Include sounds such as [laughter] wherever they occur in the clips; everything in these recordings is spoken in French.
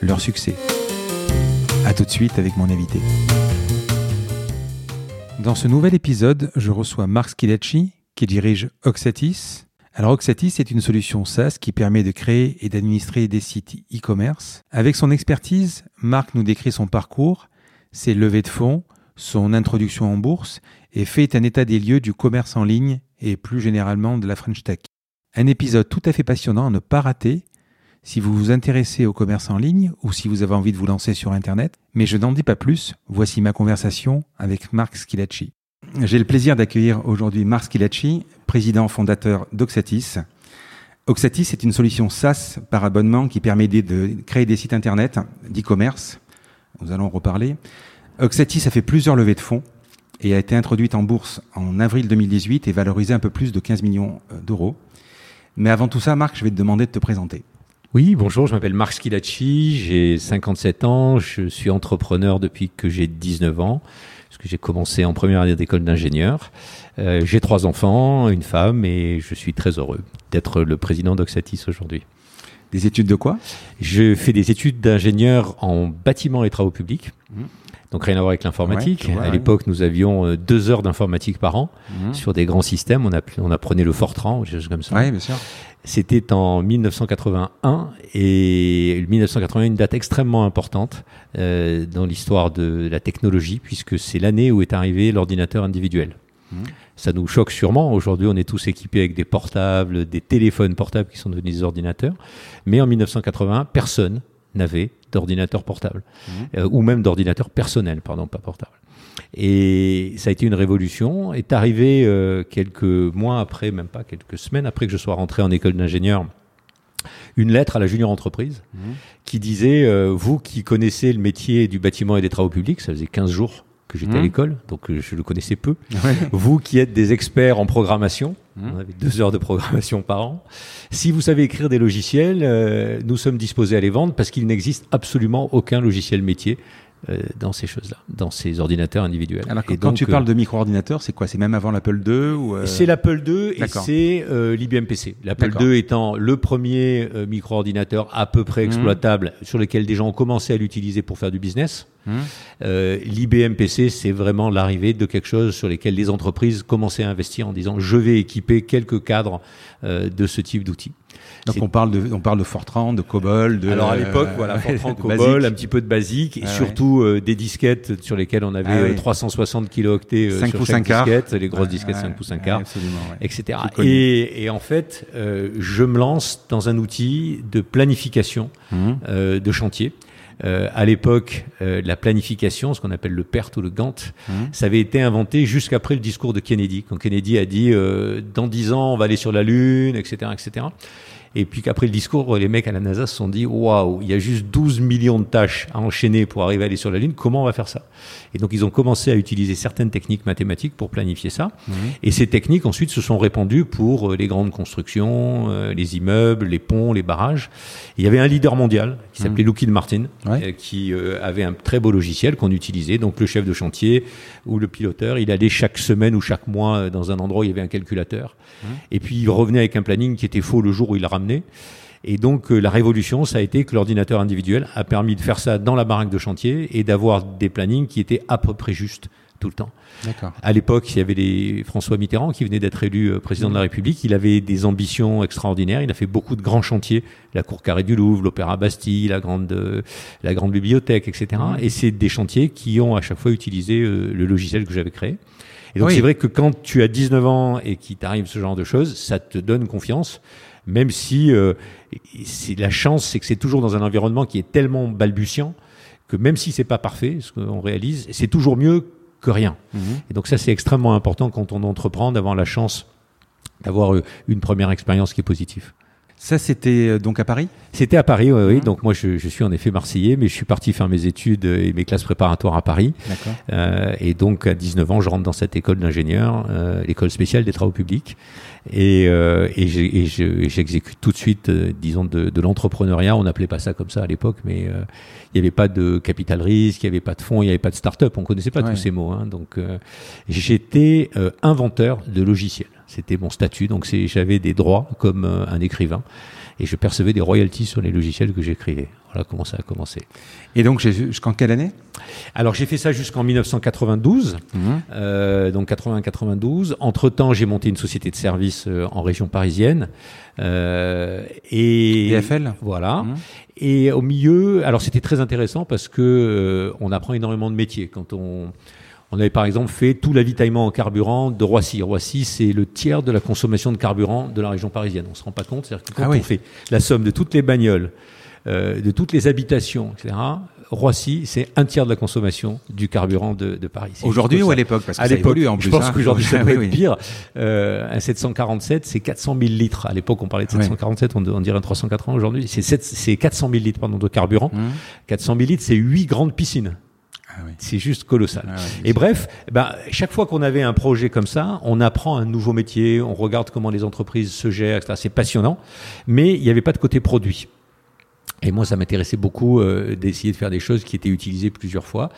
leur succès. A tout de suite avec mon invité. Dans ce nouvel épisode, je reçois Marc Schilacci qui dirige Oxatis. Alors Oxatis est une solution SaaS qui permet de créer et d'administrer des sites e-commerce. Avec son expertise, Marc nous décrit son parcours, ses levées de fonds, son introduction en bourse et fait un état des lieux du commerce en ligne et plus généralement de la French Tech. Un épisode tout à fait passionnant à ne pas rater si vous vous intéressez au commerce en ligne ou si vous avez envie de vous lancer sur Internet. Mais je n'en dis pas plus, voici ma conversation avec Marc Schilacci. J'ai le plaisir d'accueillir aujourd'hui Marc Schilacci, président fondateur d'Oxatis. Oxatis est une solution SaaS par abonnement qui permet de créer des sites Internet d'e-commerce. Nous allons en reparler. Oxatis a fait plusieurs levées de fonds et a été introduite en bourse en avril 2018 et valorisée un peu plus de 15 millions euh, d'euros. Mais avant tout ça, Marc, je vais te demander de te présenter. Oui, bonjour, je m'appelle Marc Schilacci, j'ai 57 ans, je suis entrepreneur depuis que j'ai 19 ans, parce que j'ai commencé en première année d'école d'ingénieur. Euh, j'ai trois enfants, une femme, et je suis très heureux d'être le président d'Oxatis aujourd'hui. Des études de quoi? Je fais des études d'ingénieur en bâtiment et travaux publics. Mmh. Donc rien à voir avec l'informatique. à l'époque, nous avions euh, deux heures d'informatique par an mmh. sur des grands systèmes. On, on apprenait le Fortran ou des choses comme ça. Oui, bien sûr. C'était en 1981 et 1981 une date extrêmement importante euh, dans l'histoire de la technologie puisque c'est l'année où est arrivé l'ordinateur individuel. Mmh. Ça nous choque sûrement. Aujourd'hui, on est tous équipés avec des portables, des téléphones portables qui sont devenus des ordinateurs. Mais en 1981, personne n'avait d'ordinateur portable, mmh. euh, ou même d'ordinateur personnel, pardon, pas portable. Et ça a été une révolution. Est arrivé euh, quelques mois après, même pas quelques semaines après que je sois rentré en école d'ingénieur, une lettre à la junior entreprise mmh. qui disait euh, vous qui connaissez le métier du bâtiment et des travaux publics, ça faisait 15 jours que j'étais à mmh. l'école, donc je le connaissais peu. [laughs] Vous qui êtes des experts en programmation, on avait deux heures de programmation par an. Si vous savez écrire des logiciels, euh, nous sommes disposés à les vendre parce qu'il n'existe absolument aucun logiciel métier euh, dans ces choses-là, dans ces ordinateurs individuels. Alors quand tu parles euh, de micro-ordinateur, c'est quoi? C'est même avant l'Apple II ou C'est l'Apple II et c'est l'IBM PC. L'Apple II étant le premier micro-ordinateur à peu près mmh. exploitable sur lequel des gens ont commencé à l'utiliser pour faire du business. Euh, L'IBM PC, c'est vraiment l'arrivée de quelque chose sur lequel les entreprises commençaient à investir en disant je vais équiper quelques cadres euh, de ce type d'outils. Donc on parle de on parle de Fortran, de COBOL, de alors à l'époque voilà [laughs] Fortran, COBOL, un petit peu de basique et surtout euh, des disquettes sur lesquelles on avait 360 ah kilooctets 5 sur chaque disquette, les grosses disquettes 5 pouces 1 quart, etc. Et, et, en fait, je me lance dans un outil de planification mmh. de chantier euh, à l'époque, euh, la planification, ce qu'on appelle le PERT ou le Gantt, mmh. ça avait été inventé jusqu'après le discours de Kennedy, quand Kennedy a dit euh, dans dix ans on va aller sur la Lune, etc., etc. Et puis qu'après le discours, les mecs à la NASA se sont dit waouh, il y a juste 12 millions de tâches à enchaîner pour arriver à aller sur la Lune. Comment on va faire ça? Et donc ils ont commencé à utiliser certaines techniques mathématiques pour planifier ça. Mmh. Et ces techniques ensuite se sont répandues pour euh, les grandes constructions, euh, les immeubles, les ponts, les barrages. il y avait un leader mondial qui s'appelait mmh. Lockheed Martin, euh, qui avait un très beau logiciel qu'on utilisait. Donc le chef de chantier ou le piloteur, il allait chaque semaine ou chaque mois dans un endroit où il y avait un calculateur. Mmh. Et puis il revenait avec un planning qui était faux le jour où il Et donc euh, la révolution, ça a été que l'ordinateur individuel a permis de faire ça dans la baraque de chantier et d'avoir des plannings qui étaient à peu près justes tout le temps. À l'époque, il y avait les François Mitterrand qui venait d'être élu euh, président de la République. Il avait des ambitions extraordinaires. Il a fait beaucoup de grands chantiers, la Cour carrée du Louvre, l'Opéra Bastille, la grande, euh, la grande bibliothèque, etc. Mmh. Et c'est des chantiers qui ont à chaque fois utilisé le logiciel que j'avais créé. Et donc c'est vrai que quand tu as 19 ans et qu'il t'arrive ce genre de choses, ça te donne confiance même si euh, la chance, c'est que c'est toujours dans un environnement qui est tellement balbutiant que même si c'est pas parfait, ce qu'on réalise, c'est toujours mieux que rien. Mhm. Et donc ça, c'est extrêmement important quand on entreprend d'avoir la chance d'avoir euh, une première expérience qui est positive. Ça, c'était euh, donc à Paris? C'était à Paris, oui. oui. Mmh. Donc moi, je, je, suis en effet marseillais, mais je suis parti faire mes études et mes classes préparatoires à Paris. Euh, et donc, à 19 ans, je rentre dans cette école d'ingénieur, euh, l'école spéciale des travaux publics. Et, euh, et j'exécute tout de suite, euh, disons, de, de l'entrepreneuriat. On n'appelait pas ça comme ça à l'époque, mais euh, il n'y avait pas de capital risque, il n'y avait pas de fonds, il n'y avait pas de start-up. On connaissait pas tous ces mots. Hein. Donc, j'étais inventeur de logiciels. C'était mon statut, donc j'avais des droits comme euh, un écrivain et je percevais des royalties sur les logiciels que j'écrivais. Voilà comment ça a commencé. Et donc jusqu'en quelle année? Alors j'ai fait ça jusqu'en 1992, mmh. euh, donc 80-92. Entre temps, j'ai monté une société de services euh, en région parisienne. Euh, et DFL. Voilà. Mmh. Et au milieu, alors c'était très intéressant parce que euh, on apprend énormément de métiers quand on on avait par exemple fait tout l'avitaillement en carburant de Roissy. Roissy, c'est le tiers de la consommation de carburant de la région parisienne. On se rend pas compte. C'est-à-dire que quand ah on fait la somme de toutes les bagnoles, euh, de toutes les habitations, etc., Roissy, c'est un tiers de la consommation du carburant de, de Paris. Aujourd'hui ou à l'époque Parce que à l'époque, en plus. Je pense hein. qu'aujourd'hui, ça [laughs] peut être pire. Euh, un 747, c'est 400 000 litres. À l'époque, on parlait de 747, on, on, dirait un 380 aujourd'hui. C'est 400 000 litres pardon, de carburant. 400 mmh. 000 litres, c'est 8 grandes piscines. Ah c'est juste colossal. Ah et bref, ben, chaque fois qu'on avait un projet comme ça, on apprend un nouveau métier, on regarde comment les entreprises se gèrent, etc. C'est passionnant, mais il n'y avait pas de côté produit. Et moi, ça m'intéressait beaucoup euh, d'essayer de faire des choses qui étaient utilisées plusieurs fois.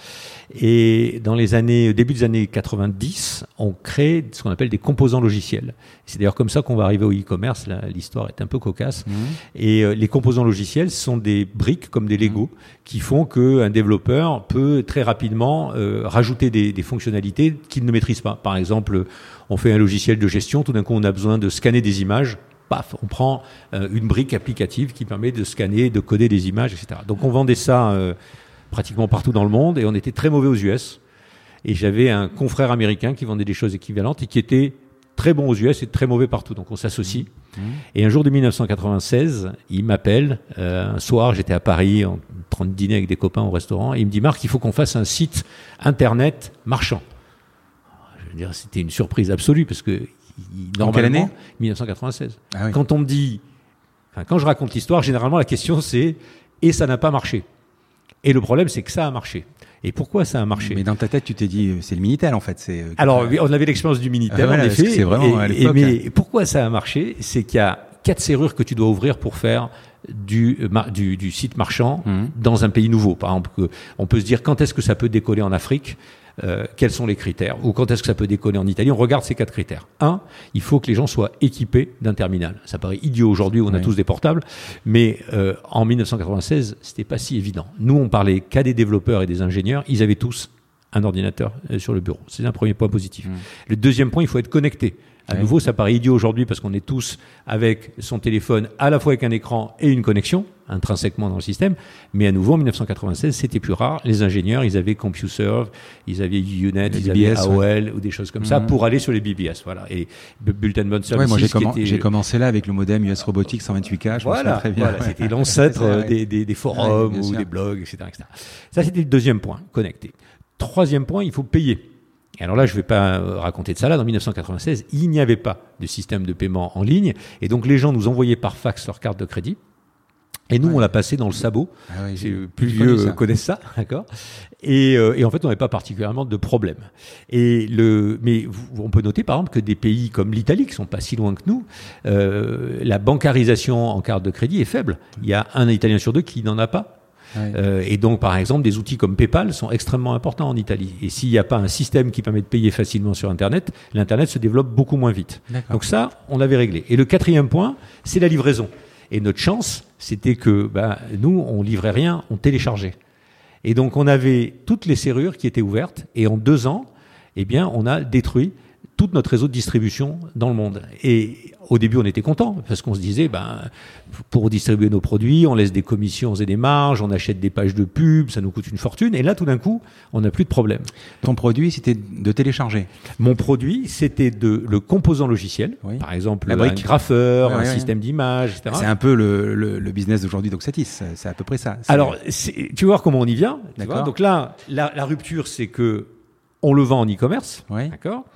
Et dans les années, début des années 90, on crée ce qu'on appelle des composants logiciels. C'est d'ailleurs comme ça qu'on va arriver au e-commerce. L'histoire est un peu cocasse. Mmh. Et euh, les composants logiciels sont des briques comme des Lego mmh. qui font qu'un développeur peut très rapidement euh, rajouter des, des fonctionnalités qu'il ne maîtrise pas. Par exemple, on fait un logiciel de gestion. Tout d'un coup, on a besoin de scanner des images paf, on prend euh, une brique applicative qui permet de scanner, de coder des images, etc. Donc on vendait ça euh, pratiquement partout dans le monde et on était très mauvais aux US. Et j'avais un confrère américain qui vendait des choses équivalentes et qui était très bon aux US et très mauvais partout. Donc on s'associe. Mmh. Et un jour de 1996, il m'appelle. Euh, un soir, j'étais à Paris en train de dîner avec des copains au restaurant. Et il me dit Marc, il faut qu'on fasse un site internet marchand. Je veux dire, c'était une surprise absolue parce que dans quelle année 1996. Ah quand on me dit, enfin, quand je raconte l'histoire, généralement la question c'est et ça n'a pas marché? Et le problème c'est que ça a marché. Et pourquoi ça a marché? Mais dans ta tête, tu t'es dit, c'est le Minitel en fait. C'est euh, alors on avait l'expérience du Minitel ah, en effet. C'est vraiment et, à mais hein. pourquoi ça a marché? C'est qu'il y a quatre serrures que tu dois ouvrir pour faire du, du, du site marchand mmh. dans un pays nouveau. Par exemple, on peut se dire quand est-ce que ça peut décoller en Afrique? Euh, quels sont les critères ou quand est-ce que ça peut décoller en Italie? On regarde ces quatre critères. Un, il faut que les gens soient équipés d'un terminal. Ça paraît idiot aujourd'hui on a tous des portables, mais euh, en 1996, c'était pas si évident. Nous, on parlait qu'à des développeurs et des ingénieurs. Ils avaient tous un ordinateur euh, sur le bureau. C'est un premier point positif. Mmh. Le deuxième point, il faut être connecté. À nouveau, ça paraît idiot aujourd'hui parce qu'on est tous avec son téléphone à la fois avec un écran et une connexion intrinsèquement dans le système. Mais à nouveau, en 1996, c'était plus rare. Les ingénieurs, ils avaient CompuServe, ils avaient UNet, ils avaient AOL ou des choses comme ça mhm. pour aller sur les BBS. Voilà. Et Bulletin Bond Services. moi, j'ai, commencé là avec le modem US Robotics 128K. voilà, très bien. c'était l'ancêtre [laughs] des, des, des, forums ou des blogs, etc., etc. Ça, c'était le deuxième point, connecté. Troisième point, il faut payer. Et alors là, je ne vais pas euh, raconter de ça. Là, en 1996, il n'y avait pas de système de paiement en ligne. Et donc, les gens nous envoyaient par fax leur carte de crédit. Et nous, on l'a passé dans le sabot. Ah plus vieux connaissent ça, [laughs] d'accord. Et, euh, et, en fait, on n'avait pas particulièrement de problème. Et le, mais on peut noter, par exemple, que des pays comme l'Italie, qui sont pas si loin que nous, euh, la bancarisation en carte de crédit est faible. Il y a un Italien sur deux qui n'en a pas. Euh, et donc, par exemple, des outils comme PayPal sont extrêmement importants en Italie. Et s'il n'y a pas un système qui permet de payer facilement sur Internet, l'Internet se développe beaucoup moins vite. Donc ça, on l'avait réglé. Et le quatrième point, c'est la livraison. Et notre chance, c'était que bah, nous, on livrait rien, on téléchargeait. Et donc, on avait toutes les serrures qui étaient ouvertes. Et en deux ans, eh bien, on a détruit tout notre réseau de distribution dans le monde. Et au début, on était content parce qu'on se disait, ben, pour distribuer nos produits, on laisse des commissions et des marges, on achète des pages de pub, ça nous coûte une fortune. Et là, tout d'un coup, on n'a plus de problème. Ton produit, c'était de télécharger Mon produit, c'était de le composant logiciel, par exemple un graffeur, un système d'image, etc. C'est un peu le, le, business d'aujourd'hui d'Oxatis. C'est à peu près ça. Alors, tu vois comment on y vient. Donc là, la, la rupture, c'est que on le vend en e-commerce, d'accord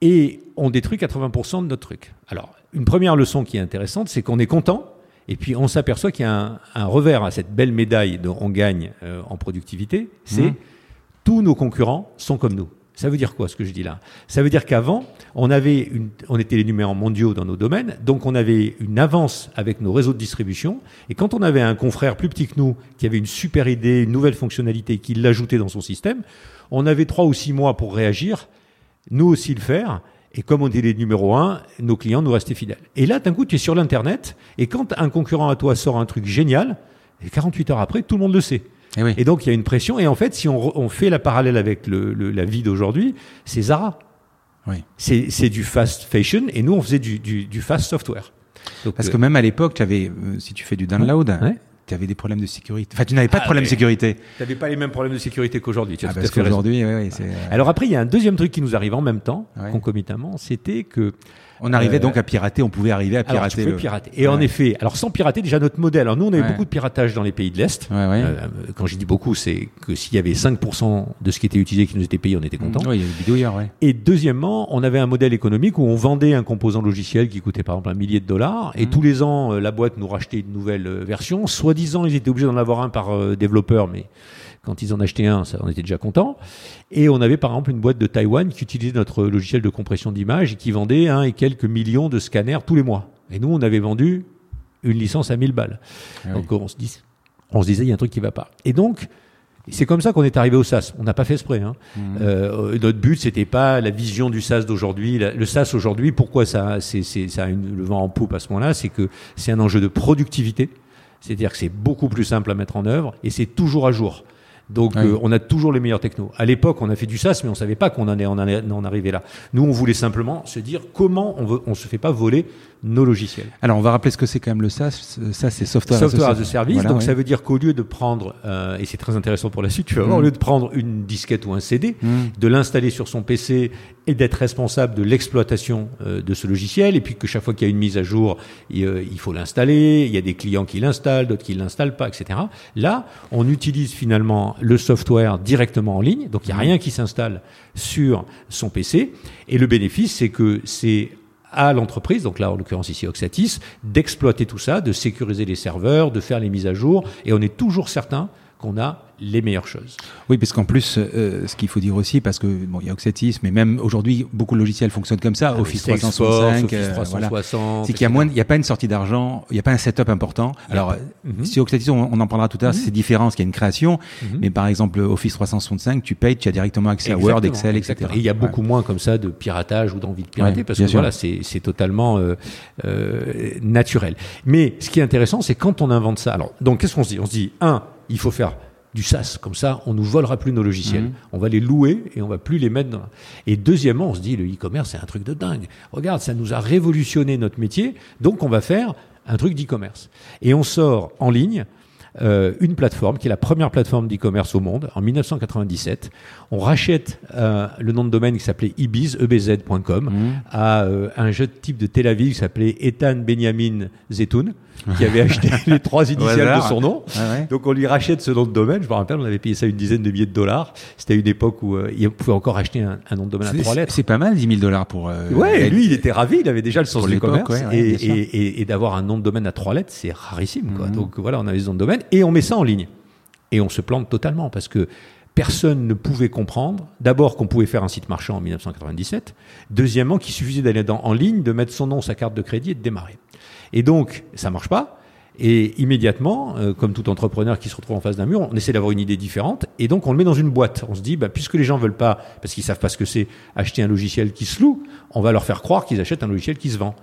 et on détruit 80% de notre truc. Alors, une première leçon qui est intéressante, c'est qu'on est content, Et puis on s'aperçoit qu'il y a un, revers à cette belle médaille dont on gagne euh, en productivité, c'est mmh. tous nos concurrents sont comme nous. Ça veut dire quoi ce que je dis là? Ça veut dire qu'avant, on avait une, on était les numéros mondiaux dans nos domaines, donc on avait une avance avec nos réseaux de distribution. Et quand on avait un confrère plus petit que nous qui avait une super idée, une nouvelle fonctionnalité, qui l'ajoutait dans son système, on avait trois ou six mois pour réagir, nous aussi le faire. Et comme on était les numéros un, nos clients nous restaient fidèles. Et là, d'un coup, tu es sur l'Internet, et quand un concurrent à toi sort un truc génial, et 48 heures après, tout le monde le sait. Et, eh et, donc il y a une pression. Et en fait, si on, on fait la parallèle avec le, le, la vie d'aujourd'hui, c'est Zara. Oui. C'est du fast fashion et nous on faisait du, du, du fast software. Parce que même à l'époque, tu avais, euh, si tu fais du download, ouais tu avais des problèmes de sécurité. Enfin, tu n'avais pas de ah, problème de sécurité. Tu n'avais pas les mêmes problèmes de sécurité qu'aujourd'hui. Ah, parce qu'aujourd'hui, oui, oui, c'est. Alors après, il y a un deuxième truc qui nous arrive en même temps, concomitamment, c'était que on arrivait donc à pirater, on pouvait arriver à pirater. Alors, pirater. Et en effet, alors sans pirater déjà notre modèle. Alors nous, on avait beaucoup de piratage dans les pays de l'Est. Euh, quand j'ai dit beaucoup, c'est que s'il y avait 5% de ce qui était utilisé qui nous était payé, on était content. Oui, il y avait ouais. Et deuxièmement, on avait un modèle économique où on vendait un composant logiciel qui coûtait par exemple un millier de dollars. Et mmh. tous les ans, euh, la boîte nous rachetait une nouvelle euh, version. Soi-disant, ils étaient obligés d'en avoir un par développeur, mais quand ils en achetaient un, ça, on était déjà content. Et on avait par exemple une boîte de Taïwan qui utilisait notre logiciel de compression d'image et qui vendait un et quelques millions de scanners tous les mois. Et nous, on avait vendu une licence à 1000 balles. Ah donc on se, dit, on se disait, il y a un truc qui va pas. Et donc, c'est comme ça qu'on est arrivé au SaaS. On n'a pas fait exprès. Hein. Mmh. Euh, notre but, c'était pas la vision du SaaS d'aujourd'hui. Le SaaS aujourd'hui, pourquoi ça, c'est, ça a une, le vent en poupe à ce moment-là, c'est que c'est un enjeu de productivité. C'est-à-dire que c'est beaucoup plus simple à mettre en œuvre et c'est toujours à jour. Donc euh, on a toujours les meilleurs technos. À l'époque, on a fait du SaaS, mais on savait pas qu'on en, est, en, arrivait là. Nous, on voulait simplement se dire comment on ne on se fait pas voler nos logiciels. Alors, on va rappeler ce que c'est quand même le SaaS. Ça, c'est software, software as a service. donc, ça veut dire qu'au lieu de prendre, euh, et c'est très intéressant pour la suite, tu vas voir, au mm. lieu de prendre une disquette ou un CD, mm. de l'installer sur son PC et d'être responsable de l'exploitation euh, de ce logiciel, et puis que chaque fois qu'il y a une mise à jour, il, euh, il faut l'installer, il y a des clients qui l'installent, d'autres qui l'installent pas, etc. Là, on utilise finalement le software directement en ligne, donc il n'y a mm. rien qui s'installe sur son PC, et le bénéfice, c'est que c'est à l'entreprise, donc là en l'occurrence ici Oxatis, d'exploiter tout ça, de sécuriser les serveurs, de faire les mises à jour, et on est toujours certain qu'on a les meilleures choses. Oui, parce qu'en plus, euh, ce qu'il faut dire aussi, parce que bon, il y a Oxatis, mais même aujourd'hui, beaucoup de logiciels fonctionnent comme ça. Ah Office 365, Office 360, C'est qu'il y a moins, il n'y a pas une sortie d'argent, il n'y a pas un setup important. Alors, mhm. si Oxatis, on, en parlera tout à l'heure, mhm. c'est différent, parce qu'il y a une création. Mhm. Mais par exemple, Office 365, tu payes, tu as directement accès à Word, Excel, etc. Et il y a beaucoup moins comme ça de piratage ou d'envie de pirater, parce que voilà, c'est totalement euh, euh, naturel. Mais ce qui est intéressant, c'est quand on invente ça. Alors, donc, qu'est-ce qu'on se dit? On se dit, un, il faut faire du SaaS. Comme ça, on nous volera plus nos logiciels. Mhm. On va les louer et on va plus les mettre. Dans... Et deuxièmement, on se dit, le e-commerce, c'est un truc de dingue. Regarde, ça nous a révolutionné notre métier. Donc, on va faire un truc d'e-commerce. Et on sort en ligne euh, une plateforme qui est la première plateforme d'e-commerce au monde en 1997. On rachète euh, le nom de domaine qui s'appelait ibiz, ebz.com, mhm. à euh, un jeune type de Tel Aviv qui s'appelait Ethan Benjamin Zetoun qui avait [laughs] acheté les trois initiales de son nom. Ah Donc on lui rachète ce nom de domaine. Je me rappelle, on avait payé ça une dizaine de milliers de dollars. C'était une époque où euh, il pouvait encore acheter un, nom de domaine à trois lettres. C'est pas mal, 10 000 dollars pour. Euh, ouais, lui, il était ravi. Il avait déjà le sens du commerce. et, et, et, d'avoir un nom de domaine à trois lettres, c'est rarissime. Quoi. Mhm. Donc voilà, on avait ce nom de domaine et on met ça en ligne. Et on se plante totalement parce que personne ne pouvait comprendre, d'abord qu'on pouvait faire un site marchand en 1997, deuxièmement qu'il suffisait d'aller en ligne, de mettre son nom, sa carte de crédit et de démarrer. Et donc, ça marche pas. Et immédiatement, euh, comme tout entrepreneur qui se retrouve en face d'un mur, on essaie d'avoir une idée différente. Et donc, on le met dans une boîte. On se dit, bah, puisque les gens veulent pas, parce qu'ils savent pas ce que c'est, acheter un logiciel qui se loue, on va leur faire croire qu'ils achètent un logiciel qui se vend.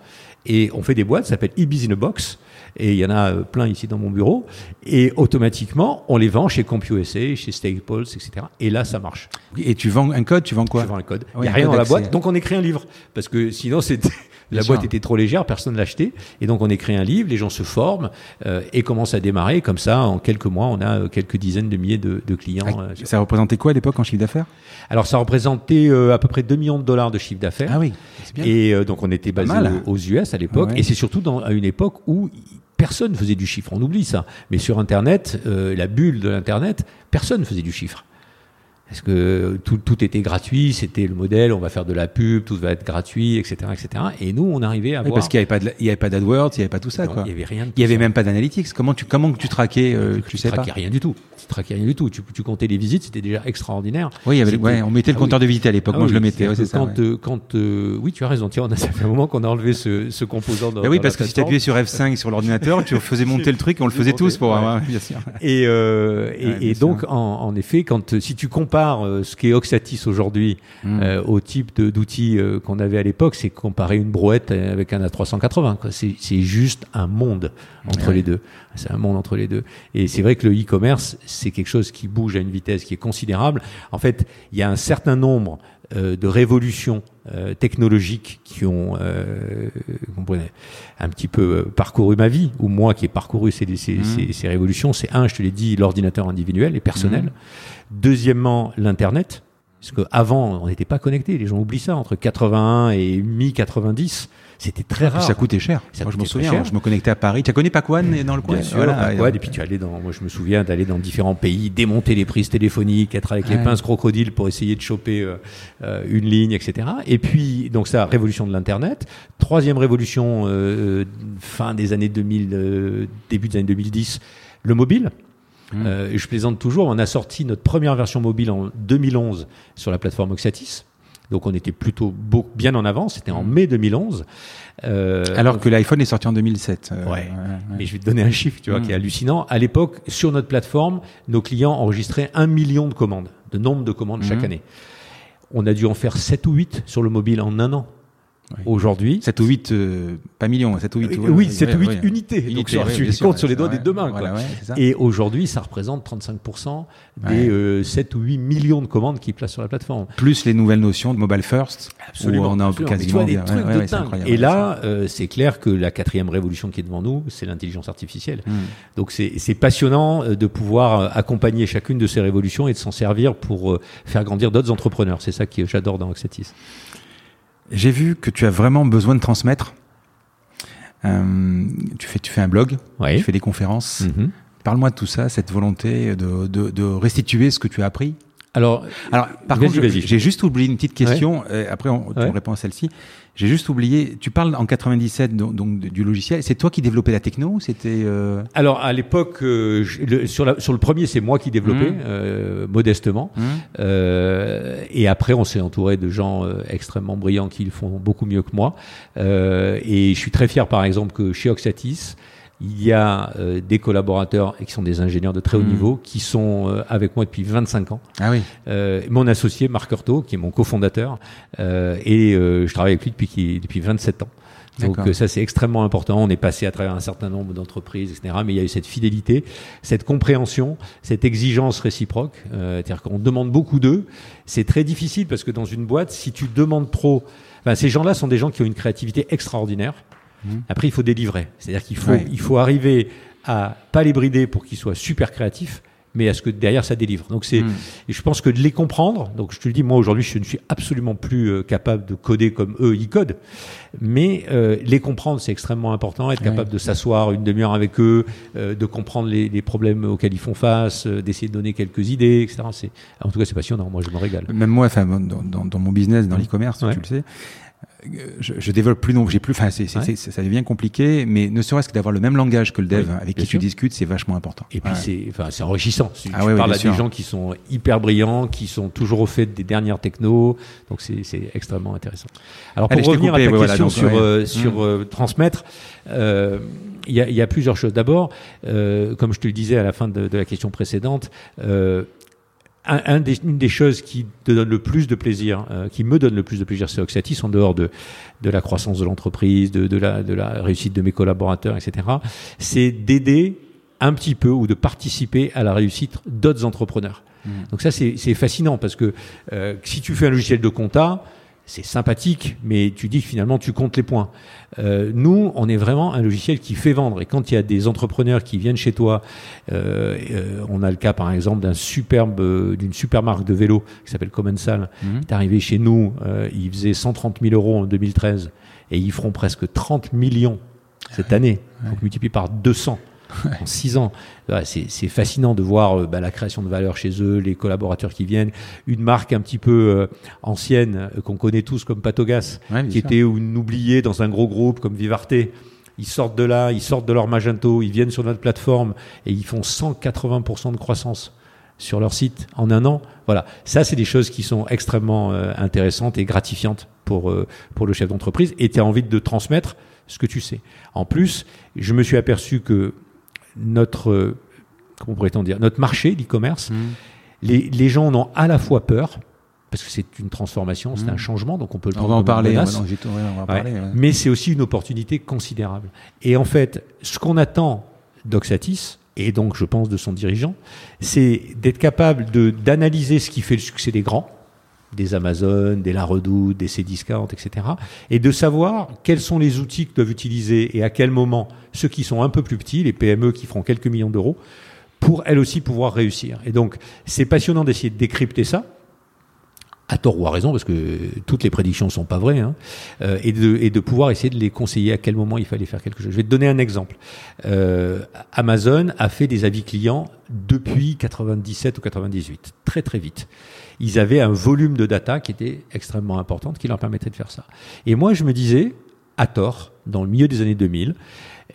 Et on fait des boîtes, ça s'appelle e in a Box. Et il y en a euh, plein ici dans mon bureau. Et automatiquement, on les vend chez CompuSA, chez Staples, etc. Et là, ça marche. Et tu vends un code, tu vends quoi? Je vends un code. Il n'y a rien dans la boîte. Donc on écrit un livre. Parce que sinon, c'était la boîte était trop légère, personne ne l'achetait. Et donc on écrit un livre, les gens se forment euh, et commencent à démarrer. Comme ça, en quelques mois, on a euh, quelques dizaines de milliers de, clients. Ah, euh, ça représentait quoi à l'époque en chiffre d'affaires? Alors ça représentait à peu près 2 millions de dollars de chiffre d'affaires. Ah oui, bien. Et donc on était basé aux, US à l'époque. Et c'est surtout dans, à une époque où personne faisait du chiffre. On oublie ça. Mais sur Internet, la bulle de l'Internet, personne faisait du chiffre. Parce que tout, tout était gratuit, c'était le modèle, on va faire de la pub, tout va être gratuit, etc., etc. Et nous, on arrivait à oui, voir... parce qu'il n'y avait pas, avait d'AdWords, il n'y avait pas tout ça, quoi. Il y avait rien. il y avait même pas d'analytics. Comment tu, comment tu traquais, euh, tu, tu sais traquais rien du tout. Tu traquais rien du tout. Tu, tu comptais les visites, c'était déjà extraordinaire. Oui, il y avait, ouais, on mettait le ah compteur de visite à l'époque. Ah moi, je le mettais. Ouais, c'est ça. Quand, euh, quand euh, oui, tu as raison. Tiens, on a, ça fait un moment qu'on a enlevé ce, ce composant. Dans, bah oui, parce que si tu appuyais sur F5 sur l'ordinateur, tu faisais monter le truc, on le faisait tous pour. bien sûr. Et, et, donc, en, en, effet, quand si tu compares ce qu'est Oxatis aujourd'hui hmm. au type d'outils qu'on avait à l'époque, c'est comparer une brouette avec un A380. C'est juste un monde entre les deux. C'est un monde entre les deux. Et c'est vrai que le e-commerce, c'est quelque chose qui bouge à une vitesse qui est considérable. En fait, il y a un certain nombre euh, de révolutions euh, technologiques qui ont euh, un petit peu euh, parcouru ma vie, ou moi qui ai parcouru ces, ces, mmh. ces, ces révolutions. C'est un, je te l'ai dit, l'ordinateur individuel et personnel. Mmh. Deuxièmement, l'Internet. Parce qu'avant, on n'était pas connectés. Les gens oublient ça. Entre 81 et mi-90, c'était très rare. Ça coûtait cher. moi, je me souviens, je me connectais à Paris. Tu as connu Pacoane dans le coin Bien sûr, voilà, et, puis tu allais dans. Moi, je me souviens d'aller dans différents pays, démonter les prises téléphoniques, être avec les pinces crocodiles pour essayer de choper euh, euh, une ligne, etc. Et puis, donc ça, révolution de l'internet. Troisième révolution, euh, fin des années 2000, début des années 2010, le mobile. Mmh. et je plaisante toujours. On a sorti notre première version mobile en 2011 sur la plateforme Oxatis. Donc on était plutôt bien en avance, c'était en mm. mai 2011. Euh, Alors que l'iPhone est sorti en 2007. Euh, ouais. Mais je vais te donner un chiffre, tu vois, qui est mm. hallucinant. À l'époque, sur notre plateforme, nos clients enregistraient un million de commandes, de nombre de commandes chaque mm. année. On a dû en faire 7 ou 8 sur le mobile en un an. Aujourd'hui. 7 ou 8, euh, pas millions, 7 ou 8. Euh, oui, 7 ou 8 unités. Donc, sur, tu les comptes sur les doigts des deux mains. Quoi. Et aujourd'hui, ça représente 35% des euh, 7 ou 8 millions de commandes qui placent sur la plateforme. Plus les nouvelles notions de mobile first. Absolument. on a absolument. quasiment des trucs de dingue. Et là, euh, c'est clair que la quatrième révolution qui est devant nous, c'est l'intelligence artificielle. Hmm. Donc, c'est passionnant de pouvoir accompagner chacune de ces révolutions et de s'en servir pour faire grandir d'autres entrepreneurs. C'est ça que j'adore dans Oxatis. J'ai vu que tu as vraiment besoin de transmettre. Euh, tu, fais, tu fais un blog, tu fais des conférences. Mm-hmm. Parle-moi de tout ça, cette volonté de, de, de, restituer ce que tu as appris. Alors, alors par contre, j'ai juste oublié une petite question. Ouais. après, on, on répond à celle-ci. J'ai juste oublié. Tu parles en 97 donc, donc du logiciel. C'est toi qui développais la techno C'était euh... alors à l'époque euh, sur, la, sur le premier c'est moi qui développais mmh. euh, modestement. Mmh. Euh, et après on s'est entouré de gens euh, extrêmement brillants qui le font beaucoup mieux que moi. Euh, et je suis très fier par exemple que chez Oxatis il y a euh, des collaborateurs qui sont des ingénieurs de très haut mmh. niveau qui sont euh, avec moi depuis 25 ans. Ah oui. Euh, mon associé Marc Hurtaud, qui est mon cofondateur, euh, et euh, je travaille avec lui depuis depuis 27 ans. Donc ça c'est extrêmement important. On est passé à travers un certain nombre d'entreprises, etc. Mais il y a eu cette fidélité, cette compréhension, cette exigence réciproque. C'est-à-dire qu'on demande beaucoup d'eux. C'est très difficile parce que dans une boîte, si tu demandes trop, enfin, ces gens-là sont des gens qui ont une créativité extraordinaire. Mmh. Après, il faut délivrer. C'est-à-dire qu'il faut, ouais. il faut arriver à pas les brider pour qu'ils soient super créatifs, mais à ce que derrière ça délivre. Donc c'est, mmh. et je pense que de les comprendre. Donc je te le dis, moi aujourd'hui, je ne suis absolument plus euh, capable de coder comme eux ils codent, mais euh, les comprendre c'est extrêmement important. Être capable ouais. de s'asseoir une demi-heure avec eux, euh, de comprendre les, les, problèmes auxquels ils font face, euh, d'essayer de donner quelques idées, etc. C'est, en tout cas, c'est passionnant. Moi, je me régale. Même moi, enfin, dans, dans, dans mon business, dans mmh. l'e-commerce, ouais. tu le sais je, je, développe plus non, j'ai plus, enfin, ouais. ça devient compliqué, mais ne serait-ce que d'avoir le même langage que le dev oui, avec qui sûr. tu discutes, c'est vachement important. Et puis ouais. c'est, enfin, c'est enrichissant. Tu, ah, tu ouais, parles à sûr. des gens qui sont hyper brillants, qui sont toujours au fait des dernières technos, donc c'est, extrêmement intéressant. Alors pour Allez, revenir coupé, à ta question voilà, donc, sur, euh, sur mmh. euh, transmettre, euh, il y, a, y, a, plusieurs choses. D'abord, euh, comme je te le disais à la fin de, de la question précédente, euh, un, un des, une des choses qui te donne le plus de plaisir, euh, qui me donne le plus de plaisir chez Oxatis, en dehors de, de la croissance de l'entreprise, de, de, la, de la réussite de mes collaborateurs, etc., c'est d'aider un petit peu ou de participer à la réussite d'autres entrepreneurs. Mmh. Donc ça, c'est fascinant parce que euh, si tu fais un logiciel de compta, c'est sympathique, mais tu dis que finalement tu comptes les points. Euh, nous, on est vraiment un logiciel qui fait vendre. Et quand il y a des entrepreneurs qui viennent chez toi, euh, euh, on a le cas par exemple d'un superbe, d'une super marque de vélo qui s'appelle Commensal. Mmh. Il est arrivé chez nous, euh, il faisait 130 000 euros en 2013 et ils feront presque 30 millions cette année. Donc multiplié par 200 [laughs] en six ans. C'est fascinant de voir euh, bah, la création de valeur chez eux, les collaborateurs qui viennent, une marque un petit peu euh, ancienne euh, qu'on connaît tous comme Patogas, qui était une oubliée dans un gros groupe comme Vivarte. Ils sortent de là, ils sortent de leur Magento, ils viennent sur notre plateforme et ils font 180% de croissance sur leur site en un an. Voilà, ça c'est des choses qui sont extrêmement intéressantes et gratifiantes pour pour le chef d'entreprise. Et tu as envie de transmettre ce que tu sais. En plus, je me suis aperçu que notre, comment pourrait-on dire, notre marché d'e-commerce, mmh. les, les, gens en ont à la fois peur, parce que c'est une transformation, c'est un mmh. changement, donc on peut le on va en parler, mais c'est aussi une opportunité considérable. Et en fait, ce qu'on attend d'Oxatis, et donc je pense de son dirigeant, c'est d'être capable d'analyser ce qui fait le succès des grands, des Amazon, des La Redoute, des Cdiscount, etc. Et de savoir quels sont les outils que doivent utiliser et à quel moment ceux qui sont un peu plus petits, les PME qui feront quelques millions d'euros, pour elles aussi pouvoir réussir. Et donc, c'est passionnant d'essayer de décrypter ça à tort ou à raison, parce que toutes les prédictions ne sont pas vraies, hein, euh, et, de, et de pouvoir essayer de les conseiller à quel moment il fallait faire quelque chose. Je vais te donner un exemple. Euh, Amazon a fait des avis clients depuis 97 ou 98, très très vite. Ils avaient un volume de data qui était extrêmement important, qui leur permettait de faire ça. Et moi, je me disais, à tort, dans le milieu des années 2000,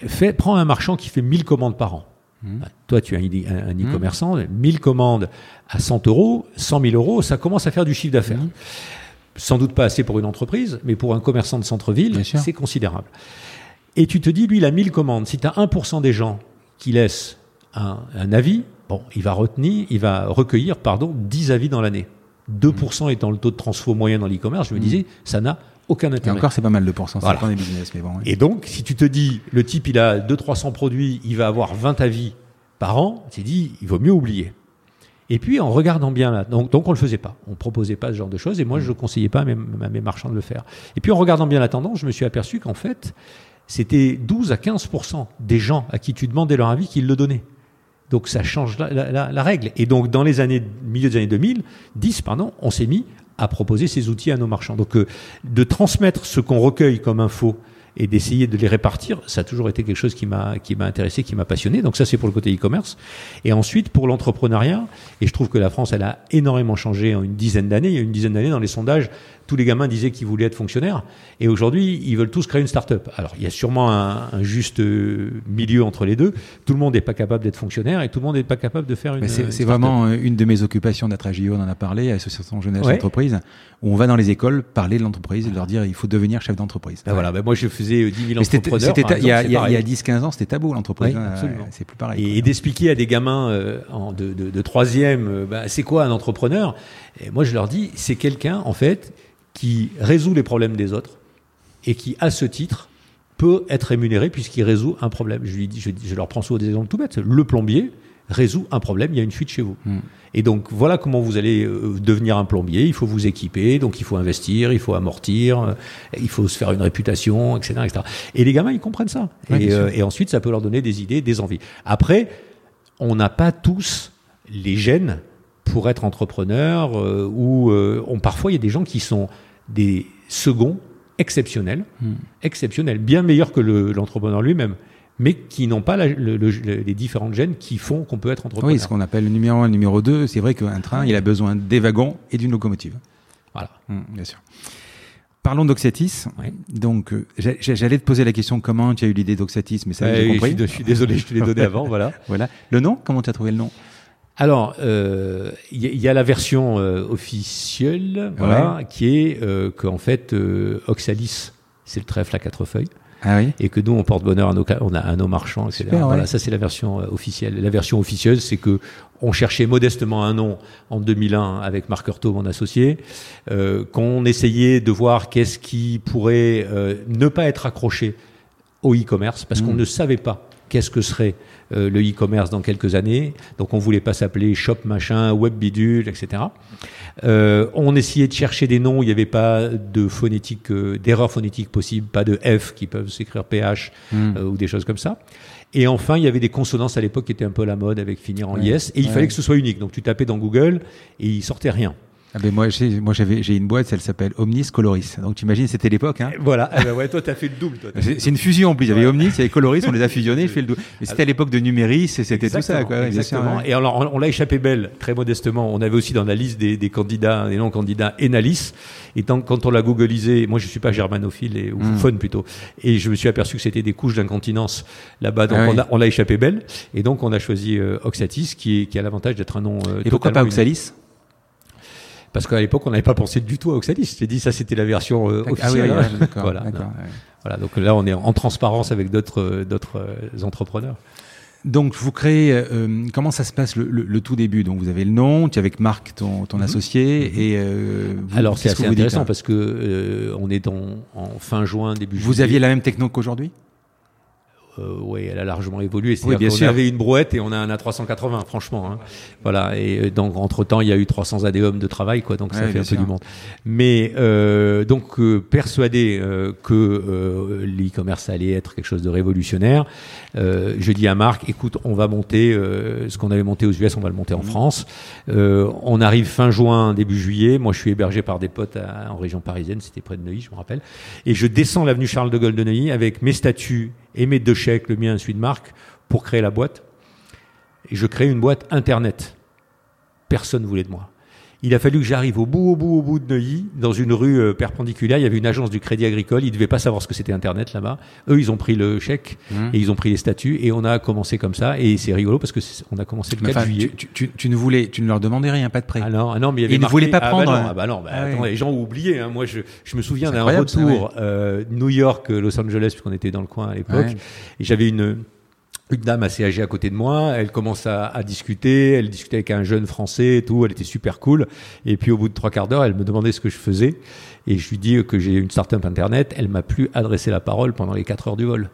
fait, prends un marchand qui fait 1000 commandes par an. Mmh. Toi, tu es un, mmh. e-commerçant, 1000 commandes à 100 euros, 100 000 euros, ça commence à faire du chiffre d'affaires. Mmh. Sans doute pas assez pour une entreprise, mais pour un commerçant de centre-ville, c'est considérable. Et tu te dis, lui, il a 1000 commandes. Si tu as 1% des gens qui laissent un, avis, bon, il va retenir, il va recueillir, pardon, 10 avis dans l'année. 2% étant le taux de transfo moyen dans l'e-commerce, je me disais, ça n'a aucun intérêt. Et encore, c'est pas mal 2%, ça des business, mais bon. Et donc, si tu te dis, le type, il a 200-300 produits, il va avoir 20 avis par an, tu dis, il vaut mieux oublier. Et puis, en regardant bien là, donc, donc on le faisait pas. On proposait pas ce genre de choses, et moi, je ne conseillais pas à mes, à mes marchands de le faire. Et puis, en regardant bien la tendance, je me suis aperçu qu'en fait, c'était 12 à 15% des gens à qui tu demandais leur avis qui le donnaient. Donc ça change la, la, la, règle. Et donc dans les années milieu des années 2000, 10 pardon, on s'est mis à proposer ces outils à nos marchands. Donc euh, de transmettre ce qu'on recueille comme info et d'essayer de les répartir, ça a toujours été quelque chose qui m'a qui m'a intéressé, qui m'a passionné. Donc ça c'est pour le côté e-commerce. Et ensuite pour l'entrepreneuriat, et je trouve que la France elle a énormément changé en une dizaine d'années. Il y a une dizaine d'années dans les sondages, tous les gamins disaient qu'ils voulaient être fonctionnaires, et aujourd'hui, ils veulent tous créer une start-up. Alors, il y a sûrement un, juste euh, milieu entre les deux. Tout le monde n'est pas capable d'être fonctionnaire, et tout le monde n'est pas capable de faire une. C'est vraiment euh, une de mes occupations d'être à JO, on en a parlé, Association Jeunesse d'entreprise, où on va dans les écoles parler de l'entreprise et leur dire il faut devenir chef d'entreprise. Ben voilà, ben moi je faisais 10 000 entrepreneurs. il y a, a 10-15 ans, c'était tabou l'entreprise. Hein, c'est plus pareil. Et, d'expliquer à des gamins euh, en, de, de, de, troisième, ben, c'est quoi un entrepreneur? Et Moi je leur dis, c'est quelqu'un en fait qui résout les problèmes des autres et qui, à ce titre, peut être rémunéré puisqu'il résout un problème. Je, lui dis, je, leur prends souvent des exemples tout bêtes. Le plombier résout un problème, il y a une fuite chez vous. Hmm. Et donc voilà comment vous allez euh, devenir un plombier. Il faut vous équiper, donc il faut investir, il faut amortir, euh, il faut se faire une réputation, etc., etc. Et les gamins, ils comprennent ça. et, euh, et, ensuite, ça peut leur donner des idées, des envies. Après, on n'a pas tous les gènes pour être entrepreneur, ou on, parfois il y a des gens qui sont des seconds exceptionnels, hmm. exceptionnels, bien meilleurs que l'entrepreneur lui-même, mais qui n'ont pas les différentes gènes qui font qu'on peut être entrepreneur. Oui, ce qu'on appelle le numéro 1 le numéro 2, c'est vrai qu'un train, il a besoin des wagons et d'une locomotive. Voilà. Hmm, bien sûr. Parlons d'Oxatis. Donc, euh, j'allais te poser la question comment tu as eu l'idée d'Oxatis, mais ça, j'ai compris. Je suis, désolé, je te l'ai donné [laughs] avant, voilà. voilà. Le nom, comment tu as trouvé le nom? Alors, il euh, y, a la version euh, officielle, voilà, qui est euh, qu'en fait, euh, Oxalis, c'est le trèfle à quatre feuilles. Ah oui. Et que nous, on porte bonheur à nos, on a, à nos marchands, etc. voilà, ça c'est la version officielle. La version officieuse, c'est que on cherchait modestement un nom en 2001 avec Marc Heurtaud, mon associé, qu'on essayait de voir qu'est-ce qui pourrait ne pas être accroché au e-commerce, parce qu'on mmh. ne savait pas qu'est-ce que serait euh, le e-commerce dans quelques années. Donc on voulait pas s'appeler shop machin, web bidule, etc. Euh, on essayait de chercher des noms, il n'y avait pas de phonétique, euh, d'erreur phonétique possible, pas de F qui peuvent s'écrire PH hmm. ou des choses comme ça. Et enfin, il y avait des consonances à l'époque qui étaient un peu la mode avec finir en IS, et il fallait que ce soit unique. Donc tu tapais dans Google et il sortait rien. Ah ben moi, j'ai, moi j'avais, j'ai une boîte, elle s'appelle Omnis Coloris. Donc tu imagines, c'était l'époque. Hein voilà. Ah ben ouais, toi, t'as fait le double. Toi, c'est, une fusion en plus. Il y avait Omnis, il y avait Coloris, on les a fusionnés, je fais le double. Mais [laughs] c'était à l'époque de Numéris, c'était tout ça. Quoi, exactement. Et alors, on, l'a échappé belle, très modestement. On avait aussi dans la liste des, des candidats, des non-candidats, Enalis. Et tant, quand on l'a googlisé, moi je suis pas germanophile et, ou mm. plutôt, et je me suis aperçu que c'était des couches d'incontinence là-bas. Donc ah on, l'a échappé belle. Et donc on a choisi euh, Oxatis, qui, qui a l'avantage d'être un nom. Euh, et pourquoi pas Oxalis? Parce qu'à l'époque, on n'avait pas pensé du tout à Oxalis. J'ai dit ça, c'était la version euh, officielle. Ah oui, voilà. voilà. Donc là, on est en transparence avec d'autres euh, d'autres euh, entrepreneurs. Donc, vous créez. comment ça se passe le, tout début? Donc, vous avez le nom, tu es avec Marc, ton, ton mhm. associé, mhm. et alors c'est assez intéressant parce que on est en, en fin juin, début juillet. Vous aviez la même techno qu'aujourd'hui? Euh, oui, elle a largement évolué. Oui, bien sûr. On avait une brouette et on a un A380, franchement. Hein. Voilà. Et euh, donc entre temps, il y a eu 300 ADOM de travail, quoi. Donc ça fait un peu du monde. Mais euh, donc euh, persuadé euh, que l'e-commerce allait être quelque chose de révolutionnaire, je dis à Marc, écoute, on va monter ce qu'on avait monté aux US, on va le monter en mmh. France. on arrive fin juin, début juillet. Moi, je suis hébergé par des potes en région parisienne. C'était près de Neuilly, je me rappelle. Et je descends l'avenue Charles de Gaulle de Neuilly avec mes statuts et mes deux chèques, le mien et celui de Marc, pour créer la boîte. Et je crée une boîte Internet. Personne ne voulait de moi. Il a fallu que j'arrive au bout, au bout, au bout de Neuilly, dans une rue euh, perpendiculaire. Il y avait une agence du Crédit Agricole. Ils ne devaient pas savoir ce que c'était Internet là-bas. Eux, ils ont pris le chèque mmh. et ils ont pris les statuts et on a commencé comme ça. Et c'est rigolo parce que on a commencé le 4 juillet. Tu, ne voulais, tu ne leur demandais rien, pas de prêt. Ah non, ah non mais il y avait ils ne voulaient pas prendre. Ah bah non, bah non bah, ah les gens ont oublié. Hein. Moi, je, je me souviens d'un retour euh, New York, Los Angeles, puisqu'on était dans le coin à l'époque. Et j'avais une une dame assez âgée à côté de moi, elle commence à, à, discuter, elle discutait avec un jeune français et tout, elle était super cool. Et puis au bout de trois quarts d'heure, elle me demandait ce que je faisais. Et je lui dis que j'ai une startup internet, elle m'a plus adressé la parole pendant les quatre heures du vol.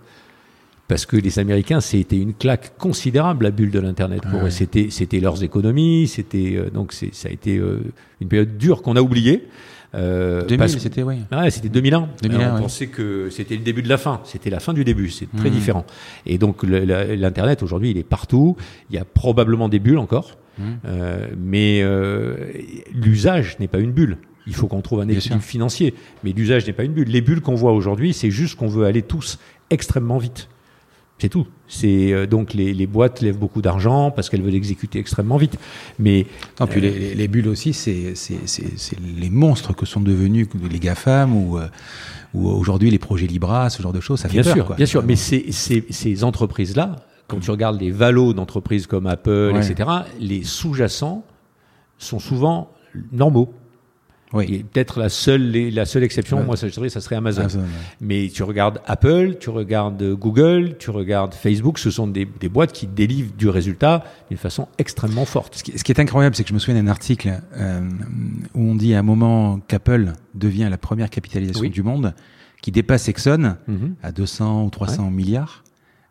Parce que les Américains, c'était une claque considérable, la bulle de l'Internet pour eux. C'était, c'était leurs économies, c'était, euh, donc c'est, ça a été euh, une période dure qu'on a oubliée. Euh, 2000, c'était oui. Ouais, c'était 2001. 2001 on pensait que c'était le début de la fin. C'était la fin du début. C'est très mmh. différent. Et donc l'internet aujourd'hui, il est partout. Il y a probablement des bulles encore, mmh. euh, mais euh, l'usage n'est pas une bulle. Il faut qu'on trouve un équilibre financier, mais l'usage n'est pas une bulle. Les bulles qu'on voit aujourd'hui, c'est juste qu'on veut aller tous extrêmement vite. C'est tout. C'est euh, donc les, les, boîtes lèvent beaucoup d'argent parce qu'elles veulent exécuter extrêmement vite. Mais non, puis les, les, bulles aussi, c'est les monstres que sont devenus les GAFAM ou, euh, ou aujourd'hui les projets Libra, ce genre de choses. Ça fait bien peur, sûr, quoi. bien sûr. Mais ces, ces, ces entreprises-là, quand tu regardes les valos d'entreprises comme Apple, etc., les sous-jacents sont souvent normaux. Oui. Peut-être la seule, la seule exception, moi, ça, ça serait Amazon. Mais tu regardes Apple, tu regardes Google, tu regardes Facebook, ce sont des, des boîtes qui délivrent du résultat d'une façon extrêmement forte. Ce qui, ce qui est incroyable, c'est que je me souviens d'un article euh, où on dit à un moment qu'Apple devient la première capitalisation du monde, qui dépasse Exxon mhm. à 200 ou 300 milliards.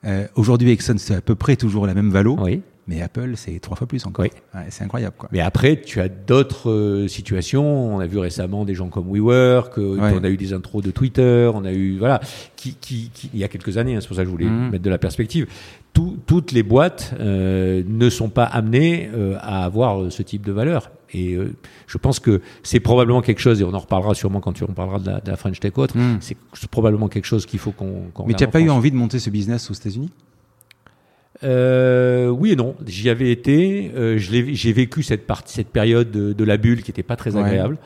Euh, Aujourd'hui, Exxon, c'est à peu près toujours la même valo. Oui. Mais Apple, c'est trois fois plus encore. Oui. c'est incroyable. Quoi. Mais après, tu as d'autres euh, situations. On a vu récemment des gens comme WeWork. Euh, on a eu des intros de Twitter. On a eu voilà, qui, qui, qui il y a quelques années. Hein, c'est pour ça que je voulais mmh. mettre de la perspective. Tout, toutes les boîtes euh, ne sont pas amenées euh, à avoir ce type de valeur. Et je pense que c'est probablement quelque chose, et on en reparlera sûrement quand on parlera de la, de la French Tech autre, mmh. c'est probablement quelque chose qu'il faut qu'on. Qu Mais tu n'as pas eu envie de monter ce business aux États-Unis? Euh, oui et non. J'y avais été. Euh, j'ai vécu cette partie, cette période de, de la bulle qui était pas très agréable.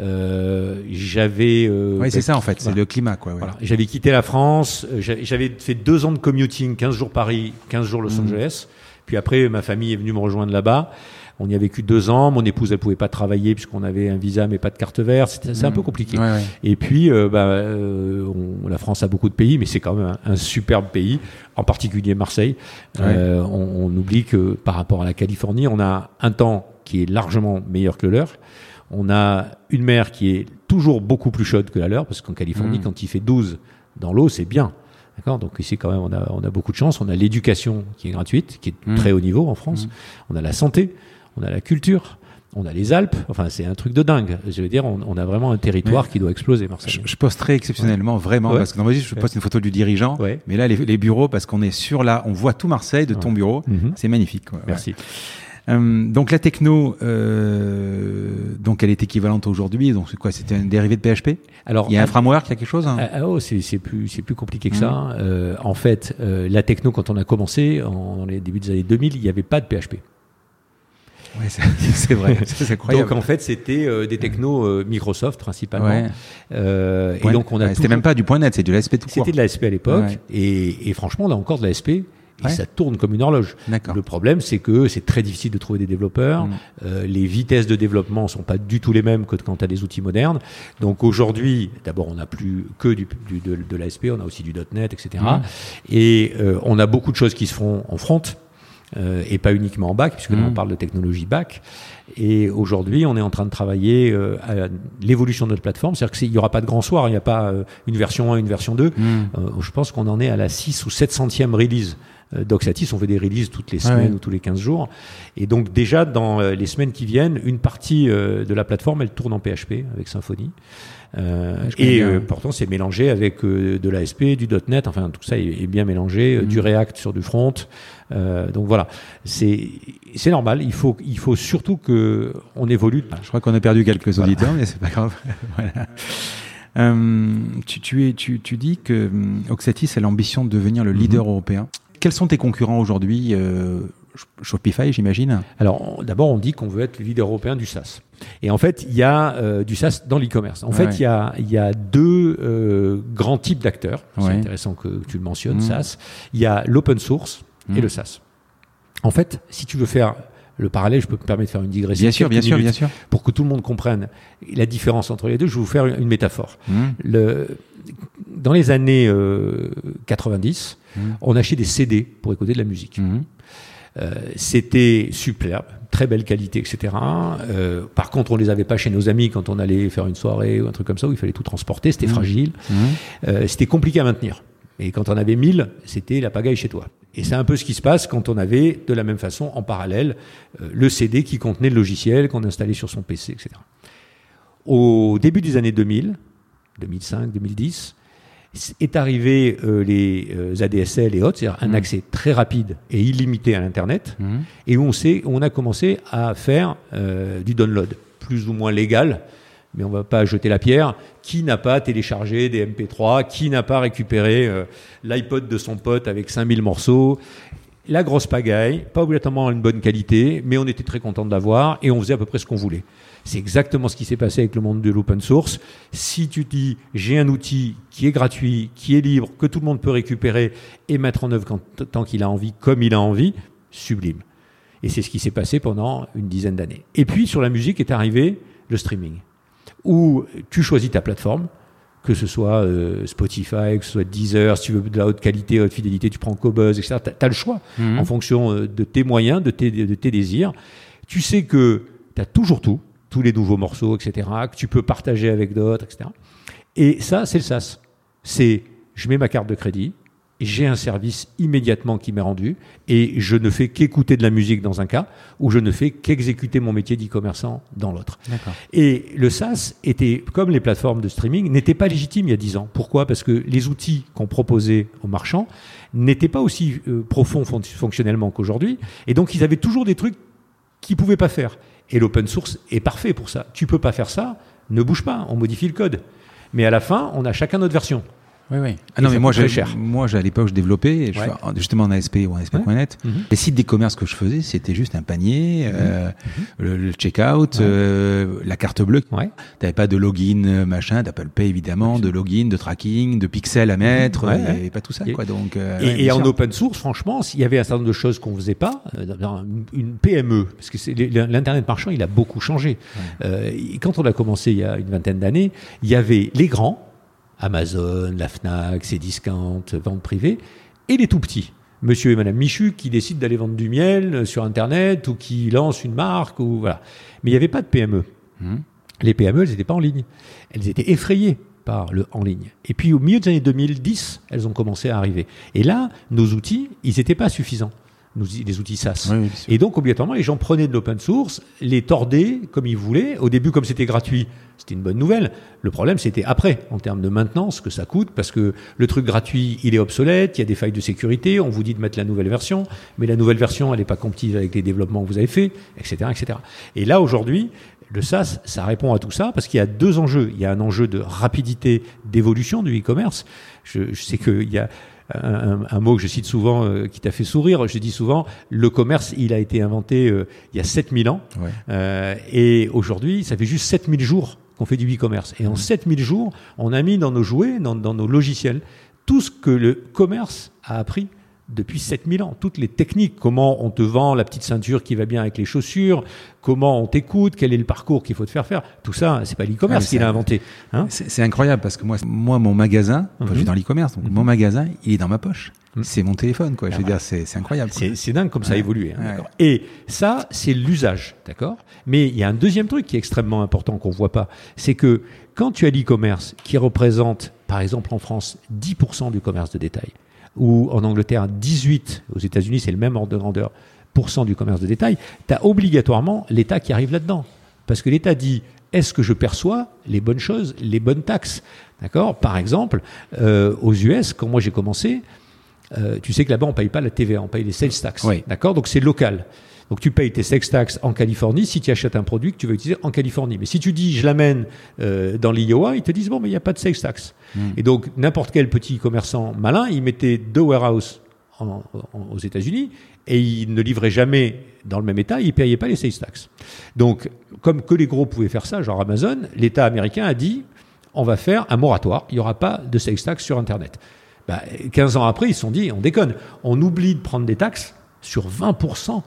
Euh, j'avais. Euh, oui, c'est ça en fait. C'est le climat, quoi. Voilà. J'avais quitté la France. Euh, j'avais fait deux ans de commuting, 15 jours Paris, 15 jours Los mmh. Angeles. Puis après, ma famille est venue me rejoindre là-bas. On y a vécu deux ans. Mon épouse, elle pouvait pas travailler puisqu'on avait un visa mais pas de carte verte. C'est un peu mmh. compliqué. Et puis, euh, bah, euh, la France a beaucoup de pays, mais c'est quand même un, superbe pays, en particulier Marseille. Euh, on, on, oublie que par rapport à la Californie, on a un temps qui est largement meilleur que le leur. On a une mer qui est toujours beaucoup plus chaude que la leur, parce qu'en Californie, mmh. quand il fait 12 dans l'eau, c'est bien. D'accord? Donc ici, quand même, on a, on a beaucoup de chance. On a l'éducation qui est gratuite, qui est mmh. très haut niveau en France. On a la santé on a la culture, on a les Alpes, enfin c'est un truc de dingue. Je veux dire, on, a vraiment un territoire qui doit exploser, Marseille. Je, poste très exceptionnellement, vraiment, parce que dans je poste une photo du dirigeant, mais là les, bureaux, parce qu'on est sur là, on voit tout Marseille de ton bureau, mhm. c'est magnifique. Merci. Euh, donc la techno, euh, donc elle est équivalente aujourd'hui. Donc c'est quoi C'était un dérivé de PHP Alors il y a un framework, il y a quelque chose hein? Ah, oh, c'est plus c'est plus compliqué que ça. Mmh. Euh, en fait, la techno quand on a commencé en les débuts des années 2000, il n'y avait pas de PHP. Oui, [laughs] c'est vrai, c'est incroyable. Donc en fait, c'était euh, des technos euh, Microsoft principalement. Ouais. Euh, et donc on a. C'était même pas du point net, c'est de l'ASP tout court. C'était de l'ASP à l'époque, et, et, franchement, on a encore de l'ASP. Et ça tourne comme une horloge. Le problème, c'est que c'est très difficile de trouver des développeurs. Mm. Euh, les vitesses de développement sont pas du tout les mêmes que quand tu as des outils modernes. Donc aujourd'hui, d'abord, on n'a plus que du, du de, de l'ASP, on a aussi du .NET, etc. Mm. Et euh, on a beaucoup de choses qui se font en front. Euh, et pas uniquement en bac, puisque là on mm. parle de technologie bac. Et aujourd'hui, on est en train de travailler euh, à l'évolution de notre plateforme. C'est-à-dire qu'il n'y aura pas de grand soir, il n'y a pas euh, une version 1, une version 2. je pense qu'on en est à la 6 ou 700e release d'Oxatis, on fait des releases toutes les semaines ou tous les 15 jours. Et donc déjà, dans les semaines qui viennent, une partie de la plateforme, elle tourne en PHP avec Symfony. Euh, et euh, pourtant, c'est mélangé avec euh, de l'ASP, du .NET, enfin tout ça est, bien mélangé, mm. du React sur du front. Donc voilà, c'est normal. Il faut il faut surtout que on évolue. Je crois qu'on a perdu quelques auditeurs, mais c'est pas grave. [laughs] voilà. tu, tu, es, tu, tu dis que Oxatis a l'ambition de devenir le leader mm-hmm. européen. Quels sont tes concurrents aujourd'hui Shopify, j'imagine? Alors, d'abord, on dit qu'on veut être le leader européen du SaaS. Et en fait, il y a euh, du SaaS dans l'e-commerce. En fait, il y, a, y a deux euh, grands types d'acteurs. C'est intéressant que tu le mentionnes, mmh. SaaS. Il y a l'open source et mmh. le SaaS. En fait, si tu veux faire le parallèle, je peux me permettre de faire une digression. Bien sûr, bien sûr, bien sûr. Pour que tout le monde comprenne la différence entre les deux, je vais vous faire une métaphore. Mmh. Le, dans les années 90, euh, on achetait des CD pour écouter de la musique. Euh, c'était superbe, très belle qualité, etc. Euh, par contre, on les avait pas chez nos amis quand on allait faire une soirée ou un truc comme ça où il fallait tout transporter, c'était mmh. fragile, mmh. Euh, c'était compliqué à maintenir. Et quand on avait 1000, c'était la pagaille chez toi. Et c'est un peu ce qui se passe quand on avait de la même façon en parallèle le CD qui contenait le logiciel qu'on installait sur son PC, etc. Au début des années 2000, 2005, 2010, est arrivé euh, les euh, ADSL et autres, c'est-à-dire un mmh. accès très rapide et illimité à l'Internet, mmh. et où on, sait, on a commencé à faire euh, du download, plus ou moins légal, mais on va pas jeter la pierre. Qui n'a pas téléchargé des MP3 Qui n'a pas récupéré l'iPod de son pote avec 5000 morceaux? La grosse pagaille, pas obligatoirement une bonne qualité, mais on était très content de l'avoir et on faisait à peu près ce qu'on voulait. C'est exactement ce qui s'est passé avec le monde de l'open source. Si tu dis j'ai un outil qui est gratuit, qui est libre, que tout le monde peut récupérer et mettre en œuvre tant qu'il a envie, comme il a envie, sublime. Et c'est ce qui s'est passé pendant une dizaine d'années. Et puis sur la musique est arrivé le streaming, où tu choisis ta plateforme, que ce soit euh, Spotify, que ce soit Deezer, si tu veux de la haute qualité, haute fidélité, tu prends Cobuzz, etc. Tu as, le choix mhm. en fonction euh, de tes moyens, de tes, de tes désirs. Tu sais que tu as toujours tout, tous les nouveaux morceaux, etc., que tu peux partager avec d'autres, etc. Et ça, c'est le SaaS. C'est, je mets ma carte de crédit, j'ai un service immédiatement qui m'est rendu, et je ne fais qu'écouter de la musique dans un cas, ou je ne fais qu'exécuter mon métier d'e-commerçant dans l'autre. Et le SaaS était, comme les plateformes de streaming, n'était pas légitime il y a 10 ans. Pourquoi? Parce que les outils qu'on proposait aux marchands n'étaient pas aussi euh, profonds fonctionnellement qu'aujourd'hui, et donc ils avaient toujours des trucs qu'ils pouvaient pas faire. Et l'open source est parfait pour ça. Tu peux pas faire ça, ne bouge pas, on modifie le code. Mais à la fin, on a chacun notre version. Oui, oui. Ah non, mais moi, cher. moi, à l'époque, je développais, justement en ASP ou en ASP.net. Mhm. Les sites d'e-commerce que je faisais, c'était juste un panier, mhm. euh, mhm. le, checkout, euh, la carte bleue. Ouais. T'avais pas de login, euh, machin, d'Apple Pay évidemment, de login, de tracking, de pixels à mettre, et pas tout ça, quoi. Donc, et, en open source, franchement, s'il y avait un certain nombre de choses qu'on faisait pas, une PME, parce que l'internet marchand, il a beaucoup changé. quand on a commencé il y a une vingtaine d'années, il y avait les grands Amazon, la Fnac, ses discounts, vente privée, et les tout petits. Monsieur et Madame Michu qui décident d'aller vendre du miel sur Internet ou qui lancent une marque ou voilà. Mais il n'y avait pas de PME. Hmm. Les PME, elles n'étaient pas en ligne. Elles étaient effrayées par le en ligne. Et puis au milieu des années 2010, elles ont commencé à arriver. Et là, nos outils, ils n'étaient pas suffisants. Les outils SaaS. et donc, obligatoirement, les gens prenaient de l'open source, les tordaient comme ils voulaient. Au début, comme c'était gratuit, c'était une bonne nouvelle. Le problème, c'était après, en termes de maintenance, que ça coûte, parce que le truc gratuit, il est obsolète, il y a des failles de sécurité, on vous dit de mettre la nouvelle version, mais la nouvelle version, elle n'est pas compatible avec les développements que vous avez faits, etc., etc. Et là, aujourd'hui, le SaaS, ça répond à tout ça, parce qu'il y a deux enjeux. Il y a un enjeu de rapidité d'évolution du e-commerce. Je, je sais qu'il y a un, mot que je cite souvent euh, qui t'a fait sourire. Je dis souvent, le commerce, il a été inventé euh, il y a 7000 ans. Euh, et aujourd'hui, ça fait juste 7000 jours qu'on fait du e-commerce. Et en 7000 jours, on a mis dans nos jouets, dans, dans nos logiciels, tout ce que le commerce a appris depuis 7000 ans. Toutes les techniques, comment on te vend la petite ceinture qui va bien avec les chaussures, comment on t'écoute, quel est le parcours qu'il faut te faire faire, tout ça, c'est pas l'e-commerce ah, qui l'a inventé. Hein c'est incroyable parce que moi, moi mon magasin, je suis mhm. dans l'e-commerce, donc mon mhm. magasin, il est dans ma poche. Mhm. C'est mon téléphone, quoi. je veux dire, c'est incroyable. C'est dingue comme ça a évolué. Hein, Et ça, c'est l'usage, d'accord Mais il y a un deuxième truc qui est extrêmement important qu'on voit pas, c'est que quand tu as l'e-commerce qui représente, par exemple en France, 10% du commerce de détail, ou en Angleterre 18, aux États-Unis c'est le même ordre de grandeur, cent du commerce de détail, tu as obligatoirement l'État qui arrive là-dedans. Parce que l'État dit est-ce que je perçois les bonnes choses, les bonnes taxes? D'accord? Par exemple, euh, aux US, quand moi j'ai commencé, euh, tu sais que là-bas on paye pas la TVA, on paye les sales tax. D'accord? Donc c'est local. Donc tu payes tes sex tax en Californie si tu achètes un produit que tu veux utiliser en Californie. Mais si tu dis je l'amène euh, dans l'Iowa, ils te disent bon mais il n'y a pas de sex tax. Hmm. Et donc n'importe quel petit commerçant malin, il mettait deux warehouses aux États-Unis et il ne livrait jamais dans le même État, il ne payait pas les sales tax. Donc comme que les gros pouvaient faire ça, genre Amazon, l'État américain a dit on va faire un moratoire, il n'y aura pas de sales tax sur Internet. Bah, 15 ans après, ils se sont dit, on déconne, on oublie de prendre des taxes sur 20%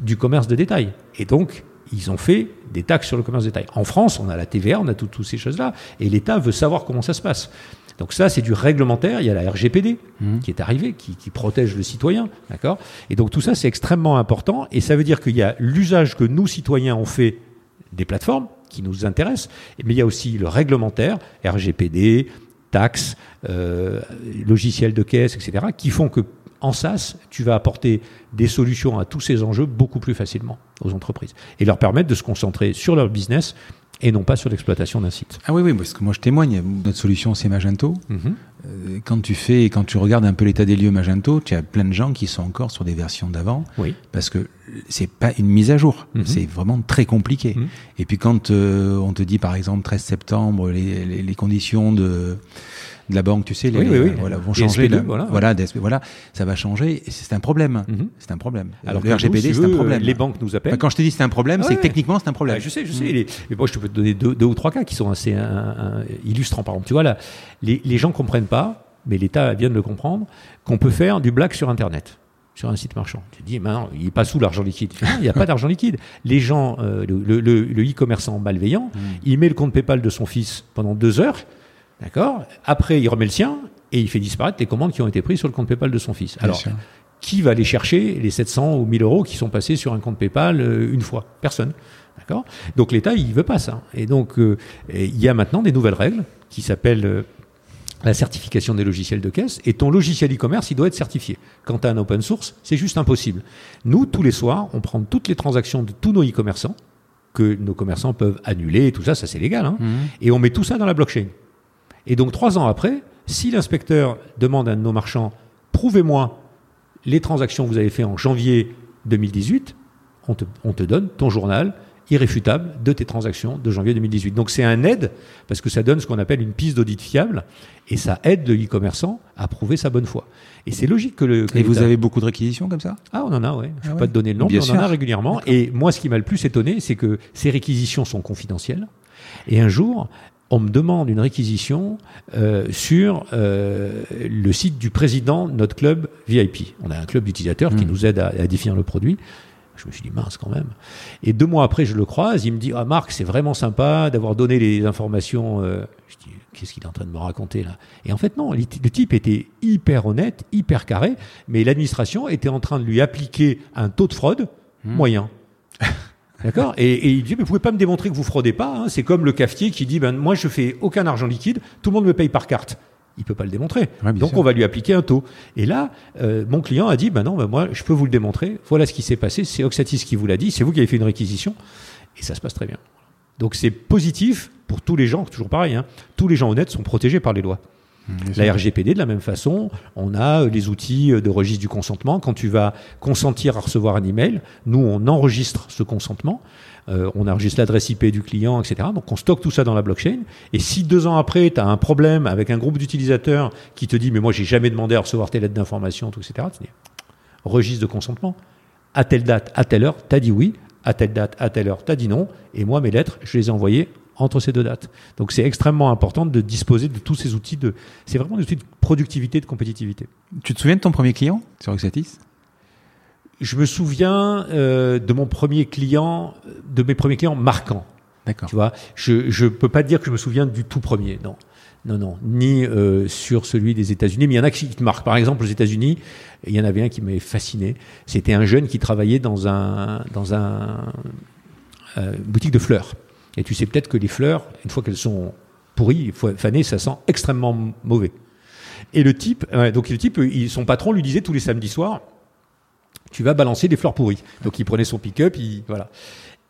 du commerce de détail. Et donc, ils ont fait des taxes sur le commerce de détail. En France, on a la TVA, on a toutes ces choses-là, et l'État veut savoir comment ça se passe. Donc ça, c'est du réglementaire. Il y a la RGPD mmh. qui est arrivée, qui, qui protège le citoyen, d'accord? Et donc tout ça, c'est extrêmement important, et ça veut dire qu'il y a l'usage que nous, citoyens, on fait des plateformes qui nous intéressent, mais il y a aussi le réglementaire, RGPD, taxes, euh, logiciels de caisse, etc., qui font que en SaaS, tu vas apporter des solutions à tous ces enjeux beaucoup plus facilement aux entreprises et leur permettre de se concentrer sur leur business et non pas sur l'exploitation d'un site. Ah oui, oui, parce que moi je témoigne, notre solution c'est Magento. Mhm. Euh, quand tu fais, quand tu regardes un peu l'état des lieux Magento, tu as plein de gens qui sont encore sur des versions d'avant, oui. parce que c'est pas une mise à jour, mhm. c'est vraiment très compliqué. Mhm. Et puis quand euh, on te dit par exemple 13 septembre, les, les, les conditions de de la banque, tu sais, les, oui, voilà, vont changer. voilà, voilà, voilà, ça va changer. C'est un problème. Mhm. C'est un problème. Alors le RGPD, c'est un problème. Les banques nous appellent. Quand je te dis c'est un problème, c'est que techniquement c'est un problème. je sais, je sais. Mhm. mais moi, je peux te donner deux, ou trois cas qui sont assez illustrants. Par exemple, tu vois là, les, les gens comprennent pas, mais l'État vient de le comprendre, qu'on peut faire du black sur Internet sur un site marchand. Tu te dis, maintenant, il n'est pas sous l'argent liquide. [laughs] il n'y a pas d'argent liquide. Les gens, euh, le e-commerçant malveillant, mhm. il met le compte PayPal de son fils pendant deux heures, D'accord? Après, il remet le sien et il fait disparaître les commandes qui ont été prises sur le compte PayPal de son fils. Alors, qui va aller chercher les 700 ou 1000 euros qui sont passés sur un compte PayPal euh, une fois? Personne. D'accord? Donc l'État, il veut pas ça. Et donc, euh, il y a maintenant des nouvelles règles qui s'appellent euh, la certification des logiciels de caisse. Et ton logiciel e-commerce, il doit être certifié. Quand tu as un open source, c'est juste impossible. Nous, tous les soirs, on prend toutes les transactions de tous nos e-commerçants que nos commerçants peuvent annuler, et tout ça, ça c'est légal, hein, mmh. et on met tout ça dans la blockchain. Et donc trois ans après, si l'inspecteur demande à un de nos marchands, prouvez-moi les transactions que vous avez faites en janvier 2018, on te, on te donne ton journal irréfutable de tes transactions de janvier 2018. Donc c'est un aide, parce que ça donne ce qu'on appelle une piste d'audit fiable, et ça aide le e-commerçant à prouver sa bonne foi. Et c'est logique que le... et vous avez beaucoup de réquisitions comme ça? Ah, on en a, ouais. Je ne vais ah pas te donner le nom, mais on en a régulièrement. Et moi, ce qui m'a le plus étonné, c'est que ces réquisitions sont confidentielles. Et un jour, on me demande une réquisition euh, sur euh, le site du président de notre club VIP. On a un club d'utilisateurs qui hmm. nous aide à, définir le produit. Je me suis dit, mince quand même. Et deux mois après, je le croise, il me dit, ah Marc, c'est vraiment sympa d'avoir donné les informations. Euh. Je dis, qu'est-ce qu'il est en train de me raconter là? Et en fait, non, le type était hyper honnête, hyper carré, mais l'administration était en train de lui appliquer un taux de fraude hmm. moyen. [laughs] D'accord et, il dit, mais vous pouvez pas me démontrer que vous fraudez pas. Hein. C'est comme le cafetier qui dit, ben moi je fais aucun argent liquide, tout le monde me paye par carte. il peut pas le démontrer. Donc on va lui appliquer un taux. Et là, euh, mon client a dit, bah non, bah moi, je peux vous le démontrer. Voilà ce qui s'est passé. C'est Oxatis qui vous l'a dit. C'est vous qui avez fait une réquisition. Et ça se passe très bien. Donc c'est positif pour tous les gens, toujours pareil. Hein. tous les gens honnêtes sont protégés par les lois. Mmh, la RGPD, de la même façon, on a euh, les outils euh, de registre du consentement. Quand tu vas consentir à recevoir un email, nous, on enregistre ce consentement. Euh, on enregistre l'adresse IP du client, etc. Donc on stocke tout ça dans la blockchain. Et si deux ans après, tu as un problème avec un groupe d'utilisateurs qui te dit mais moi j'ai jamais demandé à recevoir tes lettres d'information, etc. Tu dis, registre de consentement. À telle date, à telle heure, tu as dit oui. À telle date, à telle heure, tu as dit non. Et moi, mes lettres, je les ai envoyées entre ces deux dates. Donc c'est extrêmement important de disposer de tous ces outils. De, c'est vraiment des outils de productivité, de compétitivité. Tu te souviens de ton premier client sur Exatis je me souviens euh, de mon premier client, de mes premiers clients marquants. D'accord. Tu vois, je je peux pas dire que je me souviens du tout premier, non. Non, non, ni euh, sur celui des États-Unis, mais il y en a qui te marquent. Par exemple, aux États-Unis, il y en avait un qui m'avait fasciné. C'était un jeune qui travaillait dans un dans un euh, boutique de fleurs. Et tu sais peut-être que les fleurs, une fois qu'elles sont pourries, fanées, ça sent extrêmement mauvais. Et le type, donc le type, son patron lui disait tous les samedis soirs, tu vas balancer des fleurs pourries. Donc il prenait son pick-up, il, voilà.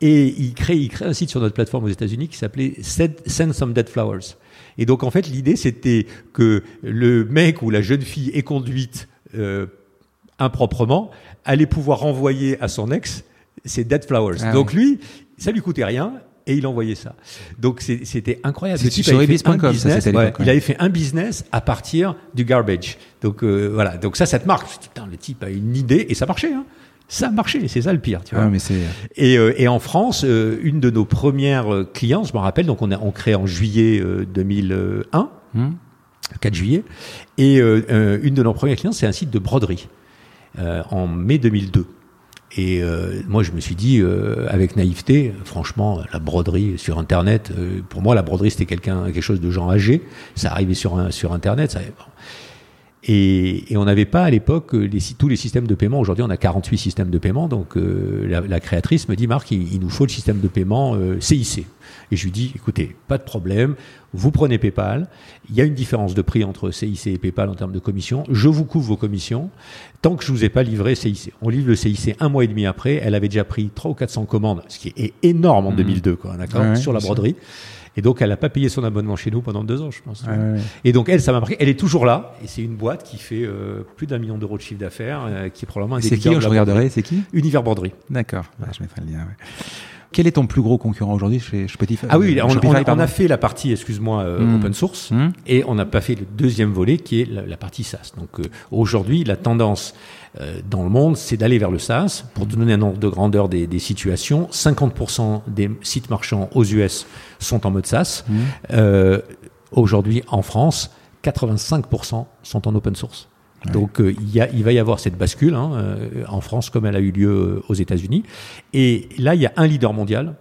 Et il crée, il crée un site sur notre plateforme aux États-Unis qui s'appelait Send Some Dead Flowers. Et donc en fait l'idée c'était que le mec ou la jeune fille est conduite euh, improprement allait pouvoir renvoyer à son ex ses dead flowers. Ah donc lui, ça lui coûtait rien et il envoyait ça. Donc c'était incroyable. C'est sur ibis.com, ouais, Il avait fait un business à partir du garbage. Donc euh, voilà, donc ça, ça te marque. Putain, le type a une idée et ça marchait. Hein. Ça marchait, c'est ça le pire. Tu vois. mais c'est... Et, euh, et, en France, euh, une de nos premières clients, je me rappelle, donc on a on crée en juillet 2001, 4 hmm. juillet, et une de nos premières clients, c'est un site de broderie en mai 2002. Et euh, moi, je me suis dit, euh, avec naïveté, franchement, la broderie sur Internet, euh, pour moi, la broderie, c'était quelqu'un, quelque chose de gens âgés. Ça arrivait sur, un, sur Internet. Ça, et, et, on n'avait pas à l'époque les, tous les systèmes de paiement. Aujourd'hui, on a 48 systèmes de paiement. Donc, la, la, créatrice me dit, Marc, il, il, nous faut le système de paiement CIC. Et je lui dis, écoutez, pas de problème, vous prenez PayPal, il y a une différence de prix entre CIC et PayPal en termes de commission, je vous couvre vos commissions, tant que je vous ai pas livré CIC. On livre le CIC un mois et demi après, elle avait déjà pris 300 ou 400 commandes, ce qui est énorme en 2002, mmh. quoi, d'accord, sur la broderie. Et donc, elle n'a pas payé son abonnement chez nous pendant deux ans, je pense. Et donc, elle, ça m'a marqué. Elle est toujours là. Et c'est une boîte qui fait euh, plus d'un million d'euros de chiffre d'affaires, euh, qui est probablement un des C'est qui, je regarderai, c'est qui? Univers Broderie. D'accord. Bah, je mettrai le lien. Quel est ton plus gros concurrent aujourd'hui chez Spotify Ah oui, on, on, a fait la partie, excuse-moi, euh, hmm. open source, hmm. et on n'a pas fait le deuxième volet qui est la, partie SaaS. Donc euh, aujourd'hui, la tendance euh, dans le monde, c'est d'aller vers le SaaS. Pour te donner un ordre de grandeur des, des situations, 50% des sites marchands aux US sont en mode SaaS. Hmm. aujourd'hui, en France, 85% sont en open source. Donc euh, il, y a, il, va y avoir cette bascule hein, euh, en France comme elle a eu lieu euh, aux États-Unis. Et là, il y a un leader mondial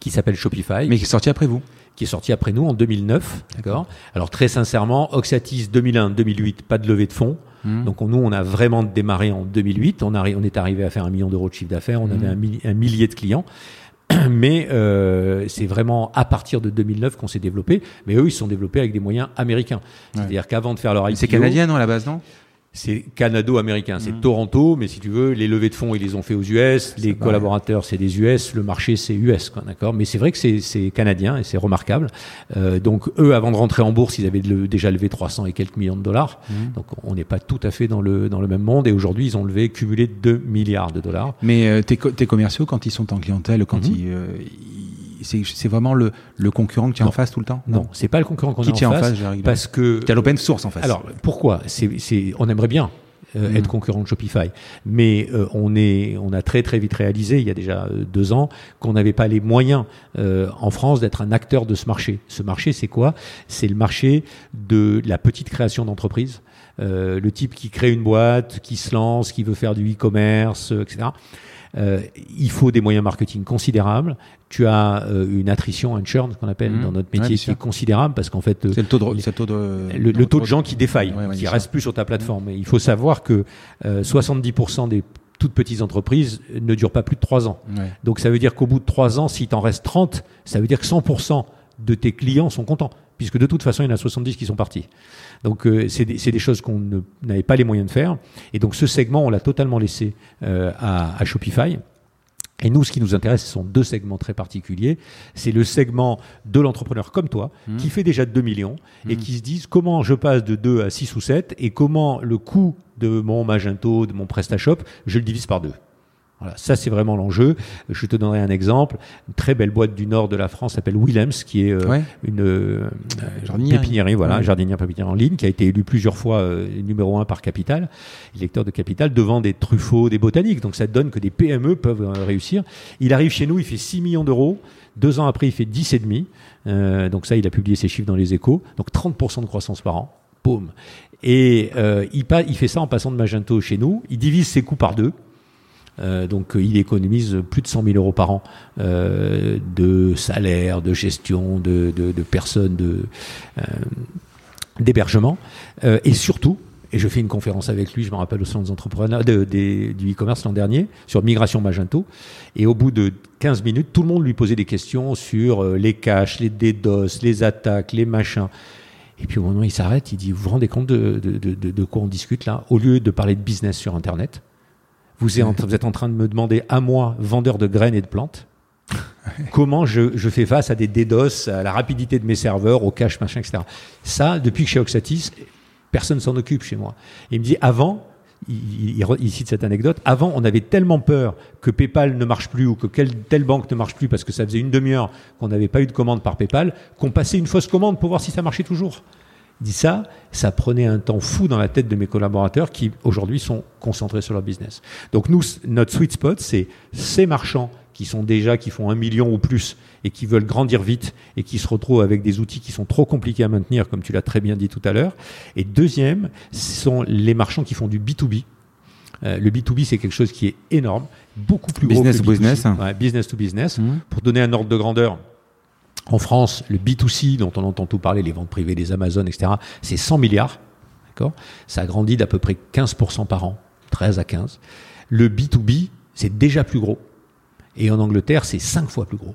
qui s'appelle Shopify. Mais qui est sorti après vous qui est sorti après nous en 2009, d'accord. Alors très sincèrement, Oxatis 2001-2008, pas de levée de fonds. Hmm. Donc nous, on a vraiment démarré en 2008. On, on est arrivé à faire un million d'euros de chiffre d'affaires. On avait hmm. un, un, millier de clients. [clears throat] mais euh, c'est vraiment à partir de 2009 qu'on s'est développé. Mais eux, ils se sont développés avec des moyens américains. C'est-à-dire qu'avant de faire leur IPO... C'est canadien, non, à la base, non? C'est canado-américain, c'est mmh. Toronto, mais si tu veux, les levées de fonds, ils les ont fait aux US, les collaborateurs, c'est des US, le marché, c'est US, d'accord? Mais c'est vrai que c'est canadien et c'est remarquable. Euh, donc, eux, avant de rentrer en bourse, ils avaient déjà levé 300 et quelques millions de dollars. Mmh. Donc, on n'est pas tout à fait dans le, dans le même monde. Et aujourd'hui, ils ont levé, cumulé 2 milliards de dollars. Mais euh, tes, tes, commerciaux, quand ils sont en clientèle, quand mmh. ils, euh, c'est vraiment le, le, concurrent que tu as en face tout le temps? Non, c'est pas le concurrent qu'on a en, en face. parce que tu as l'open source en face. Alors pourquoi? C'est on aimerait bien euh, hmm. être concurrent de Shopify. Mais euh, on est, on a très très vite réalisé il y a déjà euh, deux ans qu'on n'avait pas les moyens en France d'être un acteur de ce marché. Ce marché, c'est quoi? C'est le marché de la petite création d'entreprise. le type qui crée une boîte, qui se lance, qui veut faire du e-commerce, etc. Euh, il faut des moyens marketing considérables. Tu as euh, une attrition, un churn qu'on appelle mmh. dans notre métier qui est considérable parce qu'en fait, c'est le taux de, le, taux de, le, taux de gens qui défaillent, qui restent plus sur ta plateforme. il faut savoir que 70% euh, des toutes petites entreprises ne durent pas plus de 3 ans. Donc ça veut dire qu'au bout de 3 ans, si t'en restes 30, ça veut dire que 100% de tes clients sont contents puisque de toute façon, il y en a 70 qui sont partis. Donc, euh, c'est des, choses qu'on n'avait pas les moyens de faire. Et donc, ce segment, on l'a totalement laissé euh, à, à Shopify. Et nous, ce qui nous intéresse, ce sont deux segments très particuliers. C'est le segment de l'entrepreneur comme toi, mmh. qui fait déjà 2 millions et mmh. qui se disent comment je passe de 2 à 6 ou 7 et comment le coût de mon Magento, de mon PrestaShop, je le divise par deux. Voilà, ça c'est vraiment l'enjeu. Je te donnerai un exemple. Une très belle boîte du nord de la France s'appelle Willems, qui est euh, une euh, pépinière, voilà, jardinière pépinière en ligne, qui a été élu plusieurs fois euh, numéro un par Capital, électeur de Capital, devant des Truffauts, des botaniques. Donc ça donne que des PME peuvent réussir. Il arrive chez nous, il fait 6 millions d'euros. Deux ans après, il fait 10 et demi. donc ça, il a publié ses chiffres dans les échos. Donc 30% de croissance par an. Boum. Et il, il fait ça en passant de Magento chez nous. Il divise ses coûts par deux. Euh, donc euh, il économise plus de 100 000 euros par an euh, de salaire, de gestion, de, de, de personnes, de d'hébergement, et surtout. Et je fais une conférence avec lui, je me rappelle au salon des entrepreneurs du e-commerce l'an dernier sur migration Magento. Et au bout de 15 minutes, tout le monde lui posait des questions sur les caches, les DDoS, les attaques, les machins. Et puis au moment où il s'arrête, il dit Vous vous rendez compte de, de, quoi on discute là? Au lieu de parler de business sur Internet, vous êtes, en, train de me demander à moi, vendeur de graines et de plantes, comment je, fais face à des DDoS, à la rapidité de mes serveurs, au cache, machin, etc. Ça, depuis que je suis Oxatis, personne s'en occupe chez moi. il me dit, avant, il, cite cette anecdote, avant, on avait tellement peur que PayPal ne marche plus ou que telle banque ne marche plus parce que ça faisait une demi-heure qu'on n'avait pas eu de commande par PayPal, qu'on passait une fausse commande pour voir si ça marchait toujours dit ça, ça prenait un temps fou dans la tête de mes collaborateurs qui aujourd'hui sont concentrés sur leur business. Donc nous, notre sweet spot, c'est ces marchands qui sont déjà, qui font un million ou plus et qui veulent grandir vite et qui se retrouvent avec des outils qui sont trop compliqués à maintenir, comme tu l'as très bien dit tout à l'heure. Et deuxième, ce sont les marchands qui font du B2B. Euh, le B2B, c'est quelque chose qui est énorme, beaucoup plus business gros que business. business to business. Mmh. Pour donner un ordre de grandeur, en France, le B2C, dont on entend tout parler, les ventes privées, les Amazon, etc., c'est 100 milliards. D'accord? Ça a grandi d'à peu près 15% par an, 13 à 15. Le B2B, c'est déjà plus gros. Et en Angleterre, c'est 5 fois plus gros.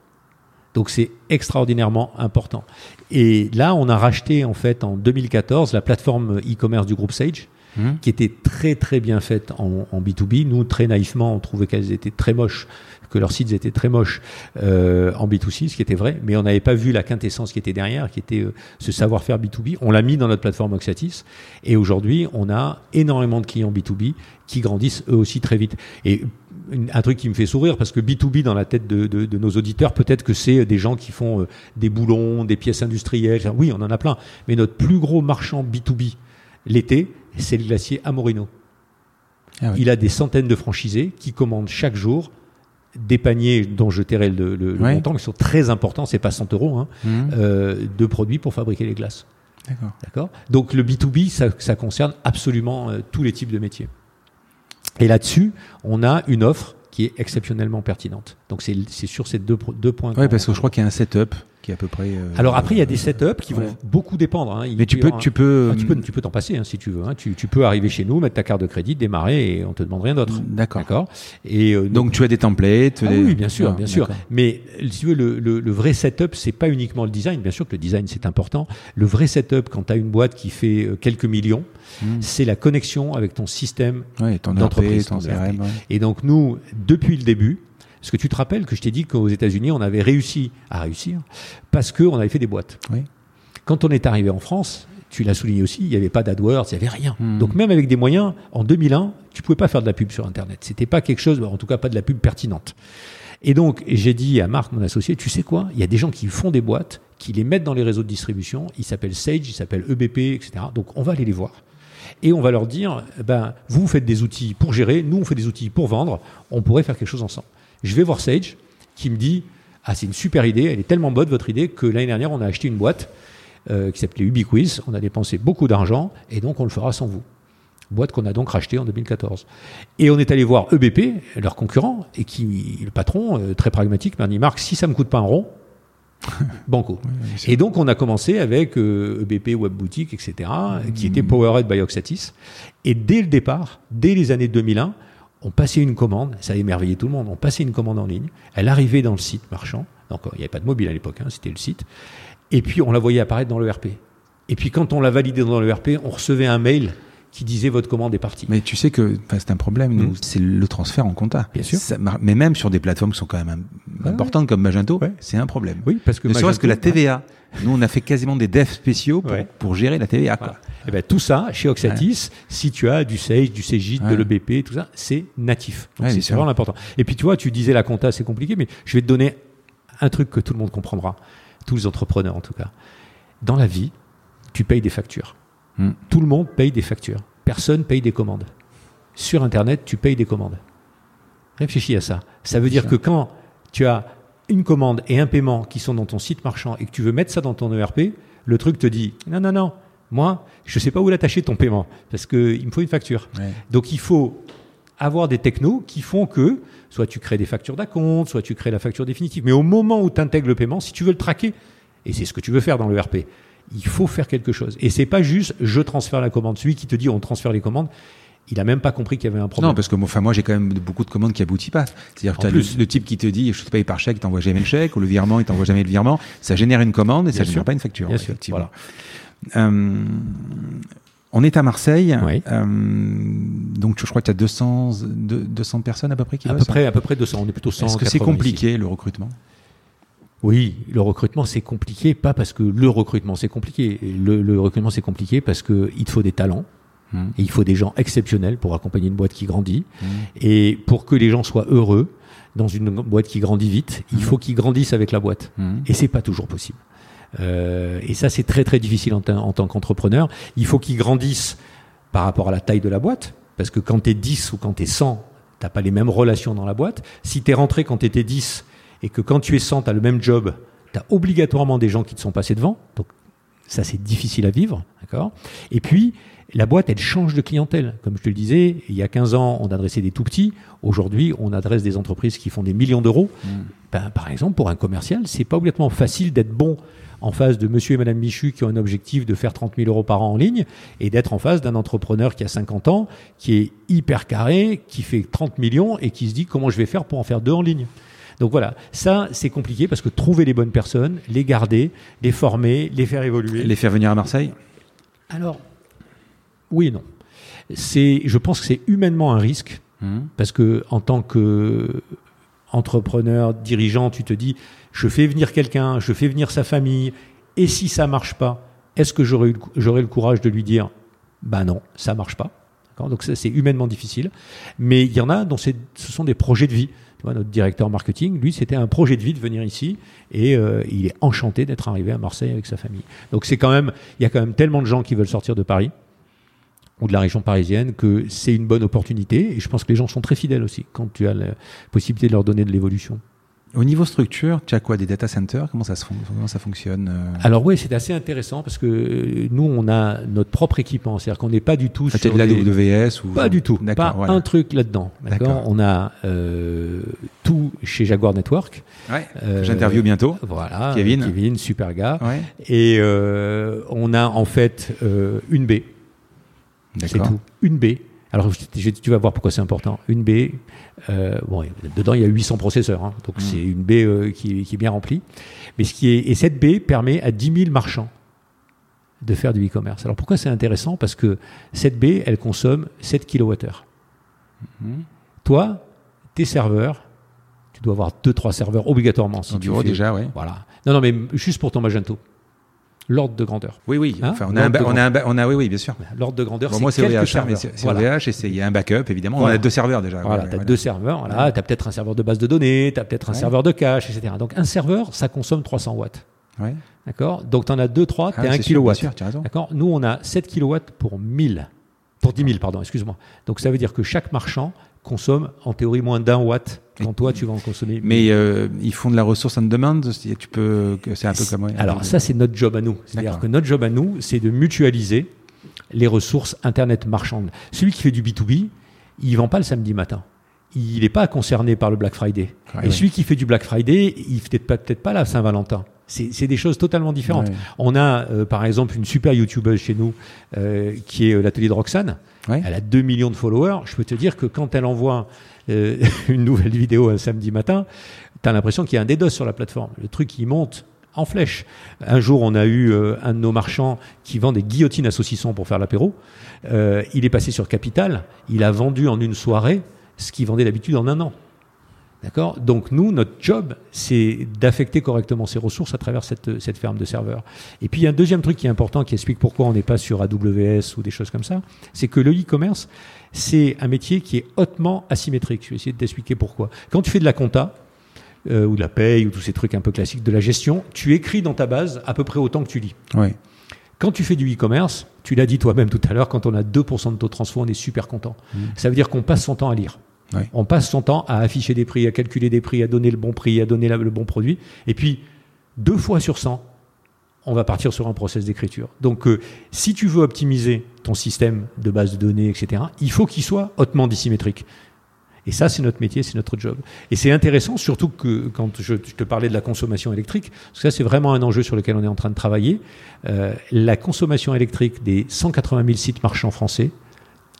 Donc c'est extraordinairement important. Et là, on a racheté en fait en 2014 la plateforme e-commerce du groupe Sage, mmh. qui était très très bien faite en, en, B2B. Nous, très naïvement, on trouvait qu'elles étaient très moches que leurs sites étaient très moches euh, en B2C, ce qui était vrai, mais on n'avait pas vu la quintessence qui était derrière, qui était euh, ce savoir-faire B2B. On l'a mis dans notre plateforme Oxatis, et aujourd'hui, on a énormément de clients B2B qui grandissent eux aussi très vite. Et un truc qui me fait sourire parce que B2B dans la tête de, de, de nos auditeurs, peut-être que c'est des gens qui font euh, des boulons, des pièces industrielles. Oui, on en a plein. Mais notre plus gros marchand B2B l'été, c'est le glacier Amorino. Ah Il a des centaines de franchisés qui commandent chaque jour des paniers dont je tairai le, le, montant, qui sont très importants, c'est pas 100 euros, hein, mmh. euh, de produits pour fabriquer les glaces. D'accord. Donc le B2B, ça, ça concerne absolument euh, tous les types de métiers. Et là-dessus, on a une offre qui est exceptionnellement pertinente. Donc c'est sur ces deux, deux points. Oui, parce que je crois qu'il y a un setup qui est à peu près. Euh, Alors après, il y a des setups qui vont beaucoup dépendre. Hein. Mais tu peux, tu peux, ah, tu peux, tu peux t'en passer hein, si tu veux. Hein. Tu, tu, peux arriver chez nous, mettre ta carte de crédit, démarrer et on te demande rien d'autre. D'accord. D'accord. Et euh, donc, tu as des templates. Ah oui, bien sûr, bien sûr. Mais si tu veux, le, le, le vrai setup, c'est pas uniquement le design. Bien sûr que le design c'est important. Le vrai setup, quand tu as une boîte qui fait euh, quelques millions, hmm. c'est la connexion avec ton système ouais, d'entreprise, ton CRM. Et donc nous, depuis le début, est-ce que tu te rappelles que je t'ai dit qu'aux États-Unis, on avait réussi à réussir parce qu'on avait fait des boîtes. Oui. Quand on est arrivé en France, tu l'as souligné aussi, il n'y avait pas d'AdWords, il n'y avait rien. Hmm. Donc même avec des moyens, en 2001, tu pouvais pas faire de la pub sur Internet. C'était pas quelque chose, en tout cas pas de la pub pertinente. Et donc j'ai dit à Marc, mon associé, tu sais quoi? Il y a des gens qui font des boîtes, qui les mettent dans les réseaux de distribution. Ils s'appellent Sage, ils s'appellent EBP, etc. Donc on va aller les voir. Et on va leur dire, ben, vous faites des outils pour gérer, nous, on fait des outils pour vendre, on pourrait faire quelque chose ensemble. Je vais voir Sage qui me dit Ah, c'est une super idée, elle est tellement bonne votre idée que l'année dernière, on a acheté une boîte euh, qui s'appelait Ubiquiz. On a dépensé beaucoup d'argent et donc on le fera sans vous. Boîte qu'on a donc rachetée en 2014. Et on est allé voir EBP, leur concurrent, et qui, le patron, euh, très pragmatique, m'a dit Marc, si ça me coûte pas un rond, [laughs] Banco. et donc on a commencé avec EBP e Web Boutique, etc., qui était Powered by Oxatis. Et dès le départ, dès les années 2001, on passait une commande, ça a émerveillé tout le monde, on passait une commande en ligne, elle arrivait dans le site marchand, donc il n'y avait pas de mobile à l'époque, hein, c'était le site, et puis on la voyait apparaître dans l'ERP. Et puis quand on l'a validé dans l'ERP, on recevait un mail qui disait votre commande est partie. Mais tu sais que c'est un problème, hmm. c'est le transfert en compta. Bien sûr. mais même sur des plateformes qui sont quand même importantes comme Magento, c'est un problème. Oui, parce que ne serait-ce que la TVA. Nous, on a fait quasiment des devs spéciaux pour, gérer la TVA. Quoi. Et eh ben, tout ça, chez Oxatis, si tu as du Sage, du Cegit, de l'EBP, tout ça, c'est natif. c'est vraiment important. Et puis, tu vois, tu disais la compta, c'est compliqué, mais je vais te donner un truc que tout le monde comprendra, tous les entrepreneurs en tout cas. Dans la vie, tu payes des factures. Hmm. Tout le monde paye des factures. Personne paye des commandes. Sur Internet, tu payes des commandes. Réfléchis à ça. Ça veut dire que quand tu as une commande et un paiement qui sont dans ton site marchand et que tu veux mettre ça dans ton ERP, le truc te dit non, non, non, moi, je ne sais pas où l'attacher ton paiement parce qu'il me faut une facture. Donc il faut avoir des technos qui font que soit tu crées des factures d'acompte, soit tu crées la facture définitive. Mais au moment où tu intègres le paiement, si tu veux le traquer, et c'est ce que tu veux faire dans l'ERP, il faut faire quelque chose. Et c'est pas juste je transfère la commande. Celui qui te dit on transfère les commandes, il a même pas compris qu'il y avait un problème. Non, parce que enfin, moi j'ai quand même beaucoup de commandes qui aboutissent pas. C'est-à-dire que le, le, type qui te dit je te paye par chèque, il t'envoie jamais le chèque, ou le virement, il t'envoie jamais le virement. Ça génère une commande et ça ne génère pas une facture. Bien effectivement. Sûr, voilà. euh, on est à Marseille. Euh, donc je crois que tu as 200, 200 personnes à peu près qui à peu près, à peu près 200. On est plutôt 100. Est-ce que c'est compliqué le recrutement? Oui, le recrutement c'est compliqué, pas parce que le recrutement c'est compliqué. Le, le recrutement c'est compliqué parce que il faut des talents, Mmh. Et il faut des gens exceptionnels pour accompagner une boîte qui grandit. Mmh. Et pour que les gens soient heureux dans une boîte qui grandit vite, il mmh. faut qu'ils grandissent avec la boîte. Et c'est pas toujours possible. Euh, et ça, c'est très très difficile en, en tant qu'entrepreneur. Il faut qu'ils grandissent par rapport à la taille de la boîte. Parce que quand tu es 10 ou quand tu es 100, t'as pas les mêmes relations dans la boîte. Si tu es rentré quand tu étais 10 et que quand tu es 100, tu as le même job, tu as obligatoirement des gens qui te sont passés devant. Donc ça, c'est difficile à vivre. d'accord? Et puis, la boîte, elle change de clientèle. Comme je te le disais, il y a 15 ans, on adressait des tout petits. Aujourd'hui, on adresse des entreprises qui font des millions d'euros. Mm. Ben, par exemple, pour un commercial, c'est pas obligatoirement facile d'être bon en face de monsieur et madame Michu qui ont un objectif de faire 30 000 euros par an en ligne et d'être en face d'un entrepreneur qui a 50 ans, qui est hyper carré, qui fait 30 millions et qui se dit comment je vais faire pour en faire deux en ligne. Donc voilà, ça c'est compliqué parce que trouver les bonnes personnes, les garder, les former, les faire évoluer. Les faire venir à Marseille? Alors, oui et non. C'est, je pense que c'est humainement un risque mmh. parce que en tant que entrepreneur, dirigeant, tu te dis, je fais venir quelqu'un, je fais venir sa famille, et si ça marche pas, est-ce que j'aurai le courage de lui dire, bah non, ça marche pas. Donc ça, c'est humainement difficile. Mais il y en a dont ce sont des projets de vie. Tu vois, notre directeur marketing, lui, c'était un projet de vie de venir ici et euh, il est enchanté d'être arrivé à Marseille avec sa famille. Donc c'est quand même, il y a quand même tellement de gens qui veulent sortir de Paris ou de la région parisienne, que c'est une bonne opportunité. Et je pense que les gens sont très fidèles aussi quand tu as la possibilité de leur donner de l'évolution. Au niveau structure, tu as quoi Des data centers? Comment ça, se, comment ça fonctionne euh? Alors oui, c'est assez intéressant parce que nous, on a notre propre équipement. C'est-à-dire qu'on n'est pas du tout ah, sur de ou Pas du tout. Pas un truc là-dedans. D'accord On a euh, tout chez Jaguar Network. Ouais, euh, J'interview bientôt. Voilà. Kevin. Kevin, super gars. Ouais. Et euh, on a en fait euh, une baie c'est tout. Une B. Alors, tu vas voir pourquoi c'est important. Une B, euh, bon, dedans, il y a 800 processeurs, hein. donc hmm. c'est une B euh, qui, est bien remplie. Mais ce qui est, et cette B permet à 10 000 marchands de faire du e-commerce. Alors, pourquoi c'est intéressant? Parce que cette B, elle consomme 7 kWh. Hmm. Toi, tes serveurs, tu dois avoir 2-3 serveurs obligatoirement. Si tu vois déjà, oui. Voilà. Non, non, mais juste pour ton Magento l'ordre de grandeur. Oui, oui. Hein enfin, on, a un, on, a un, on a, oui, oui, bien sûr. L'ordre de grandeur, c'est moi, c'est OVH, hein, mais c'est voilà. et il y a un backup, évidemment. On a deux serveurs déjà. Voilà, tu as deux serveurs. Voilà, tu as peut-être un serveur de base de données, tu as peut-être un serveur de cache, etc. Donc, un serveur, ça consomme 300 watts. Ouais. D'accord? Donc, tu en as 2, 3, tu as 1 kW. D'accord? Nous, on a 7 kW pour 1000. Pour 10 000, pardon, excuse-moi. Donc, ça veut dire que chaque marchand consomme en théorie moins d'un watt quand toi tu vas en consommer. Mais euh, ils font de la ressource en demande, tu peux, c'est un peu comme. Alors ça c'est notre job à nous. C'est-à-dire que notre job à nous, c'est de mutualiser les ressources internet marchandes. Celui qui fait du B2B, il vend pas le samedi matin. Il n'est pas concerné par le Black Friday. Et celui qui fait du Black Friday, il fait peut-être pas la Saint-Valentin. C'est des choses totalement différentes. On a, euh, par exemple, une super YouTubeuse chez nous, euh, qui est euh, l'atelier de Roxane. Elle a 2 millions de followers. Je peux te dire que quand elle envoie [laughs] une nouvelle vidéo un samedi matin, tu as l'impression qu'il y a un DDoS sur la plateforme. Le truc, il monte en flèche. Un jour, on a eu un de nos marchands qui vend des guillotines à saucisson pour faire l'apéro. il est passé sur Capital. Il a vendu en une soirée ce qu'il vendait d'habitude en un an. D'accord? Donc nous, notre job, c'est d'affecter correctement ces ressources à travers cette, cette, ferme de serveurs. Et puis il y a un deuxième truc qui est important, qui explique pourquoi on n'est pas sur AWS ou des choses comme ça, c'est que le e-commerce, c'est un métier qui est hautement asymétrique. Je vais essayer de t'expliquer pourquoi. Quand tu fais de la compta, euh, ou de la paye, ou tous ces trucs un peu classiques de la gestion, tu écris dans ta base à peu près autant que tu lis. Oui. Quand tu fais du e-commerce, tu l'as dit toi-même tout à l'heure, quand on a 2% de taux de transfert, on est super content. Mmh. Ça veut dire qu'on passe son temps à lire. On passe son temps à afficher des prix, à calculer des prix, à donner le bon prix, à donner le bon produit. Et puis, deux fois sur 100, on va partir sur un process d'écriture. Donc, euh, si tu veux optimiser ton système de base de données, etc., il faut qu'il soit hautement dissymétrique. Et ça, c'est notre métier, c'est notre job. Et c'est intéressant, surtout que quand je, te parlais de la consommation électrique, parce que ça, c'est vraiment un enjeu sur lequel on est en train de travailler. Euh, la consommation électrique des 180 000 sites marchands français,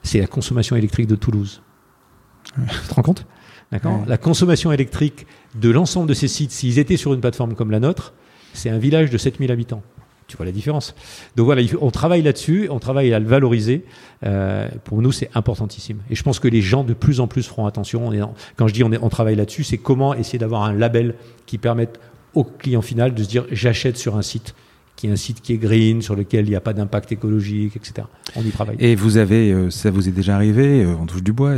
c'est la consommation électrique de Toulouse. Tu te rends compte? D'accord? La consommation électrique de l'ensemble de ces sites, s'ils étaient sur une plateforme comme la nôtre, c'est un village de 7000 habitants. Tu vois la différence? Donc voilà, on travaille là-dessus, on travaille à le valoriser. Euh, pour nous, c'est importantissime. Et je pense que les gens de plus en plus feront attention. quand je dis on, on travaille là-dessus, c'est comment essayer d'avoir un label qui permette au client final de se dire j'achète sur un site qui est un site qui est green, sur lequel il n'y a pas d'impact écologique, etc. On y travaille. Et vous avez, euh, ça vous est déjà arrivé, euh, on touche du bois,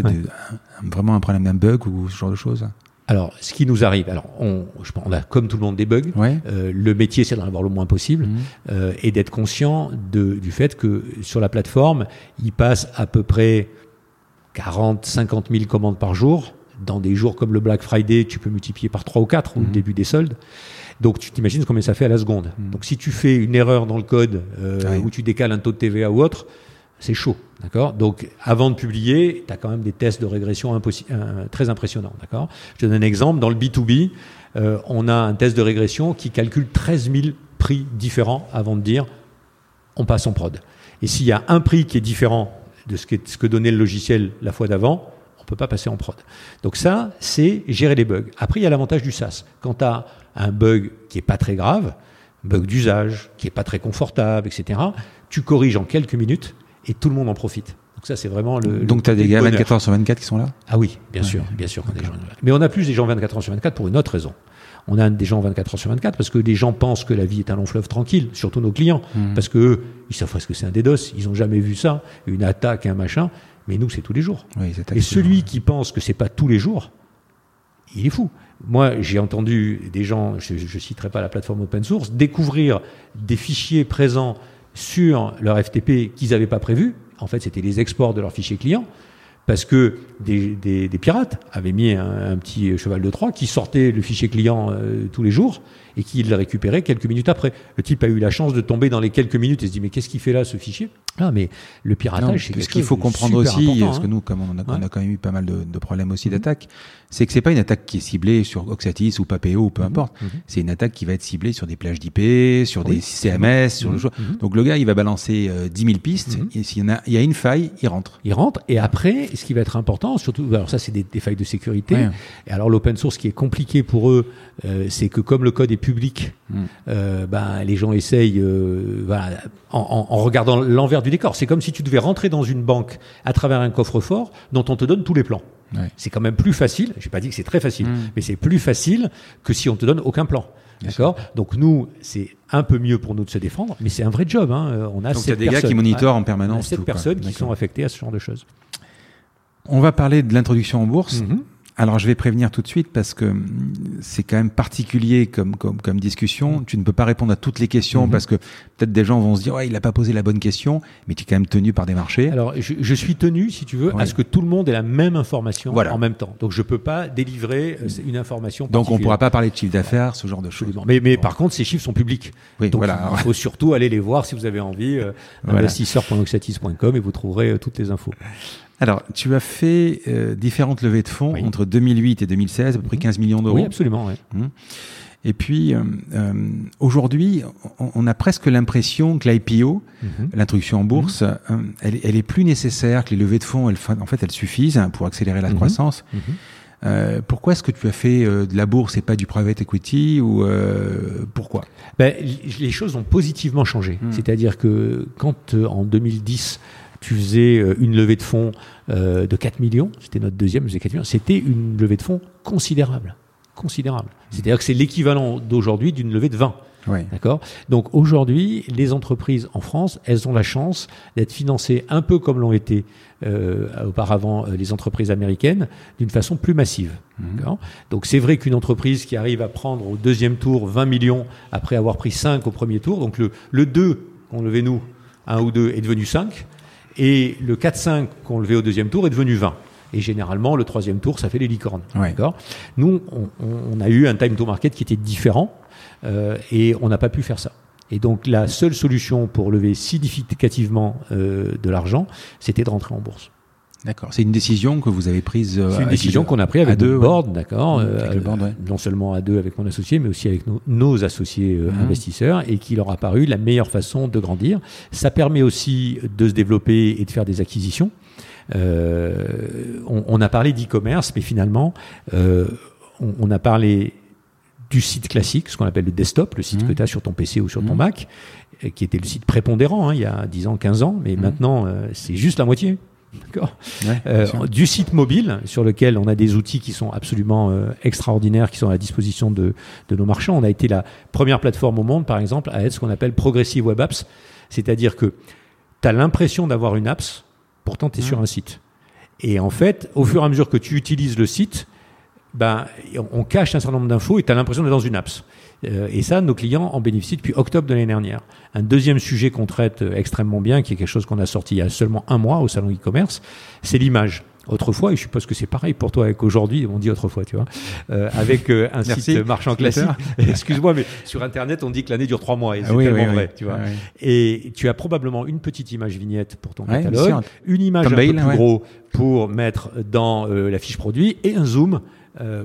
vraiment un problème d'un bug ou ce genre de choses alors, ce qui nous arrive, alors on, on a comme tout le monde des bugs. Euh, le métier, c'est d'en avoir le moins possible mmh. et d'être conscient de, du fait que sur la plateforme, il passe à peu près 40, 50 000 commandes par jour. Dans des jours comme le Black Friday, tu peux multiplier par 3 ou 4 ou le mmh. début des soldes. Donc tu t'imagines combien ça fait à la seconde. Hmm. Donc si tu fais une erreur dans le code euh, ou tu décales un taux de TVA ou autre, c'est chaud, d'accord? Donc avant de publier, tu as quand même des tests de régression euh, très impressionnants, d'accord? Je te donne un exemple, dans le B2B, euh, on a un test de régression qui calcule 13 000 prix différents avant de dire on passe en prod. Et s'il y a un prix qui est différent de ce que, ce que donnait le logiciel la fois d'avant, on ne peut pas passer en prod. Donc ça, c'est gérer les bugs. Après, il y a l'avantage du SaaS. Quand tu as un bug qui est pas très grave, bug d'usage, qui est pas très confortable, etc., tu corriges en quelques minutes et tout le monde en profite. Donc ça, c'est vraiment le. Donc tu as des gars 24 heures sur 24 qui sont là? Ah oui, bien sûr, bien sûr. Des gens... Mais on a plus des gens 24 heures sur 24 pour une autre raison. On a des gens 24 heures sur 24 parce que les gens pensent que la vie est un long fleuve tranquille, surtout nos clients, hmm. parce que eux, ils savent pas ce que c'est un DDoS, ils ont jamais vu ça, une attaque, un machin. Mais nous, c'est tous les jours. et celui qui pense que c'est pas tous les jours, il est fou. Moi, j'ai entendu des gens, je ne citerai pas la plateforme open source, découvrir des fichiers présents sur leur FTP qu'ils n'avaient pas prévus. En fait, c'était les exports de leurs fichiers clients parce que des, pirates avaient mis un, petit cheval de Troie qui sortait le fichier client euh, tous les jours et qui le récupérait quelques minutes après. Le type a eu la chance de tomber dans les quelques minutes et se dit mais qu'est-ce qu'il fait là ce fichier? Ah, mais le piratage, c'est ce qu'il faut comprendre aussi, parce que hein. nous, comme on a, on a, quand même eu pas mal de, de problèmes aussi mhm. d'attaque, c'est que c'est pas une attaque qui est ciblée sur Oxatis ou Papeo ou peu mhm. importe. Mhm. C'est une attaque qui va être ciblée sur des plages d'IP, sur des CMS, sur le choix. Donc le gars, il va balancer euh, 10 000 pistes, et s'il y, en a, il y a une faille, il rentre. Il rentre, et après, ce qui va être important, surtout, alors ça, c'est des, des, failles de sécurité. Et alors l'open source, qui est compliqué pour eux, euh, c'est que comme le code est public, euh, ben, les gens essayent, euh, voilà, en, en regardant l'envers du décor. C'est comme si tu devais rentrer dans une banque à travers un coffre-fort dont on te donne tous les plans. C'est quand même plus facile. J'ai pas dit que c'est très facile, mm. mais c'est plus facile que si on te donne aucun plan. D'accord. Donc nous, c'est un peu mieux pour nous de se défendre, mais c'est un vrai job. Hein. On a Donc il y a des gars qui monitorent en permanence. Cette personnes qui sont affectées à ce genre de choses. On va parler de l'introduction en bourse. Mm-hmm. Alors je vais prévenir tout de suite parce que hum, c'est quand même particulier comme, comme, comme discussion. Mm. Tu ne peux pas répondre à toutes les questions mm-hmm. parce que peut-être des gens vont se dire ouais il n'a pas posé la bonne question, mais tu es quand même tenu par des marchés. Alors je, je suis tenu, si tu veux, à ce que tout le monde ait la même information en même temps. Donc je peux pas délivrer euh, une information. Donc on pourra pas parler de chiffre d'affaires, ce genre de choses. Mais, mais par contre ces chiffres sont publics. Oui, Donc voilà. il faut surtout aller les voir si vous avez envie. Euh, investisseur.oxatis.com et vous trouverez euh, toutes les infos. Alors, tu as fait euh, différentes levées de fonds entre 2008 et 2016, à peu près 15 millions d'euros. Oui, absolument. Hum. Et puis, aujourd'hui, on, a presque l'impression que l'IPO, mhm. l'introduction en bourse, mhm. elle, est plus nécessaire, que les levées de fonds, en fait, elles suffisent pour accélérer la croissance. Euh, pourquoi est-ce que tu as fait euh, de la bourse et pas du private equity ou euh, pourquoi? Ben, Les choses ont positivement changé. Hmm. C'est-à-dire que quand en 2010 tu faisais une levée de fonds de 4 millions, c'était notre deuxième, c'était une levée de fonds considérable. Considérable. C'est-à-dire que c'est l'équivalent d'aujourd'hui d'une levée de 20. D'accord? Donc aujourd'hui, les entreprises en France, elles ont la chance d'être financées un peu comme l'ont été euh, auparavant euh, les entreprises américaines, d'une façon plus massive. Mhm. Donc c'est vrai qu'une entreprise qui arrive à prendre au deuxième tour 20 millions après avoir pris 5 au premier tour, donc le, le 2 qu'on levait nous, 1 ou 2, est devenu 5, et le 4-5 qu'on levait au deuxième tour est devenu 20. Et généralement, le troisième tour, ça fait les licornes. Nous, on, on, a eu un time to market qui était différent. Euh, et on n'a pas pu faire ça. Et donc la seule solution pour lever significativement euh, de l'argent, c'était de rentrer en bourse. D'accord. C'est une décision que vous avez prise. Euh, c'est une décision qu'on a prise avec deux board, d'accord. Euh, non seulement à deux avec mon associé, mais aussi avec nos, associés euh, mhm. investisseurs, et qui leur a paru la meilleure façon de grandir. Ça permet aussi de se développer et de faire des acquisitions. On, on, a parlé d'e-commerce, mais finalement, on, on, a parlé du site classique, ce qu'on appelle le desktop, le site mmh. que tu as sur ton PC ou sur ton mmh. Mac, qui était le site prépondérant hein, il y a 10 ans, 15 ans, mais mmh. maintenant euh, c'est juste la moitié. Euh, du site mobile sur lequel on a des outils qui sont absolument extraordinaires, qui sont à la disposition de, de, nos marchands. On a été la première plateforme au monde, par exemple, à être ce qu'on appelle Progressive Web Apps, c'est-à-dire que tu as l'impression d'avoir une apps, pourtant tu es sur un site. Et en fait, au fur et à mesure que tu utilises le site, ben, on cache un certain nombre d'infos et tu as l'impression d'être dans une apps. Euh, et ça, nos clients en bénéficient depuis octobre de l'année dernière. Un deuxième sujet qu'on traite euh, extrêmement bien, qui est quelque chose qu'on a sorti il y a seulement un mois au salon e-commerce, c'est l'image. Autrefois, et je suppose que c'est pareil pour toi avec aujourd'hui, on dit autrefois, tu vois, euh, avec un site marchand classique. [laughs] Excuse-moi, mais sur Internet, on dit que l'année dure trois mois, et c'est tellement vrai, tu vois. Et tu as probablement une petite image vignette pour ton catalogue, une image un peu plus gros pour mettre dans la fiche produit, et un zoom euh,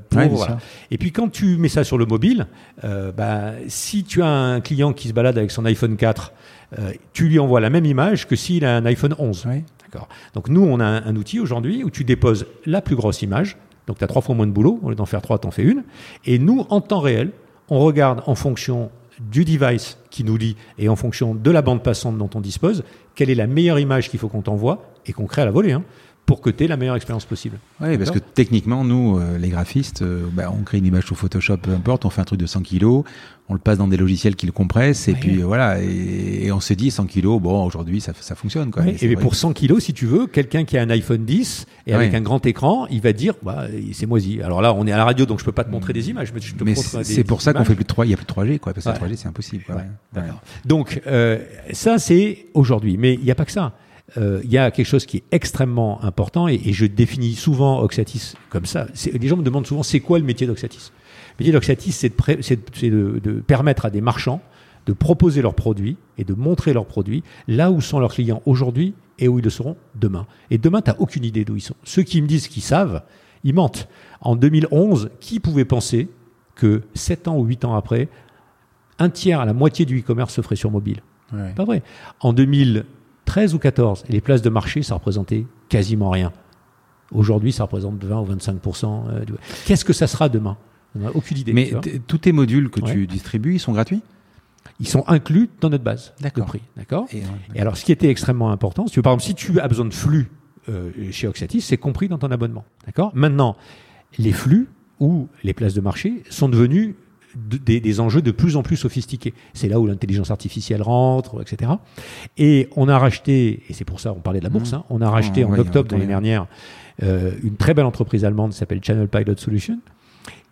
et puis quand tu mets ça sur le mobile, euh, bah, si tu as un client qui se balade avec son iPhone 4, euh, tu lui envoies la même image que s'il a un iPhone 11. D'accord. Donc nous, on a un, outil aujourd'hui où tu déposes la plus grosse image. Donc tu as trois fois moins de boulot. Au lieu d'en faire trois, tu en fais une. Et nous, en temps réel, on regarde en fonction du device qui nous lit et en fonction de la bande passante dont on dispose, quelle est la meilleure image qu'il faut qu'on t'envoie et qu'on crée à la volée. Hein pour que tu aies la meilleure expérience possible. Oui, parce que techniquement, nous, euh, les graphistes, euh, bah, on crée une image sur Photoshop, peu importe, on fait un truc de 100 kilos, on le passe dans des logiciels qui le compressent, et puis voilà, et, on se dit 100 kilos, bon, aujourd'hui, ça, ça fonctionne. Quoi. et, pour 100 kilos, si tu veux, quelqu'un qui a un iPhone 10 et avec un grand écran, il va dire, bah, c'est moisi. Alors là, on est à la radio, donc je peux pas te montrer des images, mais je te mais c'est pour ça qu'on fait plus de 3, il y a plus de 3G, quoi, parce que 3G, c'est impossible. Donc, euh, ça, c'est aujourd'hui. Mais il n'y a pas que ça. Euh, il y a quelque chose qui est extrêmement important et, je définis souvent Oxatis comme ça. Les gens me demandent souvent c'est quoi le métier d'Oxatis? Le métier d'Oxatis, c'est de, de, permettre à des marchands de proposer leurs produits et de montrer leurs produits là où sont leurs clients aujourd'hui et où ils le seront demain. Et demain, tu n'as aucune idée d'où ils sont. Ceux qui me disent qu'ils savent, ils mentent. En 2011, qui pouvait penser que 7 ans ou 8 ans après, un tiers à la moitié du e-commerce se ferait sur mobile? Pas vrai. En 2000, 13 ou 14. Et les places de marché, ça représentait quasiment rien. Aujourd'hui, ça représente 20 ou 25% euh, Qu'est-ce que ça sera demain? On n'a aucune idée. Mais tous tes modules que tu distribues, ils sont gratuits? Ils sont inclus dans notre base de prix. D'accord? Et, alors, ce qui était extrêmement important, si, par exemple, si tu as besoin de flux euh, chez Oxatis, c'est compris dans ton abonnement. D'accord? Maintenant, les flux ou les places de marché sont devenus des, enjeux de plus en plus sophistiqués. C'est là où l'intelligence artificielle rentre, etc. Et on a racheté, et c'est pour ça on parlait de la bourse, mmh. hein, on a racheté en octobre de l'année dernière euh, une très belle entreprise allemande qui s'appelle Channel Pilot Solution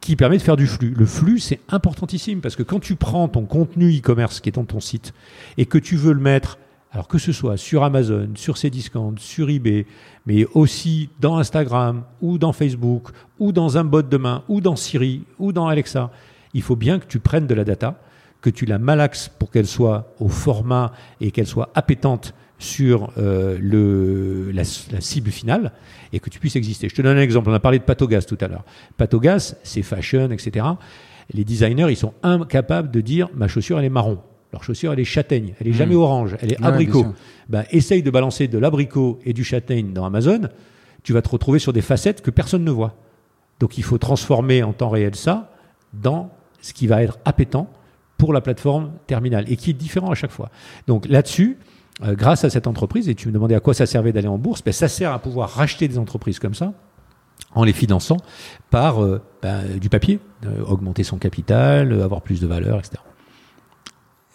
qui permet de faire du flux. Le flux, c'est importantissime parce que quand tu prends ton contenu e-commerce qui est dans ton site et que tu veux le mettre, alors que ce soit sur Amazon, sur Cdiscount, sur eBay, mais aussi dans Instagram ou dans Facebook ou dans un bot de main ou dans Siri ou dans Alexa, il faut bien que tu prennes de la data, que tu la malaxes pour qu'elle soit au format et qu'elle soit appétante sur euh, le, la, cible finale et que tu puisses exister. Je te donne un exemple. On a parlé de Patogas tout à l'heure. Patogas, c'est fashion, etc. Les designers, ils sont incapables de dire ma chaussure, elle est marron. Leur chaussure, elle est châtaigne. Elle est hmm. jamais orange. Elle est abricot. Ben, essaye de balancer de l'abricot et du châtaigne dans Amazon. Tu vas te retrouver sur des facettes que personne ne voit. Donc il faut transformer en temps réel ça dans ce qui va être appétant pour la plateforme terminale et qui est différent à chaque fois. Donc là-dessus, euh, grâce à cette entreprise, et tu me demandais à quoi ça servait d'aller en bourse, ben, ça sert à pouvoir racheter des entreprises comme ça en les finançant par euh, ben, du papier, euh, augmenter son capital, avoir plus de valeur, etc.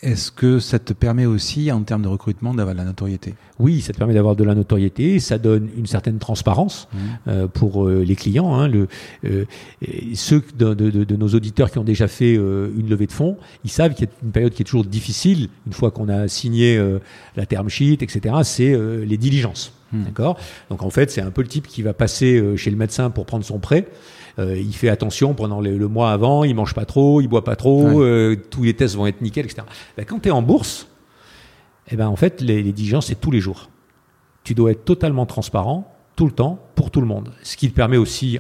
Est-ce que ça te permet aussi, en termes de recrutement, d'avoir de la notoriété? Oui, ça te permet d'avoir de la notoriété, ça donne une certaine transparence mmh. euh, pour euh, les clients. Hein, le, euh, ceux de, de, de, nos auditeurs qui ont déjà fait euh, une levée de fonds, ils savent qu'il y a une période qui est toujours difficile, une fois qu'on a signé euh, la term sheet, etc., c'est les diligences. Mmh. D'accord? Donc en fait, c'est un peu le type qui va passer chez le médecin pour prendre son prêt. Euh, il fait attention pendant le, mois avant, il mange pas trop, il boit pas trop, euh, tous les tests vont être nickel, etc. Ben, quand tu es en bourse, eh ben, en fait, les, les diligences, c'est tous les jours. Tu dois être totalement transparent, tout le temps, pour tout le monde. Ce qui te permet aussi.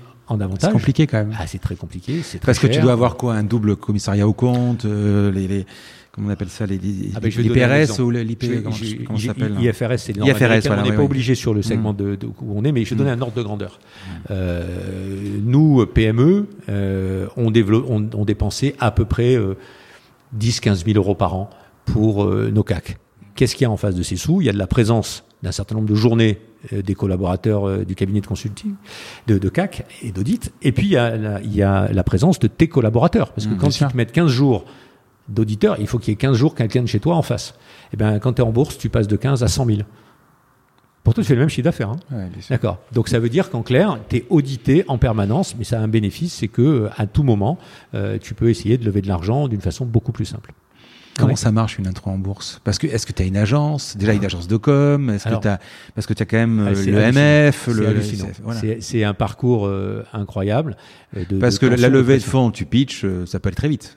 C'est compliqué quand même. Ah, c'est très compliqué. Parce que tu dois avoir quoi? Un double commissariat au compte euh, les, les, comment on appelle ça les, ah ben, l'IPRS ou l'IP comment, ça s'appelle IFRS c'est les IFRS, voilà, on n'est pas obligé sur le segment mm. de, de, où on est mais je vais donner mm. un ordre de grandeur mm. euh, nous PME euh, on, développe, on, on, dépensait à peu près euh, 10 15 000 euros par an pour euh, nos CAC qu'est-ce qu'il y a en face de ces sous? Il y a de la présence d'un certain nombre de journées euh, des collaborateurs euh, du cabinet de consulting, de, de CAC et d'audit. Et puis, il y, a la, il y a la présence de tes collaborateurs. Parce que quand tu te mets 15 jours d'auditeurs, il faut qu'il y ait 15 jours quelqu'un de chez toi en face. Et eh bien, quand tu es en bourse, tu passes de 15 à 100 000. Pourtant, tu fais le même chiffre d'affaires. Hein. D'accord. Donc, ça veut dire qu'en clair, tu es audité en permanence, mais ça a un bénéfice, c'est que à tout moment, euh, tu peux essayer de lever de l'argent d'une façon beaucoup plus simple. Comment ça marche une intro en bourse? Parce que est-ce que tu as une agence? Déjà une agence de com Est-ce que as, parce que tu as quand même ah, le MF, le c'est un parcours euh, incroyable. Euh, de, parce que la levée de fonds, tu pitches, euh, ça peut aller très vite.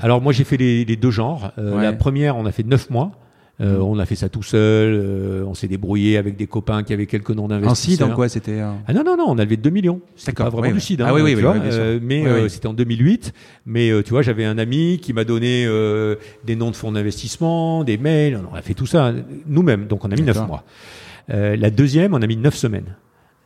Alors moi j'ai fait les, les, deux genres. La première, on a fait neuf mois. Euh, on a fait ça tout seul. Euh, on s'est débrouillé avec des copains qui avaient quelques noms d'investisseurs. En seed, quoi C'était Ah non non non, on a levé 2 millions. C'était pas vraiment du seed. Hein, ah oui oui, oui, euh, mais c'était en 2008. Mais tu vois, j'avais un ami qui m'a donné des noms de fonds d'investissement, des mails. On a fait tout ça nous-mêmes. Donc on a mis 9 mois. la deuxième, on a mis 9 semaines.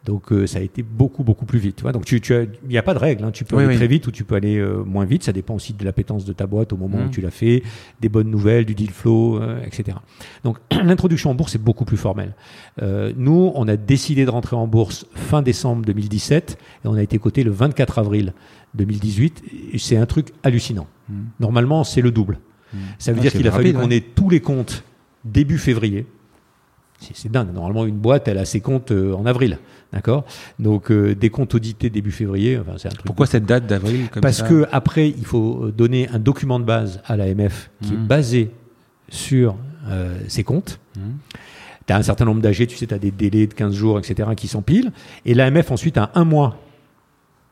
Donc euh, ça a été beaucoup beaucoup plus vite. Tu vois Donc tu, tu il n'y a pas de règle. Hein. Tu peux aller très vite ou tu peux aller euh, moins vite. Ça dépend aussi de l'appétence de ta boîte au moment où mmh. tu l'as fait, des bonnes nouvelles, du deal flow, euh, etc. Donc [clears throat] l'introduction en bourse est beaucoup plus formelle. nous, on a décidé de rentrer en bourse fin décembre 2017 et on a été coté le 24 avril 2018. Et c'est un truc hallucinant. Mmh. Normalement, c'est le double. Mmh. Ça veut ah, dire qu'il a fallu qu'on ait tous les comptes début février. C'est dingue. Normalement, une boîte, elle a ses comptes en avril. D'accord? Donc euh, des comptes audités début février. Enfin, c'est un truc Pourquoi cette date d'avril Parce que après, il faut euh, donner un document de base à l'AMF qui est mmh. basé sur euh, ces comptes. Mmh. Tu as un certain nombre d'AG, tu sais, tu as des délais de 15 jours, etc., qui s'empilent. Et l'AMF ensuite a un mois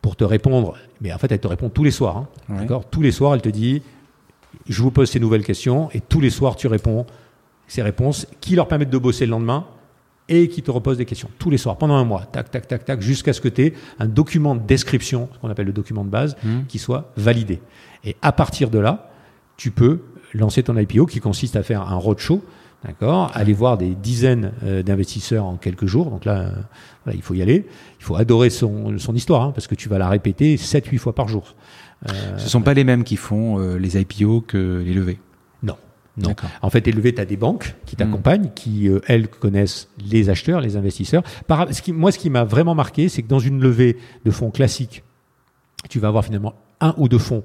pour te répondre. Mais en fait, elle te répond tous les soirs. Hein. D'accord? Tous les soirs, elle te dit je vous pose ces nouvelles questions. Et tous les soirs, tu réponds ces réponses qui leur permettent de bosser le lendemain et qui te repose des questions tous les soirs pendant un mois, tac, tac, tac, tac, jusqu'à ce que tu aies un document de description, ce qu'on appelle le document de base, mmh. qui soit validé. Et à partir de là, tu peux lancer ton IPO qui consiste à faire un roadshow, d'accord, aller voir des dizaines euh, d'investisseurs en quelques jours. Donc là, euh, il faut y aller. Il faut adorer son, son histoire, hein, parce que tu vas la répéter 7-8 fois par jour. Euh, Ce ne sont pas les mêmes qui font les IPO que les levées. Non. En fait, élevé, tu as des banques qui t'accompagnent, hmm. qui, euh, elles, connaissent les acheteurs, les investisseurs. Par, ce qui, moi, ce qui m'a vraiment marqué, c'est que dans une levée de fonds classique, tu vas avoir finalement un ou deux fonds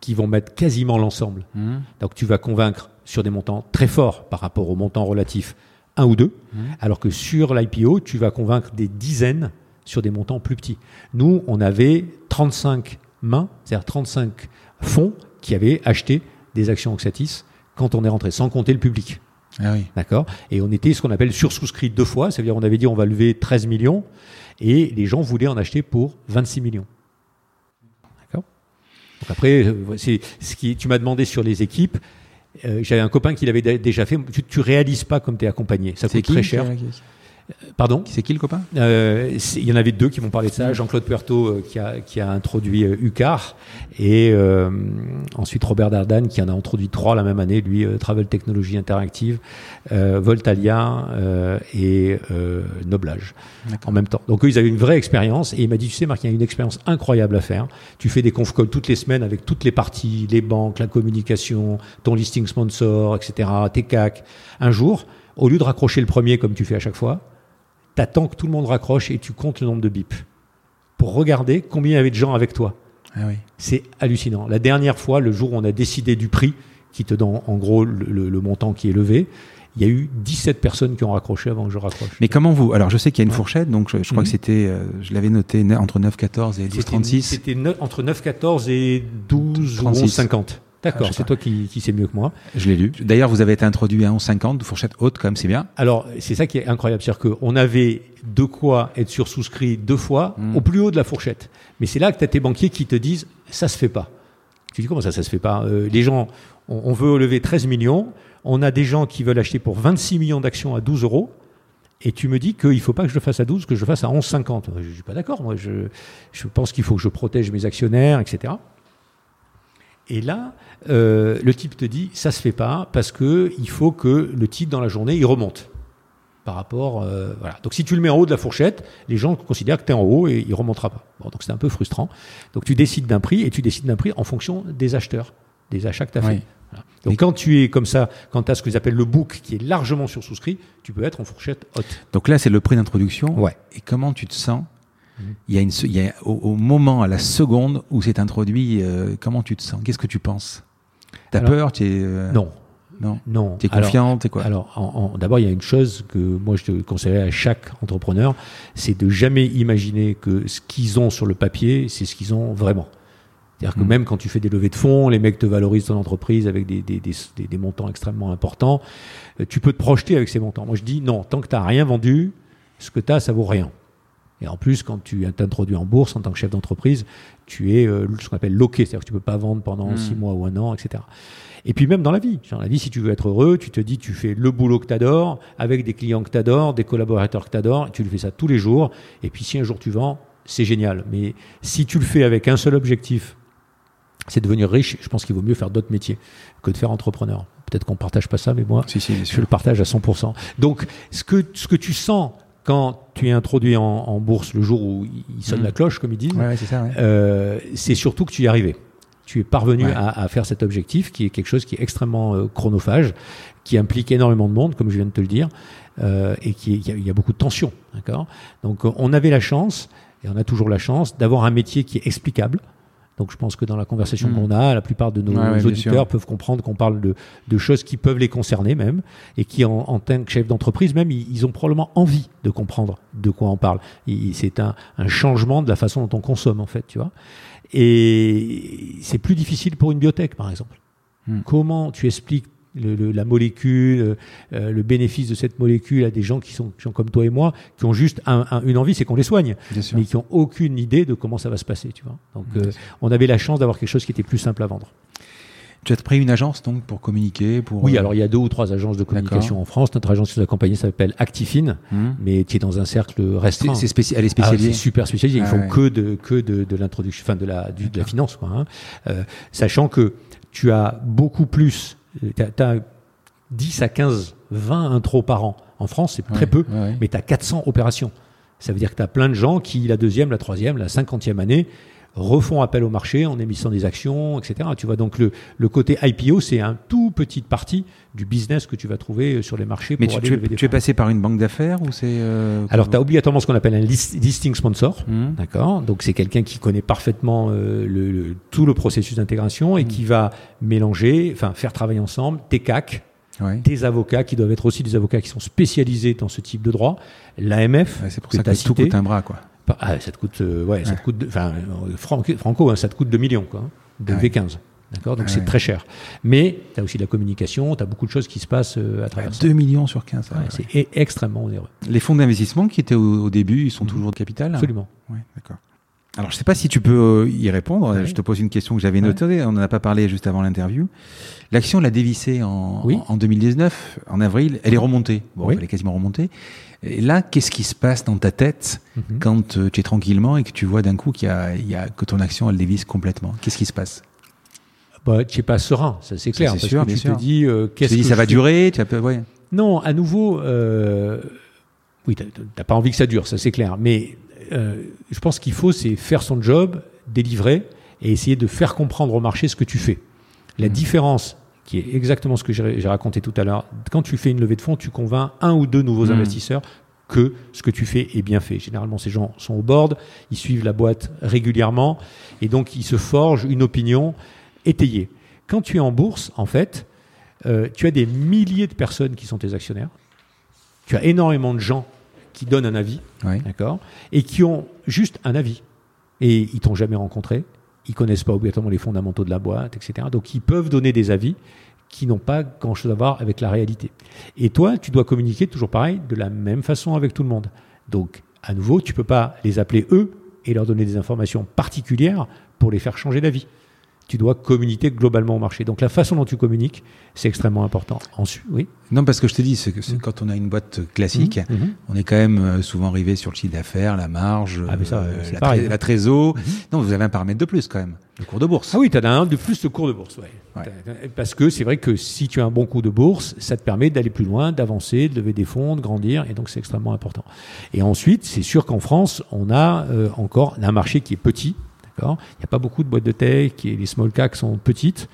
qui vont mettre quasiment l'ensemble. Hmm. Donc, tu vas convaincre sur des montants très forts par rapport aux montants relatifs, un ou deux. Hmm. Alors que sur l'IPO, tu vas convaincre des dizaines sur des montants plus petits. Nous, on avait 35 mains, c'est-à-dire 35 fonds qui avaient acheté des actions Oxatis quand on est rentré, sans compter le public. Ah oui. D'accord? Et on était ce qu'on appelle sursouscrit deux fois, c'est-à-dire on avait dit on va lever 13 millions et les gens voulaient en acheter pour 26 millions. D'accord? Donc après, euh, c'est ce qui tu m'as demandé sur les équipes. Euh, j'avais un copain qui l'avait déjà fait. Tu, tu réalises pas comme tu es accompagné. Ça coûte très cher. Pardon C'est qui le copain euh, Il y en avait deux qui m'ont parlé de ça. Jean-Claude Puerto euh, qui, a, qui a introduit euh, UCAR et euh, ensuite Robert Dardan qui en a introduit trois la même année, lui Travel Technology Interactive, Voltalia et Noblage en même temps. Donc eux ils avaient une vraie expérience et il m'a dit tu sais Marc il y a une expérience incroyable à faire. Tu fais des conf toutes les semaines avec toutes les parties, les banques, la communication, ton listing sponsor, etc., tes CAC. Un jour, au lieu de raccrocher le premier comme tu fais à chaque fois, t'attends que tout le monde raccroche et tu comptes le nombre de bips pour regarder combien il y avait de gens avec toi. Ah oui. C'est hallucinant. La dernière fois, le jour où on a décidé du prix, qui te donne en gros le, montant qui est levé, il y a eu 17 personnes qui ont raccroché avant que je raccroche. Mais comment vous Alors je sais qu'il y a une fourchette, donc je, crois que mhm. c'était, euh, je l'avais noté entre 9,14 et 12,36. C'était entre 9,14 et 12,50. D'accord, c'est toi qui, qui sais mieux que moi. Je l'ai lu. D'ailleurs, vous avez été introduit à 11,50, fourchette haute quand même, c'est bien. Alors, c'est ça qui est incroyable, c'est-à-dire qu'on avait de quoi être sursouscrit deux fois hmm. au plus haut de la fourchette. Mais c'est là que tu as tes banquiers qui te disent, ça se fait pas. Tu dis comment ça, ça se fait pas? Euh, Les gens, on, veut lever 13 millions, on a des gens qui veulent acheter pour 26 millions d'actions à 12 euros, et tu me dis qu'il ne faut pas que je le fasse à 12, que je le fasse à 11,50. Je ne suis pas d'accord, moi je, je pense qu'il faut que je protège mes actionnaires, etc. Et là, euh, le type te dit, ça se fait pas parce que il faut que le titre dans la journée il remonte par rapport. Euh, voilà. Donc si tu le mets en haut de la fourchette, les gens considèrent que tu es en haut et il remontera pas. Bon, donc c'est un peu frustrant. Donc tu décides d'un prix et tu décides d'un prix en fonction des acheteurs, des achats que tu as fait. Donc quand tu es comme ça, quand tu as ce qu'ils appellent le book qui est largement sursouscrit, tu peux être en fourchette haute. Donc là c'est le prix d'introduction. Ouais. Et comment tu te sens il y a, une, il y a au, moment, à la seconde où c'est introduit, euh, comment tu te sens? Qu'est-ce que tu penses? T'as peur? Es, euh, Non. Non? Non. T'es confiant T'es quoi? Alors, d'abord, il y a une chose que moi je te conseillerais à chaque entrepreneur, c'est de jamais imaginer que ce qu'ils ont sur le papier, c'est ce qu'ils ont vraiment. C'est-à-dire que hmm. même quand tu fais des levées de fonds, les mecs te valorisent ton entreprise avec des, des, des, des montants extrêmement importants. Euh, tu peux te projeter avec ces montants. Moi, je dis non, tant que tu n'as rien vendu, ce que tu as, ça vaut rien. Et en plus, quand tu t'introduis en bourse en tant que chef d'entreprise, tu es euh, ce qu'on appelle loqué, c'est-à-dire que tu peux pas vendre pendant hmm. six mois ou un an, etc. Et puis même dans la vie, dans la vie, si tu veux être heureux, tu te dis, tu fais le boulot que tu adores, avec des clients que tu adores, des collaborateurs que tu adores, et tu le fais ça tous les jours. Et puis si un jour tu vends, c'est génial. Mais si tu le fais avec un seul objectif, c'est devenir riche, je pense qu'il vaut mieux faire d'autres métiers que de faire entrepreneur. Peut-être qu'on partage pas ça, mais moi, je le partage à 100%. Donc, ce que, ce que tu sens quand tu es introduit en, bourse le jour où il sonne mmh. la cloche, comme ils disent, euh, c'est surtout que tu y es arrivé. Tu es parvenu à, faire cet objectif qui est quelque chose qui est extrêmement euh, chronophage, qui implique énormément de monde, comme je viens de te le dire, euh, et qui il y, a beaucoup de tension. D'accord? Donc on avait la chance, et on a toujours la chance, d'avoir un métier qui est explicable. Donc je pense que dans la conversation hmm. qu'on a, la plupart de nos auditeurs peuvent comprendre qu'on parle de, choses qui peuvent les concerner même, et qui en, tant que chef d'entreprise même, ils, ont probablement envie de comprendre de quoi on parle. C'est un, un, changement de la façon dont on consomme en fait, tu vois. Et c'est plus difficile pour une biotech par exemple. Hmm. Comment tu expliques le, la molécule, euh, euh, le bénéfice de cette molécule à des gens qui sont, comme toi et moi, qui ont juste une envie, c'est qu'on les soigne, mais qui ont aucune idée de comment ça va se passer, tu vois. Donc, euh, on avait la chance d'avoir quelque chose qui était plus simple à vendre. Tu as pris une agence donc pour communiquer pour Oui, alors il y a deux ou trois agences de communication en France. Notre agence de accompagnée s'appelle Actifine, hmm. mais qui est dans un cercle restreint. C'est elle est spécialisée. Ah, c'est super spécialisé. Ils ah font que de que de, de l'introduction, enfin de la de la finance, quoi. Hein. Euh, sachant que tu as beaucoup plus tu as, 10 à 15, 20 intros par an. En France, c'est très peu, mais tu as 400 opérations. Ça veut dire que tu as plein de gens qui, la deuxième, la troisième, la cinquantième année, refont appel au marché en émissant des actions, etc. Tu vois, donc le, le côté IPO, c'est un tout petite partie du business que tu vas trouver euh, sur les marchés. Mais tu, tu, es, passé par une banque d'affaires ou c'est euh, Alors, tu as obligatoirement ce qu'on appelle un listing sponsor, mmh. d'accord Donc, c'est quelqu'un qui connaît parfaitement euh, le, tout le processus d'intégration et mmh. qui va mélanger, enfin, faire travailler ensemble tes CAC, des avocats qui doivent être aussi des avocats qui sont spécialisés dans ce type de droit, l'AMF, c'est pour ça que, tout coûte un bras, quoi. Ah, ça te coûte, ouais, ça te coûte, enfin, franco, hein, ça te coûte 2 millions, quoi, hein, de V15. D'accord? Donc c'est très cher. Mais tu as aussi de la communication, tu as beaucoup de choses qui se passent euh, à travers 2 millions sur 15. c'est extrêmement onéreux. Les fonds d'investissement qui étaient au, début, ils sont mhm. toujours de capital? Absolument. Ouais, d'accord. Alors je sais pas si tu peux euh, y répondre. Je te pose une question que j'avais notée. On n'en a pas parlé juste avant l'interview. L'action l'a dévissée en, en 2019, en avril. Elle est remontée. Bon, elle est quasiment remontée. Et là, qu'est-ce qui se passe dans ta tête mhm. quand euh, tu es tranquillement et que tu vois d'un coup qu'il y, a, que ton action elle dévisse complètement? Qu'est-ce qui se passe? Bah, tu n'es pas serein, ça c'est clair. Sûr, que tu sûr. te dis, euh, qu'est-ce que ça va durer tu as ouais. Non, à nouveau, euh, oui, tu n'as pas envie que ça dure, ça c'est clair. Mais euh, je pense qu'il faut, c'est faire son job, délivrer et essayer de faire comprendre au marché ce que tu fais. La mmh. différence, qui est exactement ce que j'ai raconté tout à l'heure, quand tu fais une levée de fonds, tu convaincs un ou deux nouveaux mmh. investisseurs que ce que tu fais est bien fait. Généralement, ces gens sont au board, ils suivent la boîte régulièrement et donc ils se forgent une opinion étayée. Quand tu es en bourse, en fait, euh, tu as des milliers de personnes qui sont tes actionnaires. Tu as énormément de gens qui donnent un avis, d'accord, et qui ont juste un avis. Et ils t'ont jamais rencontré, ils connaissent pas obligatoirement les fondamentaux de la boîte, etc. Donc ils peuvent donner des avis qui n'ont pas grand-chose à voir avec la réalité. Et toi, tu dois communiquer toujours pareil, de la même façon avec tout le monde. Donc, à nouveau, tu peux pas les appeler eux et leur donner des informations particulières pour les faire changer d'avis tu dois communiquer globalement au marché. Donc la façon dont tu communiques, c'est extrêmement important. Ensuite, oui. Non, parce que je te dis, c'est que mmh. quand on a une boîte classique, mmh. Mmh. on est quand même euh, souvent arrivé sur le chiffre d'affaires, la marge, ah, euh, la, la, trésor. Non, vous avez un paramètre de plus quand même, le cours de bourse. Ah oui, tu as un de plus le cours de bourse, ouais. Parce que c'est vrai que si tu as un bon cours de bourse, ça te permet d'aller plus loin, d'avancer, de lever des fonds, de grandir, et donc c'est extrêmement important. Et ensuite, c'est sûr qu'en France, on a euh, encore un marché qui est petit, il n'y a pas beaucoup de boîtes de tech, et les small caps sont petites,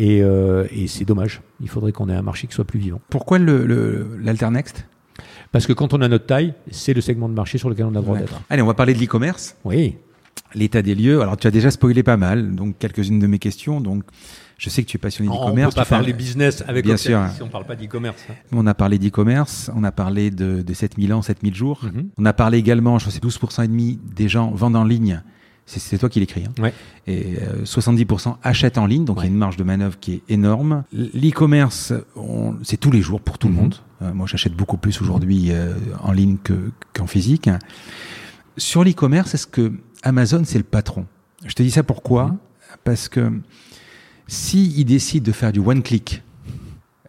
euh, et, c'est dommage. Il faudrait qu'on ait un marché qui soit plus vivant. Pourquoi l'alternext? Parce que quand on a notre taille, c'est le segment de marché sur lequel on a le droit d'être. Allez, on va parler de l'e-commerce. Oui. L'état des lieux. Alors, tu as déjà spoilé pas mal, donc quelques-unes de mes questions. Donc, je sais que tu es passionné d'e-commerce. On peut pas parler business avec Bien sûr. si on parle pas d'e-commerce. Hein. On a parlé d'e-commerce, on a parlé de, de 7000 ans, 7000 jours. Mm-hmm. On a parlé également, je crois c'est 12% et demi des gens vendent en ligne c'est toi qui l'écris. Hein. Ouais. Et 70% euh, achètent en ligne, donc il y a une marge de manœuvre qui est énorme. L'e-commerce, c'est tous les jours pour tout le mhm. monde. Euh, moi, j'achète beaucoup plus aujourd'hui euh, en ligne qu'en physique. Sur l'e-commerce, est-ce que Amazon, c'est le patron? Je te dis ça pourquoi? Mhm. Parce que s'il il décide de faire du one-click,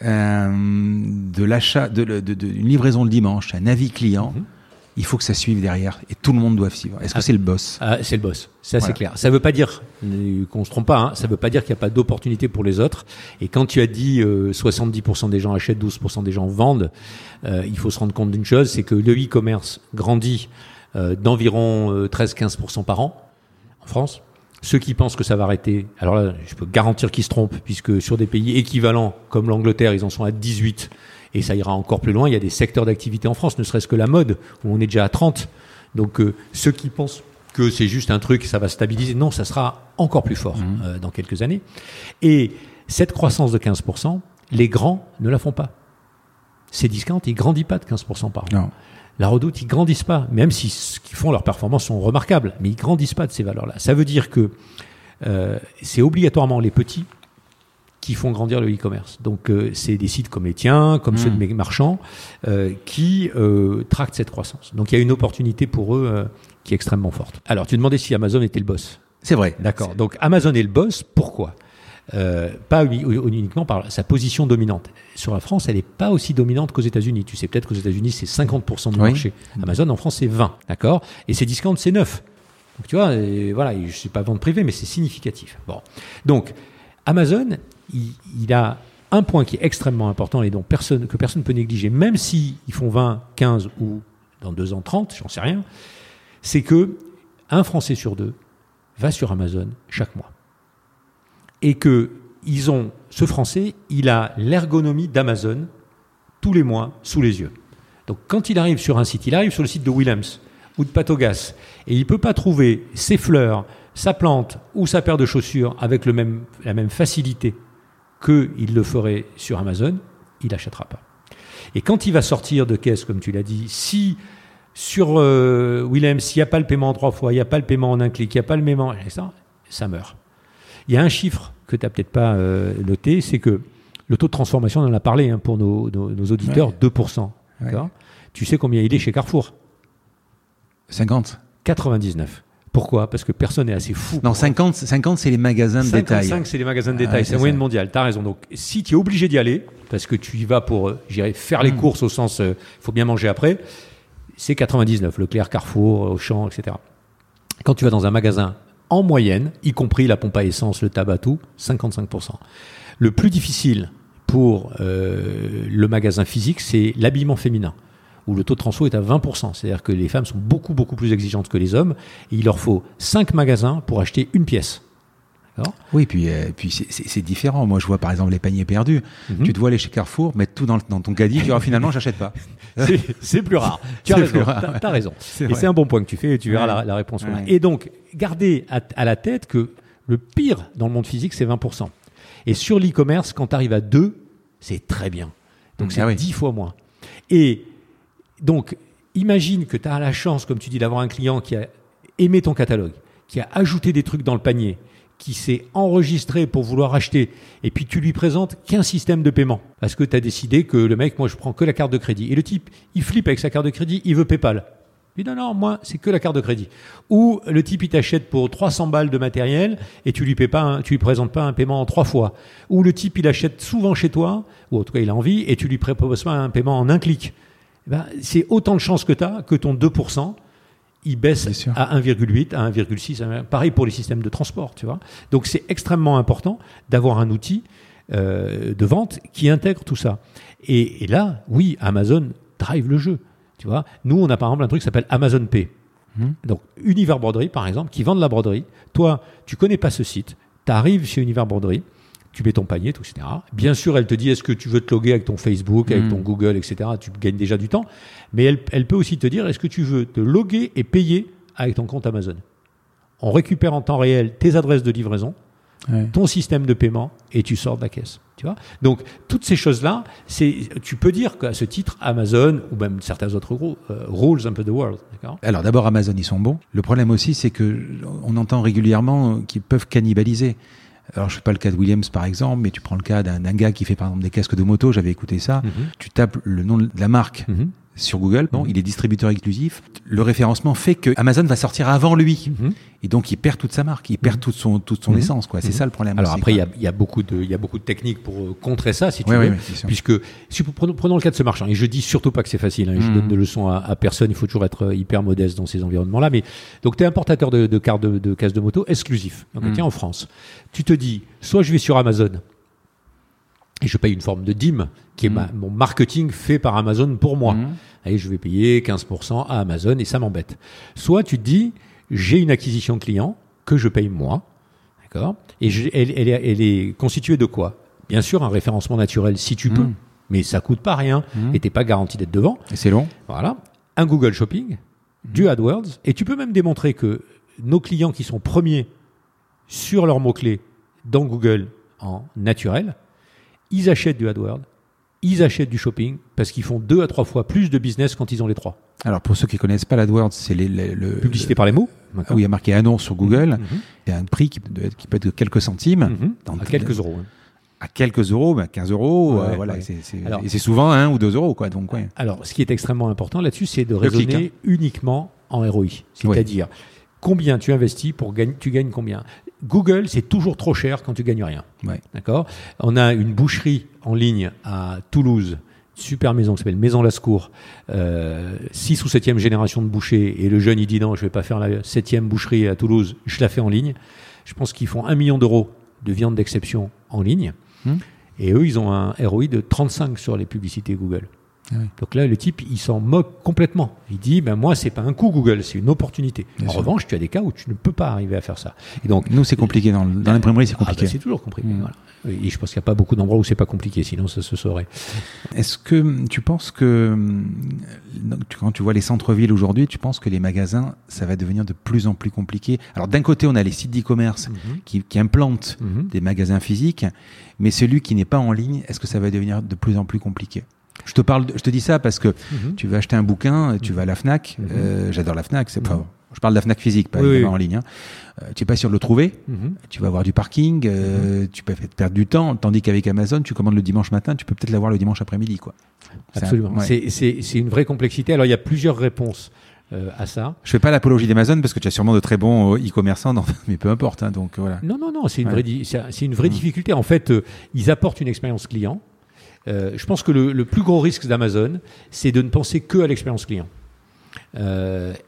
de l'achat, d'une de, livraison le dimanche, un avis client, mhm il faut que ça suive derrière et tout le monde doit suivre. Est-ce que ah. c'est le boss? Ah, C'est le boss, ça c'est clair. Ça ne veut pas dire qu'on se trompe pas, hein, ça ne veut pas dire qu'il n'y a pas d'opportunité pour les autres. Et quand tu as dit 70% euh, des gens achètent, 12% des gens vendent, euh, il faut se rendre compte d'une chose, c'est que le e-commerce grandit euh, d'environ 13-15% par an en France. Ceux qui pensent que ça va arrêter, alors là, je peux garantir qu'ils se trompent, puisque sur des pays équivalents comme l'Angleterre, ils en sont à 18 et ça ira encore plus loin. Il y a des secteurs d'activité en France, ne serait-ce que la mode, où on est déjà à 30. Donc euh, ceux qui pensent que c'est juste un truc, ça va stabiliser, non, ça sera encore plus fort mmh. euh, dans quelques années. Et cette croissance de 15%, les grands ne la font pas. Ces discounts, ils grandissent pas de 15% par an. La redoute, ils grandissent pas, même si ce qu'ils font, leurs performances sont remarquables, mais ils grandissent pas de ces valeurs-là. Ça veut dire que euh, c'est obligatoirement les petits qui font grandir le e-commerce. Donc euh, c'est des sites comme les tiens, comme ceux de hmm. mes marchands, euh, qui euh, tractent cette croissance. Donc il y a une opportunité pour eux euh, qui est extrêmement forte. Alors tu demandais si Amazon était le boss. C'est vrai. D'accord. Donc Amazon est le boss. Pourquoi? Pas uniquement par sa position dominante. Sur la France, elle n'est pas aussi dominante qu'aux États-Unis. Tu sais peut-être qu'aux États-Unis c'est 50% du marché. Amazon en France c'est 20. D'accord? Et ses discounts c'est 9. Donc tu vois, et voilà, je suis pas vente privée, mais c'est significatif. Bon. Donc Amazon, il, a un point qui est extrêmement important et dont que personne ne peut négliger, même s'ils font 20, 15 ou dans deux ans 30, j'en sais rien, c'est que un Français sur deux va sur Amazon chaque mois. Et que ils ont, ce Français, il a l'ergonomie d'Amazon tous les mois sous les yeux. Donc quand il arrive sur un site, il arrive sur le site de Willems ou de Patogas, et il ne peut pas trouver ses fleurs, sa plante ou sa paire de chaussures avec la même facilité qu'il le ferait sur Amazon, il n'achètera pas. Et quand il va sortir de caisse, comme tu l'as dit, si sur euh, Willem, s'il n'y a pas le paiement en trois fois, il n'y a pas le paiement en un clic, il n'y a pas le paiement, ça, ça meurt. Il y a un chiffre que tu n'as peut-être pas euh, noté, c'est que le taux de transformation, on en a parlé hein, pour nos, auditeurs, 2%. Tu sais combien il est chez Carrefour? 50 99. Pourquoi? Parce que personne n'est assez fou. Non, 50, 50 c'est les magasins de détail. 55, c'est les magasins de détail. c'est la moyenne mondiale. Tu as raison. Donc, si tu es obligé d'y aller, parce que tu y vas pour, euh, j'irai faire les mm. courses au sens, il euh, faut bien manger après, c'est 99, Leclerc, Carrefour, Auchan, etc. Quand tu vas dans un magasin, en moyenne, y compris la pompe à essence, le tabac, tout, 55%. Le plus difficile pour euh, le magasin physique, c'est l'habillement féminin où le taux de transfo est à 20%. C'est-à-dire que les femmes sont beaucoup, beaucoup plus exigeantes que les hommes. Et il leur faut 5 magasins pour acheter une pièce. Oui, puis, euh, puis c'est différent. Moi, je vois par exemple les paniers perdus. Mhm. Tu te vois aller chez Carrefour, mettre tout dans, dans ton caddie, tu vois, finalement, j'achète pas. [laughs] c'est plus rare. [laughs] Tu as raison. Tu as, raison. Et c'est un bon point que tu fais et tu verras la, réponse. Et donc, gardez à, la tête que le pire dans le monde physique, c'est 20%. Et sur l'e-commerce, quand tu arrives à 2, c'est très bien. Donc, mm. c'est ah 10 fois moins. Et donc, imagine que tu as la chance, comme tu dis, d'avoir un client qui a aimé ton catalogue, qui a ajouté des trucs dans le panier, qui s'est enregistré pour vouloir acheter, et puis tu lui présentes qu'un système de paiement. Parce que tu as décidé que le mec, moi, je prends que la carte de crédit. Et le type, il flippe avec sa carte de crédit, il veut PayPal. Il dit non, non, moi, c'est que la carte de crédit. Ou le type, il t'achète pour 300 balles de matériel et tu lui paies pas, tu lui présentes pas un paiement en trois fois. Ou le type, il achète souvent chez toi, ou en tout cas, il a envie, et tu lui proposes pas un paiement en un clic. Eh ben, c'est autant de chances que tu as que ton 2%, il baisse à 1,8, à 1,6. Pareil pour les systèmes de transport, tu vois. Donc c'est extrêmement important d'avoir un outil euh, de vente qui intègre tout ça. Et, là, oui, Amazon drive le jeu. Tu vois, nous, on a par exemple un truc qui s'appelle Amazon Pay. Hum. Donc, Univers Broderie, par exemple, qui vend de la broderie. Toi, tu connais pas ce site. Tu arrives chez Univers Broderie tu mets ton panier, tout, etc. Bien sûr, elle te dit est-ce que tu veux te loguer avec ton Facebook, avec ton hmm. Google, etc. Tu gagnes déjà du temps. Mais elle, elle peut aussi te dire est-ce que tu veux te loguer et payer avec ton compte Amazon? On récupère en temps réel tes adresses de livraison, ton système de paiement et tu sors de la caisse. Tu vois Donc, toutes ces choses-là, c'est, tu peux dire qu'à ce titre, Amazon ou même certains autres groupes euh, rules un peu the world. Alors, d'abord, Amazon, ils sont bons. Le problème aussi, c'est que on entend régulièrement qu'ils peuvent cannibaliser. Alors, je ne sais pas le cas de Williams, par exemple, mais tu prends le cas d'un gars qui fait, par exemple, des casques de moto. J'avais écouté ça. Mhm. Tu tapes le nom de la marque. Mhm sur Google. Bon, mhm. il est distributeur exclusif. Le référencement fait que Amazon va sortir avant lui. Mhm. Et donc, il perd toute sa marque, il perd mhm. toute son, toute son essence, quoi. C'est ça le problème. Alors après, il y a, beaucoup de, il y a beaucoup de techniques pour euh, contrer ça, si tu veux. puisque, si, prenons, prenons, le cas de ce marchand. Et je dis surtout pas que c'est facile. Hein, je donne de leçons à, personne. Il faut toujours être euh, hyper modeste dans ces environnements-là. Mais, donc, tu es importateur de, de cartes de, de casse de moto exclusif. Donc, tiens, en France. Tu te dis, soit je vais sur Amazon et je paye une forme de dîme qui est mon marketing fait par Amazon pour moi et je vais payer 15% à Amazon et ça m'embête. Soit tu te dis, j'ai une acquisition client que je paye moi, d'accord? Et elle, elle, est, constituée de quoi? Bien sûr, un référencement naturel si tu peux, hmm. mais ça coûte pas rien mmh. et t'es pas garanti d'être devant. Et c'est long. Voilà. Un Google Shopping, du AdWords, et tu peux même démontrer que nos clients qui sont premiers sur leurs mots-clés dans Google en naturel, ils achètent du AdWords ils achètent du shopping parce qu'ils font deux à trois fois plus de business quand ils ont les trois. Alors pour ceux qui connaissent pas l'AdWords, c'est les, le publicité par les mots. Où il y a marqué annonce sur Google. Mm Il y a un prix qui peut, être, qui peut être de quelques centimes. Mhm. à quelques euros. Hein. À quelques euros, ben 15 euros, euh, voilà. Et c'est souvent un ou deux euros, quoi. Donc, ouais. Alors, ce qui est extrêmement important là-dessus, c'est de raisonner uniquement en ROI. C'est-à-dire, combien tu investis pour gagner, tu gagnes combien. Google, c'est toujours trop cher quand tu gagnes rien. D'accord? On a une boucherie en ligne à Toulouse, super maison qui s'appelle Maison Lascour, euh, 6 ou 7e génération de boucher, et le jeune il dit non, je vais pas faire la 7e boucherie à Toulouse, je la fais en ligne. Je pense qu'ils font un million d'euros de viande d'exception en ligne, hmm. et eux ils ont un ROI de 35 sur les publicités Google. Ah Donc là, le type, il s'en moque complètement. Il dit, ben moi, c'est pas un coup Google, c'est une opportunité. en revanche, tu as des cas où tu ne peux pas arriver à faire ça. Et donc, nous, c'est compliqué dans, l'imprimerie, c'est ah, compliqué. Ben, c'est toujours compliqué. Mm. Et je pense qu'il n'y a pas beaucoup d'endroits où c'est pas compliqué, sinon ça se saurait. Est-ce que tu penses que quand tu vois les centres-villes aujourd'hui, tu penses que les magasins, ça va devenir de plus en plus compliqué? Alors d'un côté, on a les sites d'e-commerce mm-hmm. qui, implantent mm-hmm. des magasins physiques, mais celui qui n'est pas en ligne, est-ce que ça va devenir de plus en plus compliqué? Je te parle, je te dis ça parce que mhm. tu vas acheter un bouquin, tu vas à la Fnac. Mhm. Euh, j'adore la Fnac. C'est pas. Je parle de la Fnac physique, pas en ligne. Hein. Euh, tu es pas sûr de le trouver. Mhm. Tu vas avoir du parking. Euh, tu peux perdre du temps. Tandis qu'avec Amazon, tu commandes le dimanche matin, tu peux peut-être l'avoir le dimanche après-midi, quoi. Absolument. C'est une vraie complexité. Alors il y a plusieurs réponses. à ça. Je fais pas l'apologie d'Amazon parce que tu as sûrement de très bons e-commerçants, [laughs] mais peu importe. Hein, donc voilà. Non, non, non, c'est une, vraie, c'est une vraie difficulté. En fait, ils apportent une expérience client euh, je pense que le, plus gros risque d'Amazon, c'est de ne penser que à l'expérience client.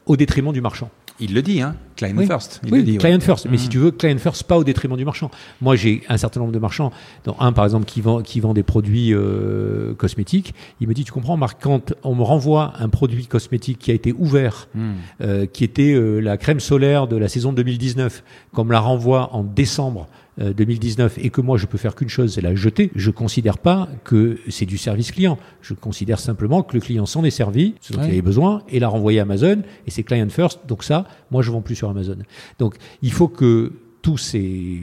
au détriment du marchand. Il le dit, hein Client first. oui, dit, client first. Mais si mm. tu veux, client first, pas au détriment du marchand. Moi, j'ai un certain nombre de marchands, dont un par exemple qui vend, qui vend des produits euh, cosmétiques. Il me dit, tu comprends, Marc, quand on me renvoie un produit cosmétique qui a été ouvert, mm. euh, qui était euh, la crème solaire de la saison 2019, qu'on me la renvoie en décembre 2019 euh, et que moi je peux faire qu'une chose, c'est la jeter, je considère pas que c'est du service client. Je considère simplement que le client s'en est servi, ce dont il avait besoin, et l'a renvoyé à Amazon, et c'est client first. Donc ça, moi je vends plus sur Amazon. Donc il faut que tous ces,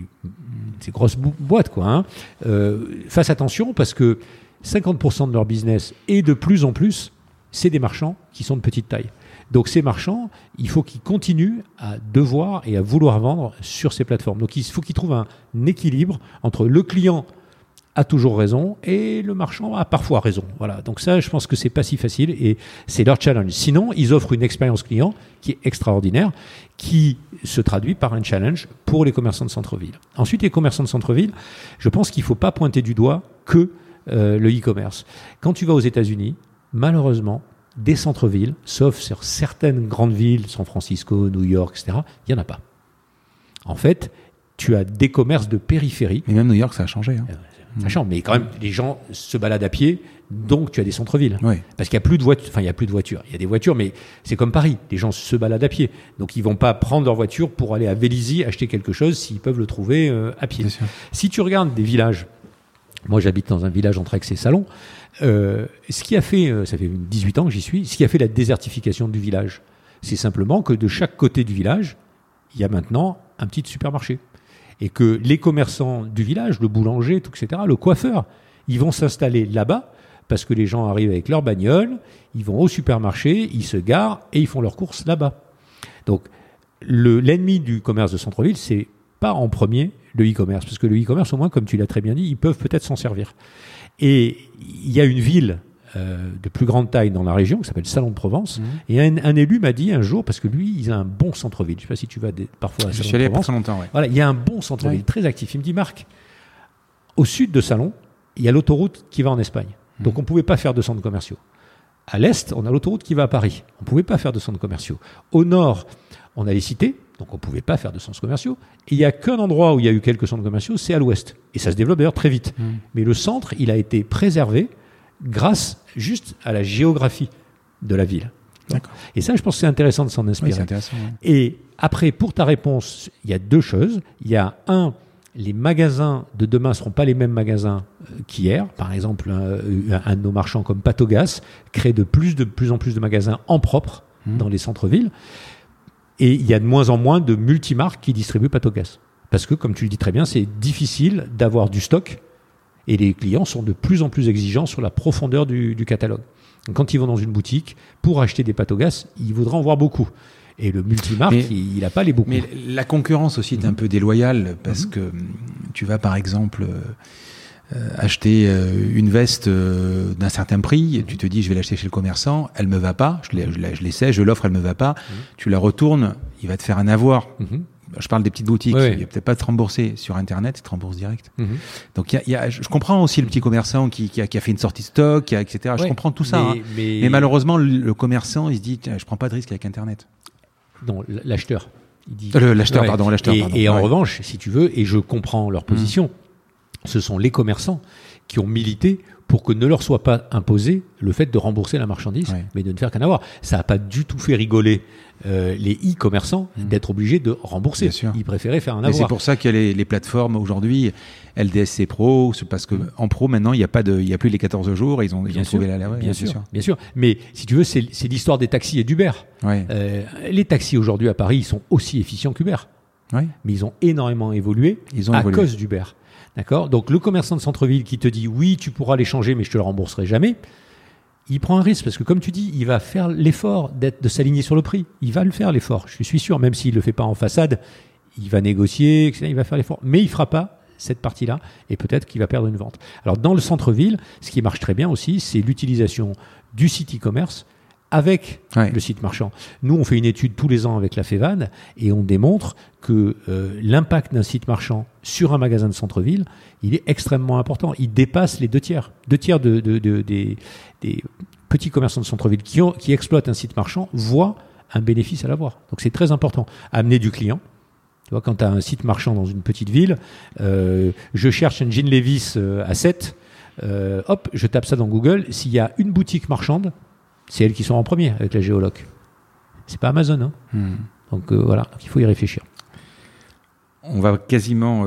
ces grosses boîtes quoi, hein, euh, fassent attention parce que 50% de leur business et de plus en plus, c'est des marchands qui sont de petite taille. Donc ces marchands, il faut qu'ils continuent à devoir et à vouloir vendre sur ces plateformes. Donc il faut qu'ils trouvent un équilibre entre le client a toujours raison et le marchand a parfois raison. Voilà. Donc ça, je pense que c'est pas si facile et c'est leur challenge. Sinon, ils offrent une expérience client qui est extraordinaire, qui se traduit par un challenge pour les commerçants de centre-ville. Ensuite, les commerçants de centre-ville, je pense qu'il faut pas pointer du doigt que euh, le e-commerce. Quand tu vas aux États-Unis, malheureusement, des centres-villes, sauf sur certaines grandes villes, San Francisco, New York, etc., il n'y en a pas. En fait, tu as des commerces de périphérie. Et même New York, ça a changé. Hein. Ça change, mais quand même, les gens se baladent à pied, donc tu as des centres-villes. Parce qu'il n'y a plus de voitures. Enfin, il y a plus de voitures. Il y a des voitures, mais c'est comme Paris. Les gens se baladent à pied. Donc ils vont pas prendre leur voiture pour aller à Vélizy acheter quelque chose s'ils peuvent le trouver euh, à pied. Si tu regardes des villages, moi j'habite dans un village entre Aix et Salon, euh, ce qui a fait, euh, ça fait 18 ans que j'y suis, ce qui a fait la désertification du village, c'est simplement que de chaque côté du village, il y a maintenant un petit supermarché. Et que les commerçants du village, le boulanger, etc., le coiffeur, ils vont s'installer là-bas parce que les gens arrivent avec leur bagnole, ils vont au supermarché, ils se garent et ils font leurs courses là-bas. Donc, l'ennemi du commerce de centre-ville, c'est pas en premier le e-commerce, parce que le e-commerce, au moins, comme tu l'as très bien dit, ils peuvent peut-être s'en servir. Et il y a une ville euh, de plus grande taille dans la région qui s'appelle Salon de Provence. Mmh. Et un, élu m'a dit un jour, parce que lui, il a un bon centre-ville. Je ne sais pas si tu vas parfois à Salon Je suis allé de Provence. Très longtemps, ouais. Voilà, il y a un bon centre-ville, très actif. Il me dit, Marc, au sud de Salon, il y a l'autoroute qui va en Espagne. Mmh. Donc on ne pouvait pas faire de centres commerciaux. À l'est, on a l'autoroute qui va à Paris. On ne pouvait pas faire de centres commerciaux. Au nord, on a les cités, donc on ne pouvait pas faire de centres commerciaux. Et il n'y a qu'un endroit où il y a eu quelques centres commerciaux, c'est à l'ouest. Et ça se développe d'ailleurs très vite. Mmh. Mais le centre, il a été préservé grâce juste à la géographie de la ville. Et ça, je pense que c'est intéressant de s'en inspirer. Et après, pour ta réponse, il y a deux choses. Il y a un, les magasins de demain ne seront pas les mêmes magasins euh, qu'hier. Par exemple, un, de nos marchands comme Patogas crée de plus, de plus en plus de magasins en propre mmh. dans les centres-villes. Et il y a de moins en moins de multimarques qui distribuent Patogas. Parce que, comme tu le dis très bien, c'est difficile d'avoir du stock et les clients sont de plus en plus exigeants sur la profondeur du, catalogue. quand ils vont dans une boutique, pour acheter des Patogas, ils voudraient en voir beaucoup. Et le multimarque, il n'a pas les beaucoup. Mais la concurrence aussi est un peu déloyale parce mhm. que tu vas par exemple acheter euh, une veste euh, d'un certain prix, et tu te dis je vais l'acheter chez le commerçant, elle me va pas, je, je l'essaie, je l'offre, elle me va pas, mhm. tu la retournes, il va te faire un avoir. Mhm. Je parle des petites boutiques, il n'y a peut-être pas de te rembourser sur Internet, il te rembourse direct. Mhm. Donc il y a, je comprends aussi le petit commerçant qui, qui, a, qui a, fait une sortie stock, qui a, etc. Je comprends tout ça. Hein. Mais, malheureusement, le, commerçant, il se dit, je prends pas de risque avec Internet. Non, l'acheteur. L'acheteur, pardon, l'acheteur. Et, en revanche, si tu veux, et je comprends leur position, ce sont les commerçants qui ont milité pour que ne leur soit pas imposé le fait de rembourser la marchandise, mais de ne faire qu'un avoir. Ça n'a pas du tout fait rigoler euh, les e-commerçants mmh. d'être obligés de rembourser. Ils préféraient faire un avoir. C'est pour ça qu'il y a les, plateformes aujourd'hui, LDSC Pro, parce que mmh. en pro maintenant il n'y a pas de, y a plus les 14 jours, ils ont, ils ont trouvé la, bien, bien sûr, bien sûr. Mais si tu veux, c'est l'histoire des taxis et d'Uber. Euh, les taxis aujourd'hui à Paris, ils sont aussi efficients qu'Uber. Mais ils ont énormément évolué ils ont à cause d'Uber. D'accord? Donc le commerçant de centre-ville qui te dit oui, tu pourras les changer, mais je te le rembourserai jamais, il prend un risque parce que comme tu dis, il va faire l'effort d'être de s'aligner sur le prix. Il va le faire l'effort, je suis sûr, même s'il le fait pas en façade, il va négocier, etc., il va faire l'effort, mais il fera pas cette partie-là et peut-être qu'il va perdre une vente. Alors dans le centre-ville, ce qui marche très bien aussi, c'est l'utilisation du site e-commerce avec le site marchand. Nous, on fait une étude tous les ans avec la FEVAN et on démontre que euh, l'impact d'un site marchand sur un magasin de centre-ville, il est extrêmement important. Il dépasse les deux tiers. Deux tiers de, des, petit commerçant de centre-ville qui, qui exploite un site marchand voit un bénéfice à l'avoir. Donc c'est très important. Amener du client. Tu vois, quand tu as un site marchand dans une petite ville, euh, je cherche un jean Levis euh, à 7, euh, hop, je tape ça dans Google. S'il y a une boutique marchande, c'est elles qui sont en premier avec la géoloc. C'est pas Amazon. Hein. Hmm. Donc voilà, il faut y réfléchir. On va quasiment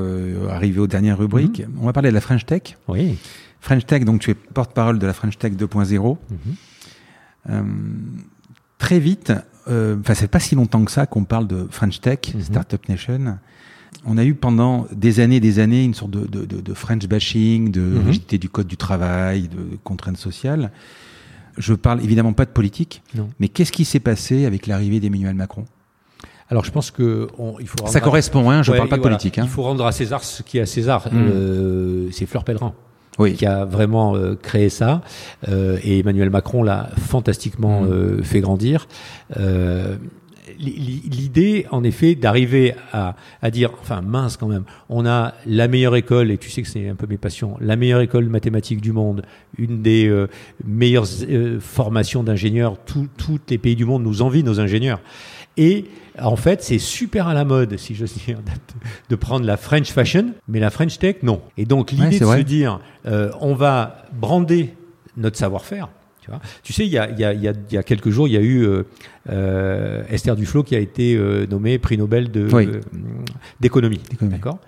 arriver aux dernières rubriques. Hmm. On va parler de la French Tech. Oui. French Tech, donc tu es porte-parole de la French Tech 2.0. Mhm. très vite, euh, enfin, c'est pas si longtemps que ça qu'on parle de French Tech, mhm. Startup Nation. On a eu pendant des années, des années, une sorte de, de, de, French bashing, de rigidité du code du travail, de contraintes sociales. Je parle évidemment pas de politique, mais qu'est-ce qui s'est passé avec l'arrivée d'Emmanuel Macron? Alors je pense que il faut ça correspond, hein, je ne parle pas de politique. Hein. Il faut rendre à César ce qui est à César. Mm. Euh, c'est Fleur Pellerin oui. qui a vraiment euh, créé ça. Euh, et Emmanuel Macron l'a fantastiquement mmh. euh, fait grandir. L'idée, en effet, d'arriver à, à, dire, enfin mince quand même, on a la meilleure école, et tu sais que c'est un peu mes passions, la meilleure école mathématique du monde, une des meilleures formations d'ingénieurs, tous les pays du monde nous envient nos ingénieurs. Et en fait, c'est super à la mode, si je dire, [laughs] de prendre la French fashion, mais la French tech, non. Et donc l'idée de se dire, euh, on va brander notre savoir-faire. Tu, vois tu sais, il y, a, il, y a, il y, a, quelques jours, il y a eu euh, euh Esther Duflo qui a été euh, nommée prix Nobel d'économie. D'accord?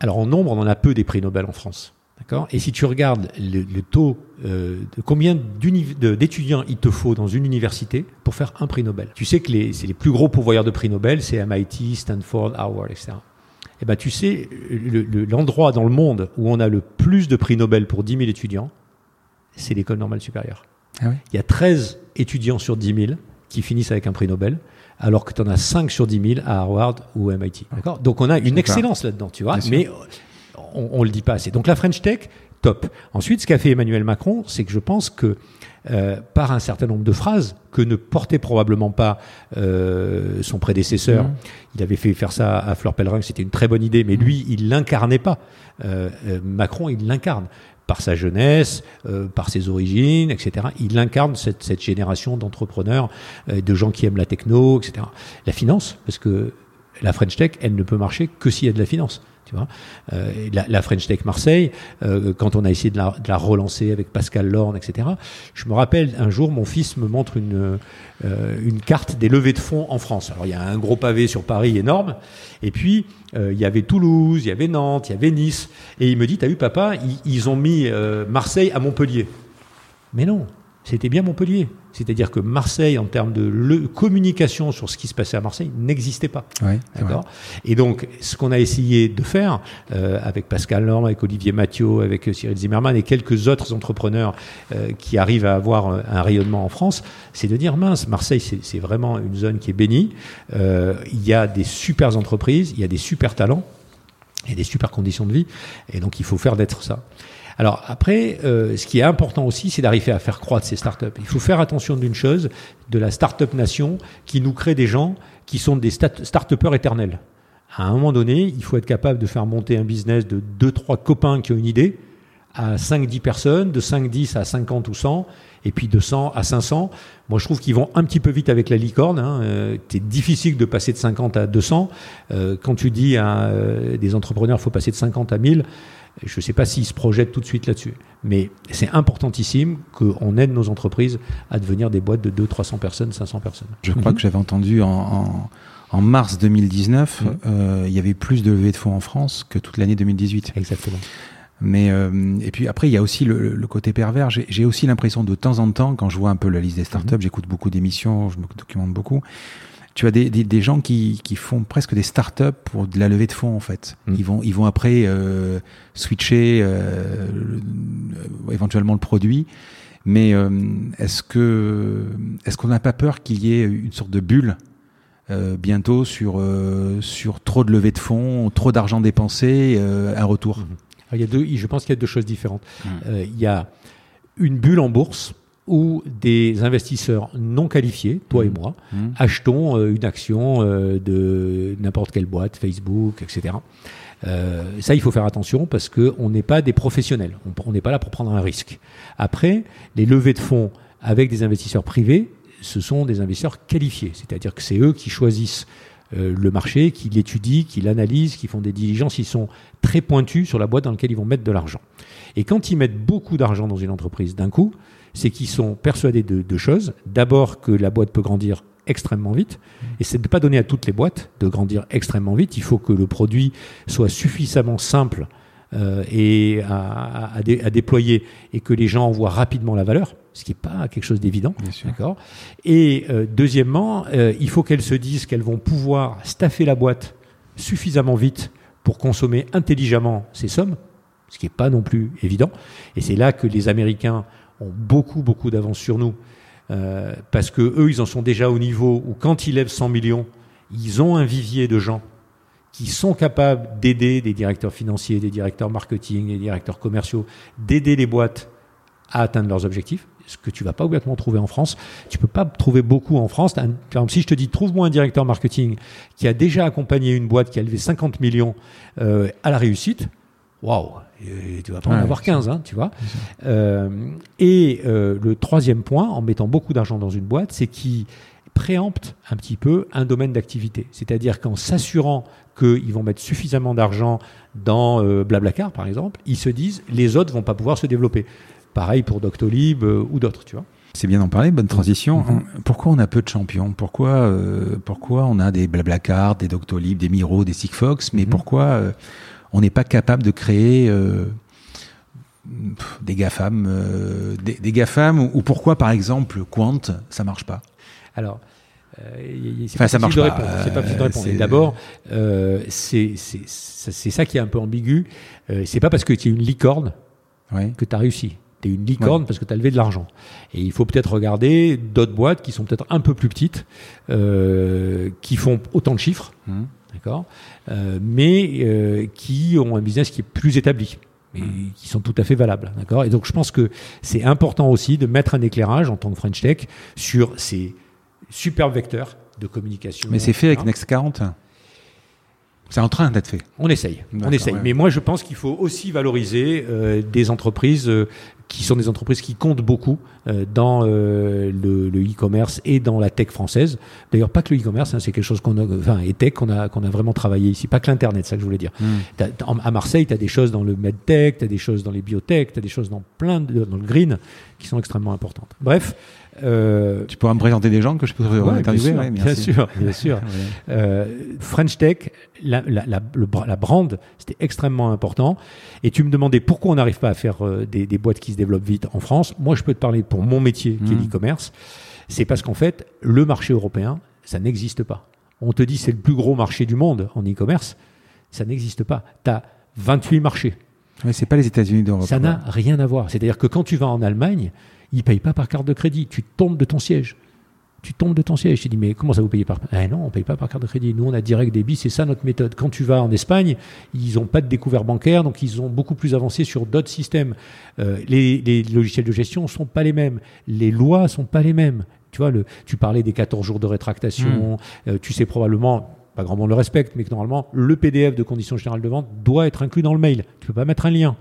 Alors en nombre, on en a peu des prix Nobel en France. D'accord? Et si tu regardes le, taux euh, de combien d'étudiants il te faut dans une université pour faire un prix Nobel, tu sais que les, c'est les plus gros pourvoyeurs de prix Nobel, c'est MIT, Stanford, Harvard, etc. Et ben tu sais, l'endroit dans le monde où on a le plus de prix Nobel pour 10 000 étudiants, c'est l'école normale supérieure. Ah il y a 13 étudiants sur 10 000 qui finissent avec un prix Nobel alors que tu en as 5 sur 10 000 à Harvard ou à MIT. D'accord? Donc on a une excellence là-dedans, tu vois. Mais on, ne le dit pas assez. Donc la French Tech, top. Ensuite, ce qu'a fait Emmanuel Macron, c'est que je pense que euh, par un certain nombre de phrases que ne portait probablement pas euh, son prédécesseur. Mmh. Il avait fait faire ça à Fleur Pellerin, c'était une très bonne idée, mais lui, il l'incarnait pas. Euh, Macron, il l'incarne par sa jeunesse, par ses origines, etc. Il incarne cette, cette génération d'entrepreneurs, de gens qui aiment la techno, etc. La finance, parce que la French Tech, elle ne peut marcher que s'il y a de la finance. Tu vois, euh, la, French Tech Marseille, euh, quand on a essayé de la, relancer avec Pascal Lorne, etc. Je me rappelle un jour, mon fils me montre une euh, une carte des levées de fonds en France. Alors il y a un gros pavé sur Paris énorme, et puis il y avait Toulouse, il y avait Nantes, il y avait Nice, et il me dit, t'as vu papa, ils ont mis Marseille à Montpellier. Mais non, c'était bien Montpellier. C'est-à-dire que Marseille, en termes de communication sur ce qui se passait à Marseille, n'existait pas. D'accord. Et donc, ce qu'on a essayé de faire euh, avec Pascal Lorme, avec Olivier Mathieu, avec Cyril Zimmerman et quelques autres entrepreneurs euh, qui arrivent à avoir un rayonnement en France, c'est de dire mince, Marseille, c'est vraiment une zone qui est bénie. Euh, il y a des super entreprises, il y a des super talents, il y a des super conditions de vie, et donc il faut faire d'être ça. Alors après, euh, ce qui est important aussi, c'est d'arriver à faire croître ces startups. Il faut faire attention d'une chose, de la startup nation qui nous crée des gens qui sont des start-upers éternels. À un moment donné, il faut être capable de faire monter un business de deux, trois copains qui ont une idée à 5-10 personnes, de 5-10 à 50 ou 100, et puis de 100 à 500. Moi, je trouve qu'ils vont un petit peu vite avec la licorne. Hein. Euh, c'est difficile de passer de 50 à 200. Euh, quand tu dis à euh, des entrepreneurs, il faut passer de 50 à 1000, je ne sais pas s'ils se projettent tout de suite là-dessus. Mais c'est importantissime qu'on aide nos entreprises à devenir des boîtes de 200, 300 personnes, 500 personnes. Je crois que j'avais entendu en, mars 2019, mhm. euh, il y avait plus de levées de fonds en France que toute l'année 2018. Exactement. Mais euh, et puis après, il y a aussi le, côté pervers. J'ai aussi l'impression de temps en temps, quand je vois un peu la liste des startups, mhm. j'écoute beaucoup d'émissions, je me documente beaucoup tu as des, des, gens qui, qui, font presque des startups pour de la levée de fonds en fait. Mm. Ils vont ils vont après euh, switcher euh, éventuellement le produit. Mais euh, est-ce que est-ce qu'on n'a pas peur qu'il y ait une sorte de bulle bientôt sur sur trop de levée de fonds, trop d'argent dépensé, un retour? Mm-hmm. Il y a deux, je pense qu'il y a deux choses différentes. Mm. il y a une bulle en bourse où des investisseurs non qualifiés, toi et mmh. moi, mmh. achetons euh, une action euh, de n'importe quelle boîte, Facebook, etc. Euh, ça, il faut faire attention parce qu'on n'est pas des professionnels. On n'est pas là pour prendre un risque. Après, les levées de fonds avec des investisseurs privés, ce sont des investisseurs qualifiés, c'est-à-dire que c'est eux qui choisissent euh, le marché, qui l'étudient, qui l'analysent, qui font des diligences, ils sont très pointus sur la boîte dans laquelle ils vont mettre de l'argent. Et quand ils mettent beaucoup d'argent dans une entreprise d'un coup, c'est qu'ils sont persuadés de deux choses. D'abord que la boîte peut grandir extrêmement vite. Et c'est de ne pas donner à toutes les boîtes de grandir extrêmement vite. Il faut que le produit soit suffisamment simple euh, et à, à, déployer et que les gens en voient rapidement la valeur, ce qui n'est pas quelque chose d'évident. D'accord? Et euh, deuxièmement, euh, il faut qu'elles se disent qu'elles vont pouvoir staffer la boîte suffisamment vite pour consommer intelligemment ces sommes, ce qui n'est pas non plus évident. Et c'est là que les Américains ont beaucoup, beaucoup d'avance sur nous. Euh, parce que eux, ils en sont déjà au niveau où quand ils lèvent 100 millions, ils ont un vivier de gens qui sont capables d'aider des directeurs financiers, des directeurs marketing, des directeurs commerciaux, d'aider les boîtes à atteindre leurs objectifs. Ce que tu vas pas obligatoirement trouver en France. Tu peux pas trouver beaucoup en France. Par exemple, si je te dis trouve-moi un directeur marketing qui a déjà accompagné une boîte qui a levé 50 millions euh, à la réussite, waouh, tu vas pas en avoir 15, hein, tu vois. Euh, et euh, le troisième point, en mettant beaucoup d'argent dans une boîte, c'est qu'il préempte un petit peu un domaine d'activité. C'est-à-dire qu'en s'assurant qu'ils vont mettre suffisamment d'argent dans euh, Blablacar, par exemple, ils se disent les autres vont pas pouvoir se développer. Pareil pour Doctolib ou d'autres, tu vois. C'est bien d'en parler, bonne transition. Mm-hmm. Pourquoi on a peu de champions? Pourquoi, pourquoi on a des Blablacar, des Doctolib, des Miro, des Sigfox, mais mm-hmm. pourquoi on n'est pas capable de créer euh, des GAFAM, euh, des, des, GAFAM ou, pourquoi par exemple Quant, ça marche pas? Alors, euh, enfin, ça marche pas. C'est pas possible de répondre. D'abord, c'est ça qui est un peu ambigu. c'est pas parce que tu es une licorne que tu as réussi. Tu es une licorne parce que tu as levé de l'argent. Et il faut peut-être regarder d'autres boîtes qui sont peut-être un peu plus petites, qui font autant de chiffres. Mmh d'accord, euh, mais euh, qui ont un business qui est plus établi et hmm. qui sont tout à fait valables, d'accord. Et donc je pense que c'est important aussi de mettre un éclairage en tant que French Tech sur ces superbes vecteurs de communication. Mais c'est fait avec Next 40 c'est en train d'être fait. On essaye, on essaye. Mais moi, je pense qu'il faut aussi valoriser euh, des entreprises qui sont des entreprises qui comptent beaucoup euh, dans euh, le e-commerce et dans la tech française. D'ailleurs, pas que le e-commerce, hein, c'est quelque chose qu'on a, enfin, et tech qu'on a, qu'on a vraiment travaillé ici. Pas que l'internet, c'est ça que je voulais dire. Hmm. À Marseille, tu as des choses dans le medtech, tu as des choses dans les biotech, tu as des choses dans plein de, dans le green qui sont extrêmement importantes. Bref, euh, tu pourras me présenter des gens que je peux ouais, interviewer Bien sûr, bien sûr. [laughs] euh, French Tech, la, la, la, la brand, c'était extrêmement important. Et tu me demandais pourquoi on n'arrive pas à faire euh, des, des, boîtes qui se développent vite en France. Moi, je peux te parler pour mon métier, qui est mmh. l'e-commerce. C'est parce qu'en fait, le marché européen, ça n'existe pas. On te dit c'est le plus gros marché du monde en e-commerce. Ça n'existe pas. Tu as 28 marchés. Mais c'est pas les États-Unis d'Europe. Ça n'a rien à voir. C'est-à-dire que quand tu vas en Allemagne, ils ne payent pas par carte de crédit. Tu tombes de ton siège. Tu tombes de ton siège. Je dis, mais comment ça vous payez par eh Non, on ne paye pas par carte de crédit. Nous, on a direct débit, c'est ça notre méthode. Quand tu vas en Espagne, ils n'ont pas de découvert bancaire, donc ils ont beaucoup plus avancé sur d'autres systèmes. Euh, les, logiciels de gestion ne sont pas les mêmes. Les lois ne sont pas les mêmes. Tu vois, le, tu parlais des 14 jours de rétractation. Hmm. Euh, tu sais probablement, pas grand monde le respecte, mais que normalement, le PDF de conditions générales de vente doit être inclus dans le mail. Tu ne peux pas mettre un lien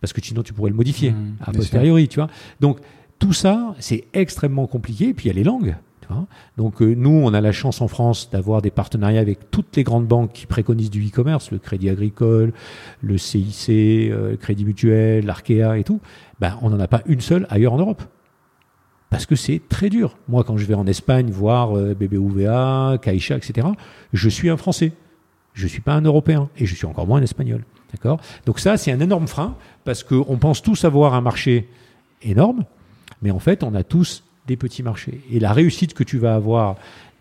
parce que sinon tu pourrais le modifier mmh, a posteriori, tu vois. Donc tout ça, c'est extrêmement compliqué. Et puis il y a les langues. Donc euh, nous, on a la chance en France d'avoir des partenariats avec toutes les grandes banques qui préconisent du e-commerce, le Crédit Agricole, le CIC, euh, le Crédit Mutuel, l'Arkea et tout. Ben, on n'en a pas une seule ailleurs en Europe. Parce que c'est très dur. Moi, quand je vais en Espagne voir euh, BBVA, Caixa, etc., je suis un Français. Je ne suis pas un Européen. Et je suis encore moins un Espagnol. D'accord? Donc ça, c'est un énorme frein parce qu'on pense tous avoir un marché énorme, mais en fait, on a tous des petits marchés. Et la réussite que tu vas avoir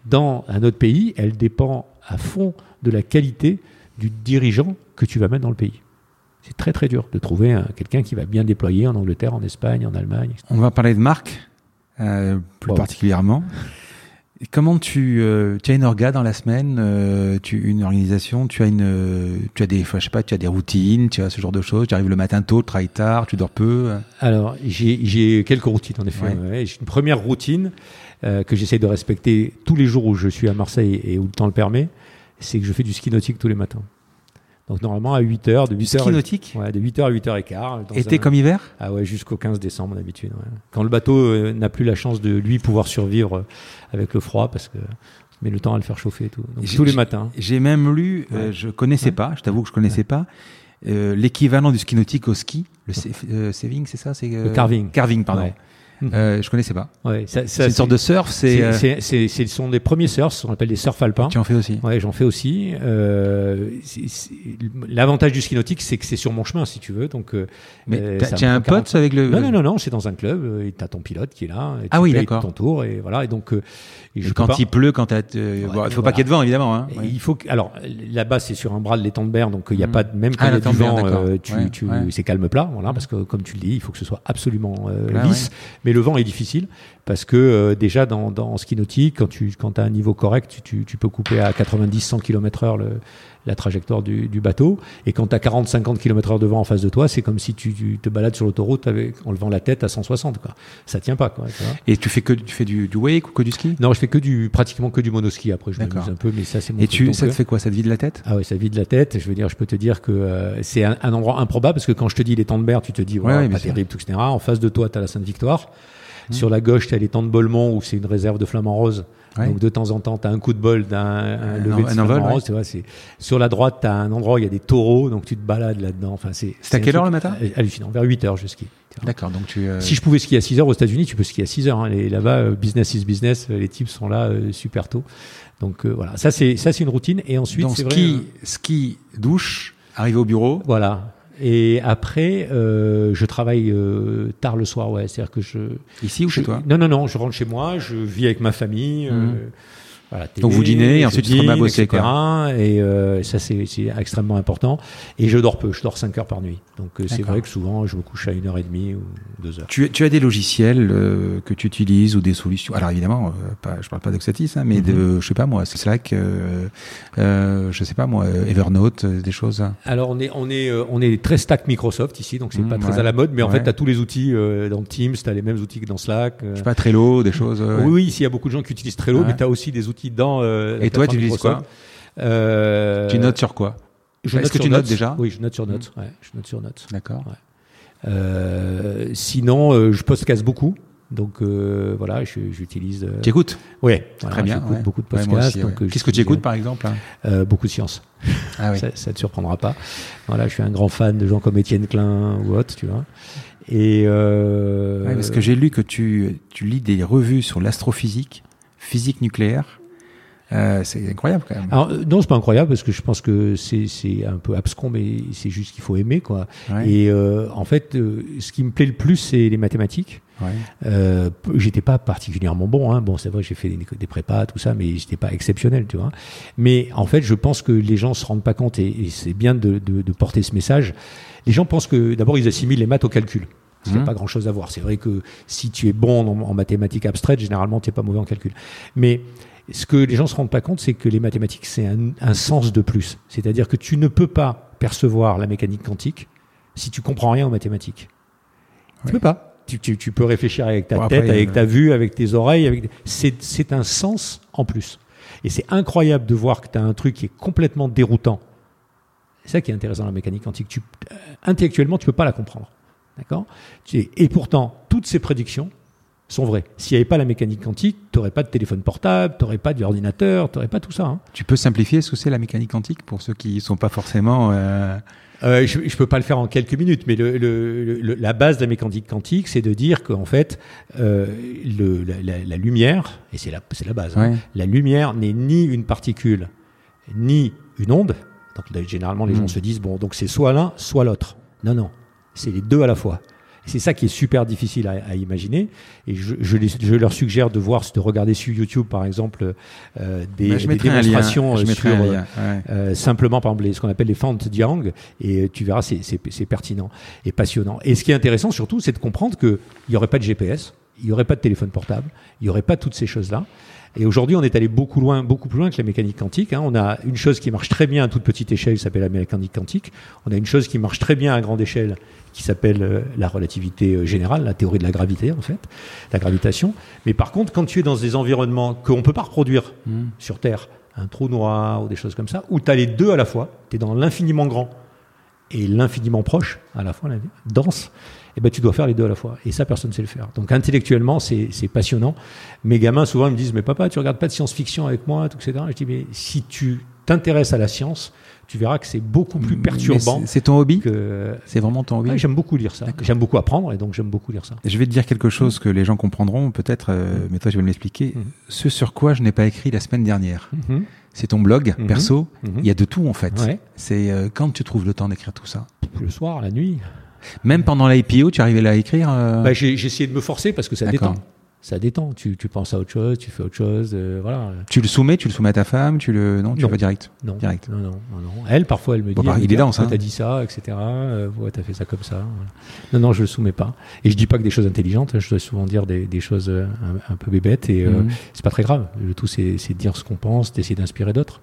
dans un autre pays, elle dépend à fond de la qualité du dirigeant que tu vas mettre dans le pays. C'est très très dur de trouver quelqu'un qui va bien déployer en Angleterre, en Espagne, en Allemagne. On va parler de marque, euh, plus particulièrement. [laughs] Comment tu, euh, tu as une orga dans la semaine, euh, tu une organisation, tu as une, tu as des, je sais pas, tu as des routines, tu as ce genre de choses. Tu arrives le matin tôt, tu travailles tard, tu dors peu. Alors j'ai quelques routines en effet. j'ai une première routine euh, que j'essaie de respecter tous les jours où je suis à Marseille et où le temps le permet, c'est que je fais du ski nautique tous les matins. Donc normalement à 8 heures, de 8 ski nautique? Ouais, de 8 heures à 8 heures et quart. Été comme hiver? Ah ouais, jusqu'au 15 décembre d'habitude. Quand le bateau euh, n'a plus la chance de lui pouvoir survivre euh, avec le froid parce que met le temps à le faire chauffer et tout. Donc, tous les matins. J'ai même lu, euh, je connaissais pas, je t'avoue que je connaissais pas, l'équivalent du ski nautique au ski, le saving, c'est ça, c'est le carving. Carving, pardon. Euh, je connaissais pas. Ouais, c'est une sorte de surf. C'est, euh, c'est, ce sont des premiers surfs, on appelle des surf alpins. Tu en fais aussi. Ouais, j'en fais aussi. Euh, l'avantage du ski nautique, c'est que c'est sur mon chemin, si tu veux. Donc, euh, mais tu as un pote avec le. Non, non, non, non, c'est dans un club. Et t'as ton pilote qui est là. Et ah oui, d'accord. Ton tour et voilà. Et donc, et quand il pleut, quand t'as, il faut pas qu'il y ait de vent, évidemment. Hein. Il faut que, alors là-bas, c'est sur un bras de l'étang de mer, donc il n'y a mm. pas de même quand ah, il y a du vent, tu, tu, c'est calme plat, voilà, parce que comme tu le dis, il faut que ce soit absolument lisse. Mais le vent est difficile parce que euh, déjà dans, dans nautique, quand tu as un niveau correct, tu, tu peux couper à 90-100 km/h la trajectoire du, du, bateau. Et quand tu as 40-50 km/h de vent en face de toi, c'est comme si tu, tu, te balades sur l'autoroute avec en levant la tête à 160. Quoi. Ça tient pas. Quoi, et tu fais que tu fais du, du, wake ou que du ski? Non, je fais que du pratiquement que du monoski. Après, je m'amuse un peu, mais ça c'est mon. Et tu, ça te fait quoi? Ça te vide la tête? Ah ouais, ça vide la tête. Je veux dire, je peux te dire que euh, c'est un, un, endroit improbable parce que quand je te dis les temps de mer, tu te dis ouais, pas terrible, tout, etc. En face de toi, tu as la Sainte-Victoire. Mmh. Sur la gauche, tu as les temps de Bolmont où c'est une réserve de flamants roses. Donc de temps en temps, tu as un coup de bol d'un lever de rose. Tu vois, sur la droite, tu as un endroit où il y a des taureaux, donc tu te balades là-dedans. Enfin, c'est à quelle heure le matin? Hallucinant, vers 8 heures je skie. D'accord, donc tu. Euh, si je pouvais skier à 6 heures aux États-Unis, tu peux skier à 6 heures. Hein. Là-bas, euh, business is business, les types sont là euh, super tôt. Donc voilà, ça c'est ça c'est une routine. Et ensuite, c'est ski, ski, douche, arriver au bureau. Voilà. Et après, euh, je travaille euh, tard le soir, ouais. C'est-à-dire que je. Ici ou chez toi? Non, non, non. Je rentre chez moi, je vis avec ma famille. Mmh. Donc vous dînez et ensuite te remets à bosser. Etc. Et euh, ça c'est extrêmement important. Et je dors peu, je dors 5 heures par nuit. Donc euh, c'est vrai que souvent je me couche à 1h30 ou 2 heures. Tu, tu as des logiciels euh, que tu utilises ou des solutions? Alors évidemment, euh, pas, je parle pas d'Oxatis, hein, mais de, mhm. je sais pas moi, Slack, je sais pas moi, Evernote, des choses. Alors on est, on est, on est très stack Microsoft ici, donc c'est pas mhm, très à la mode, mais en fait tu as tous les outils dans Teams, tu as les mêmes outils que dans Slack. Je sais pas, Trello, des choses. Oui, oui, ici il y a beaucoup de gens qui utilisent Trello, mais tu as aussi des outils dans. Euh, Et toi, tu utilises quoi euh, Tu notes sur quoi Est-ce que tu notes déjà Oui, je note sur Notes. Ouais, je note sur Notes. D'accord. Euh, sinon, je podcast beaucoup. Donc voilà, j'utilise. Tu écoutes Oui, très bien. J'écoute beaucoup de podcasts. Qu'est-ce que tu écoutes par exemple hein Beaucoup de science. Ah, oui. ça, ne te surprendra pas. Voilà, je suis un grand fan de gens comme Étienne Klein ou autres, tu vois. Et parce que j'ai lu que tu, tu lis des revues sur l'astrophysique, physique nucléaire, euh, c'est incroyable quand même. Alors, non, c'est pas incroyable parce que je pense que c'est un peu abscon, mais c'est juste qu'il faut aimer quoi. Et euh, en fait, euh, ce qui me plaît le plus, c'est les mathématiques. Ouais. Euh, j'étais pas particulièrement bon. Hein. Bon, c'est vrai, j'ai fait des, des, prépas, tout ça, mais j'étais pas exceptionnel, tu vois. Mais en fait, je pense que les gens se rendent pas compte, et, et c'est bien de, de, de, porter ce message. Les gens pensent que d'abord ils assimilent les maths au calcul. Il n'y a mmh. pas grand chose à voir. C'est vrai que si tu es bon en, en mathématiques abstraites, généralement, tu n'es pas mauvais en calcul. Mais ce que les gens se rendent pas compte, c'est que les mathématiques, c'est un, sens de plus. C'est-à-dire que tu ne peux pas percevoir la mécanique quantique si tu comprends rien aux mathématiques. Tu peux pas. Tu, peux réfléchir avec ta tête, avec ta vue, avec tes oreilles. Avec... C'est un sens en plus. Et c'est incroyable de voir que tu as un truc qui est complètement déroutant. C'est ça qui est intéressant dans la mécanique quantique. Tu, euh, intellectuellement, tu peux pas la comprendre. D'accord? Et pourtant, toutes ces prédictions, sont vrais. S'il n'y avait pas la mécanique quantique, tu n'aurais pas de téléphone portable, tu n'aurais pas d'ordinateur, tu n'aurais pas tout ça. Hein. Tu peux simplifier ce que c'est la mécanique quantique pour ceux qui ne sont pas forcément... Euh... Euh, je ne peux pas le faire en quelques minutes, mais le, le, la base de la mécanique quantique, c'est de dire qu'en fait, euh, la, la, lumière, et c'est la, la base, hein, la lumière n'est ni une particule, ni une onde. Donc généralement, les gens hmm. se disent, bon, donc c'est soit l'un, soit l'autre. Non, non, c'est les deux à la fois. C'est ça qui est super difficile à, imaginer. Et je, je, leur suggère de voir, de regarder sur YouTube, par exemple, euh, des, bah, des démonstrations euh, sur euh, simplement, par exemple, ce qu'on appelle les fentes Diang, et tu verras, c'est pertinent et passionnant. Et ce qui est intéressant surtout, c'est de comprendre qu'il n'y aurait pas de GPS, il n'y aurait pas de téléphone portable, il n'y aurait pas toutes ces choses-là. Et aujourd'hui, on est allé beaucoup loin, beaucoup plus loin que la mécanique quantique. Hein. On a une chose qui marche très bien à toute petite échelle, qui s'appelle la mécanique quantique. On a une chose qui marche très bien à grande échelle, qui s'appelle euh, la relativité euh, générale, la théorie de la gravité en fait, la gravitation. Mais par contre, quand tu es dans des environnements qu'on ne peut pas reproduire mmh. sur Terre, un trou noir ou des choses comme ça, où tu as les deux à la fois, tu es dans l'infiniment grand et l'infiniment proche à la fois, dense, eh ben tu dois faire les deux à la fois. Et ça, personne ne sait le faire. Donc intellectuellement, c'est passionnant. Mes gamins, souvent, ils me disent, mais papa, tu regardes pas de science-fiction avec moi, tout, etc. je dis, mais si tu t'intéresses à la science, tu verras que c'est beaucoup plus perturbant. C'est ton hobby C'est vraiment ton hobby J'aime beaucoup lire ça. J'aime beaucoup apprendre et donc j'aime beaucoup lire ça. je vais te dire quelque chose que les gens comprendront peut-être, euh, mais toi je vais l'expliquer. Mm. Ce sur quoi je n'ai pas écrit la semaine dernière. Mm-hmm. C'est ton blog mm-hmm. perso. Mm-hmm. Il y a de tout en fait. C'est euh, quand tu trouves le temps d'écrire tout ça Le soir, la nuit. Même pendant l'IPO, tu arrivais là à écrire euh bah, J'ai essayé de me forcer parce que ça détend ça détend. Tu, tu, penses à autre chose, tu fais autre chose, euh, voilà. Tu le soumets, tu le soumets à ta femme, tu le non, tu vas direct. Non, direct. Non, non, non, Elle, parfois, elle me dit, bah, il est dense, hein. T'as dit ça, etc. Euh, ouais, t'as fait ça comme ça. Non, non, je le soumets pas. Et je dis pas que des choses intelligentes. Je dois souvent dire des, des choses euh, un, peu bébêtes et euh, mhm. c'est pas très grave. Le tout, c'est de dire ce qu'on pense, d'essayer d'inspirer d'autres.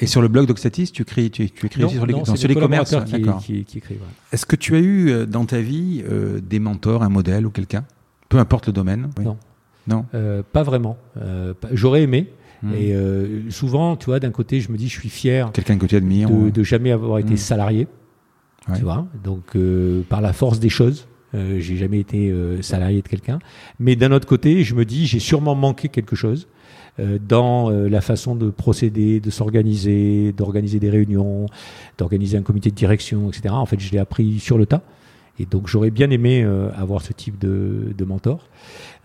Et sur le blog d'Oxatis, tu écris, tu, tu écris sur les, non, sur les commerces qui, qui, qui, Est-ce que tu as eu dans ta vie des mentors, un modèle ou quelqu'un? Peu importe le domaine. Non. Non? Euh, pas vraiment. Euh, j'aurais aimé. Hmm. Et euh, souvent, tu vois, d'un côté, je me dis, je suis fier. Quelqu'un que tu admires. De, de jamais avoir été hmm. salarié. Tu vois. Donc, par la force des choses. Euh, j'ai jamais été salarié de quelqu'un, mais d'un autre côté, je me dis j'ai sûrement manqué quelque chose dans la façon de procéder, de s'organiser, d'organiser des réunions, d'organiser un comité de direction, etc. En fait, je l'ai appris sur le tas. Et donc j'aurais bien aimé euh, avoir ce type de, de mentor.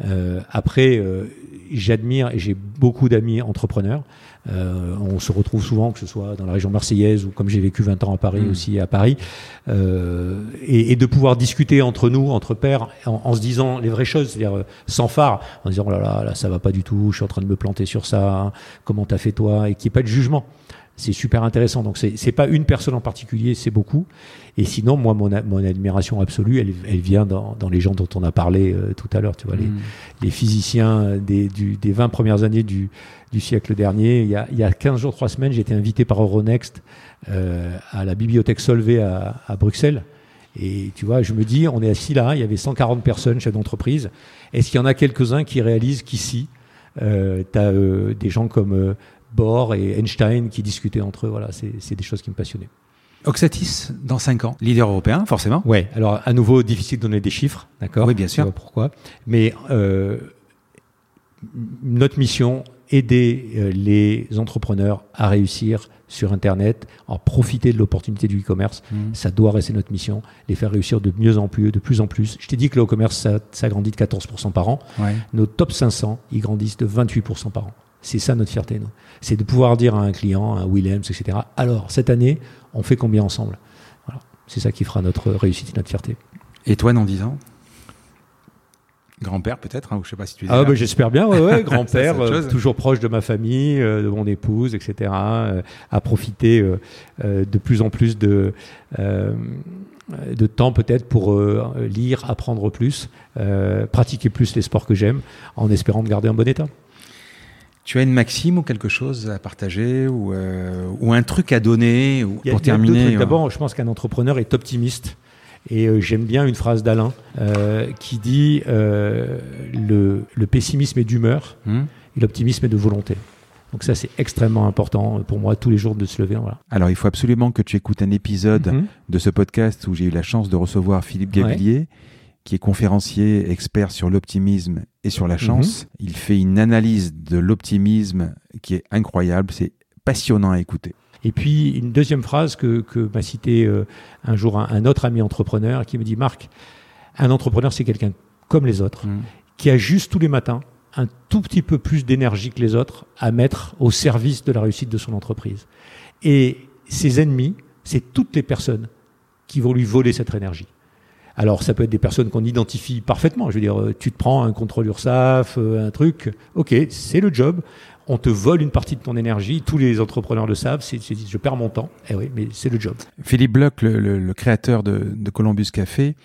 Euh, après, euh, j'admire et j'ai beaucoup d'amis entrepreneurs. Euh, on se retrouve souvent, que ce soit dans la région marseillaise ou comme j'ai vécu 20 ans à Paris mm. aussi, à Paris, et, et, de pouvoir discuter entre nous, entre pairs, en, en se disant les vraies choses, c'est-à-dire sans phare, en disant oh là là, là ça va pas du tout, je suis en train de me planter sur ça, hein, comment t'as fait toi, et qu'il n'y ait pas de jugement c'est super intéressant. Donc c'est pas une personne en particulier, c'est beaucoup. Et sinon, moi, mon, mon admiration absolue, elle, elle vient dans, dans, les gens dont on a parlé euh, tout à l'heure. Tu vois, les, mm. les, physiciens des, du, des 20 premières années du, du siècle dernier. Il y, a, il y a 15 jours, 3 semaines, j'ai été invité par Euronext euh, à la bibliothèque Solvay à, à, Bruxelles. Et tu vois, je me dis, on est assis là, il y avait 140 personnes, chefs d'entreprise. Est-ce qu'il y en a quelques-uns qui réalisent qu'ici, euh, tu as euh, des gens comme euh, Bohr et Einstein qui discutaient entre eux. Voilà, c'est des choses qui me passionnaient. Oxatis, dans 5 ans, leader européen, forcément. Ouais, alors à nouveau, difficile de donner des chiffres, d'accord? Oui, bien sûr. Pourquoi Mais euh, notre mission, aider euh, les entrepreneurs à réussir sur Internet, à profiter de l'opportunité du e-commerce, mmh. ça doit rester notre mission, les faire réussir de mieux en plus, de plus en plus. Je t'ai dit que le e-commerce, ça, ça, grandit de 14% par an. Nos top 500, ils grandissent de 28% par an. C'est ça notre fierté, nous. C'est de pouvoir dire à un client, à Williams, etc. Alors, cette année, on fait combien ensemble? Voilà. C'est ça qui fera notre réussite et notre fierté. Et toi, dans 10 ans? Grand-père peut-être, hein, je sais pas si tu. Ah bah, j'espère bien, ouais, ouais [laughs] grand-père, euh, toujours proche de ma famille, euh, de mon épouse, etc. Euh, à profiter de plus en plus de de temps peut-être pour lire, apprendre plus, pratiquer plus les sports que j'aime, en espérant de garder un bon état. Tu as une maxime ou quelque chose à partager ou, euh, ou un truc à donner ou, pour terminer euh, D'abord, je pense qu'un entrepreneur est optimiste. Et euh, j'aime bien une phrase d'Alain qui dit le, le, pessimisme est d'humeur hmm. et l'optimisme est de volonté. Donc ça, c'est extrêmement important pour moi tous les jours de se lever. Voilà. Alors, il faut absolument que tu écoutes un épisode mhm. de ce podcast où j'ai eu la chance de recevoir Philippe Gavillier qui est conférencier, expert sur l'optimisme et sur la chance. Mhm. Il fait une analyse de l'optimisme qui est incroyable. C'est passionnant à écouter. Et puis une deuxième phrase que, que m'a cité euh, un jour un, autre ami entrepreneur qui me dit Marc, un entrepreneur c'est quelqu'un comme les autres mhm. qui a juste tous les matins un tout petit peu plus d'énergie que les autres à mettre au service de la réussite de son entreprise. Et ses ennemis, c'est toutes les personnes qui vont lui voler cette énergie. Alors, ça peut être des personnes qu'on identifie parfaitement. Je veux dire, euh, tu te prends un contrôle URSAF, euh, un truc. OK, c'est le job. On te vole une partie de ton énergie. Tous les entrepreneurs le savent. C'est, je perds mon temps. Eh oui, mais c'est le job. Philippe Bloch, le, créateur de, Columbus Café,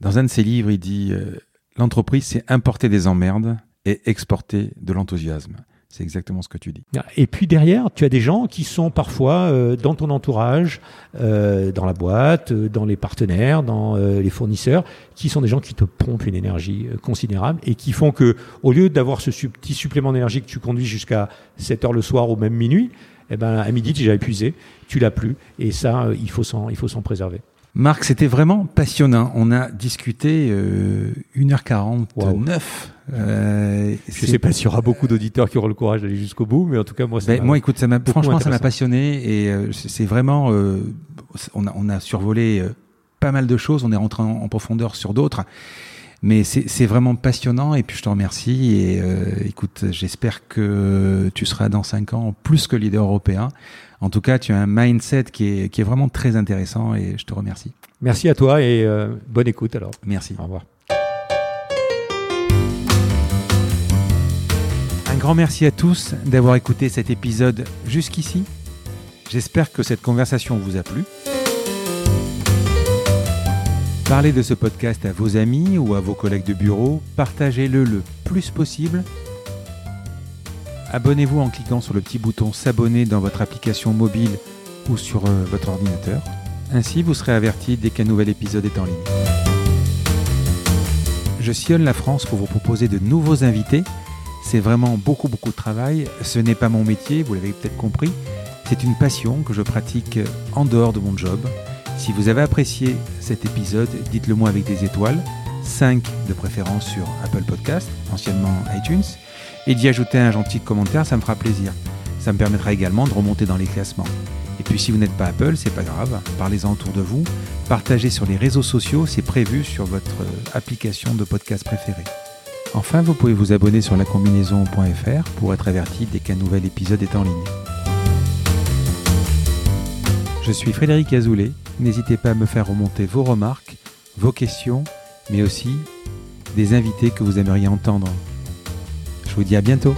dans un de ses livres, il dit euh, L'entreprise, c'est importer des emmerdes et exporter de l'enthousiasme. C'est exactement ce que tu dis. Et puis derrière, tu as des gens qui sont parfois euh, dans ton entourage, euh, dans la boîte, euh, dans les partenaires, dans les fournisseurs, qui sont des gens qui te pompent une énergie considérable et qui font que, au lieu d'avoir ce petit supplément d'énergie que tu conduis jusqu'à 7 heures le soir ou même minuit, eh ben, à midi, tu es déjà épuisé, tu l'as plus. Et ça, il faut s'en préserver. Marc, c'était vraiment passionnant. On a discuté euh, 1h49. Euh, je ne sais pas s'il y aura beaucoup d'auditeurs qui auront le courage d'aller jusqu'au bout, mais en tout cas, moi, ben, moi écoute, ça m'a, franchement, ça m'a passionné et euh, c'est vraiment, euh, on, a, on a survolé euh, pas mal de choses, on est rentré en, profondeur sur d'autres. Mais c'est vraiment passionnant et puis je te remercie et écoute, j'espère que tu seras dans cinq ans plus que leader européen en tout cas, tu as un mindset qui est, qui est vraiment très intéressant et je te remercie. Merci à toi et euh, bonne écoute alors. Merci. Au revoir. Grand merci à tous d'avoir écouté cet épisode jusqu'ici. J'espère que cette conversation vous a plu. Parlez de ce podcast à vos amis ou à vos collègues de bureau, partagez-le le plus possible Abonnez-vous en cliquant sur le petit bouton S'abonner dans votre application mobile ou sur euh, votre ordinateur. Ainsi, vous serez averti dès qu'un nouvel épisode est en ligne. Je sillonne la France pour vous proposer de nouveaux invités. C'est vraiment beaucoup beaucoup de travail. Ce n'est pas mon métier, vous l'avez peut-être compris. C'est une passion que je pratique en dehors de mon job. Si vous avez apprécié cet épisode, dites-le moi avec des étoiles, 5 de préférence sur Apple Podcast, anciennement iTunes, et d'y ajouter un gentil commentaire, ça me fera plaisir. Ça me permettra également de remonter dans les classements. Et puis si vous n'êtes pas Apple, c'est pas grave, parlez-en autour de vous, partagez sur les réseaux sociaux, c'est prévu sur votre euh, application de podcast préférée. Enfin, vous pouvez vous abonner sur lacombinaison.fr pour être averti dès qu'un nouvel épisode est en ligne. Je suis Frédéric Azoulay, n'hésitez pas à me faire remonter vos remarques, vos questions, mais aussi des invités que vous aimeriez entendre. Je vous dis à bientôt.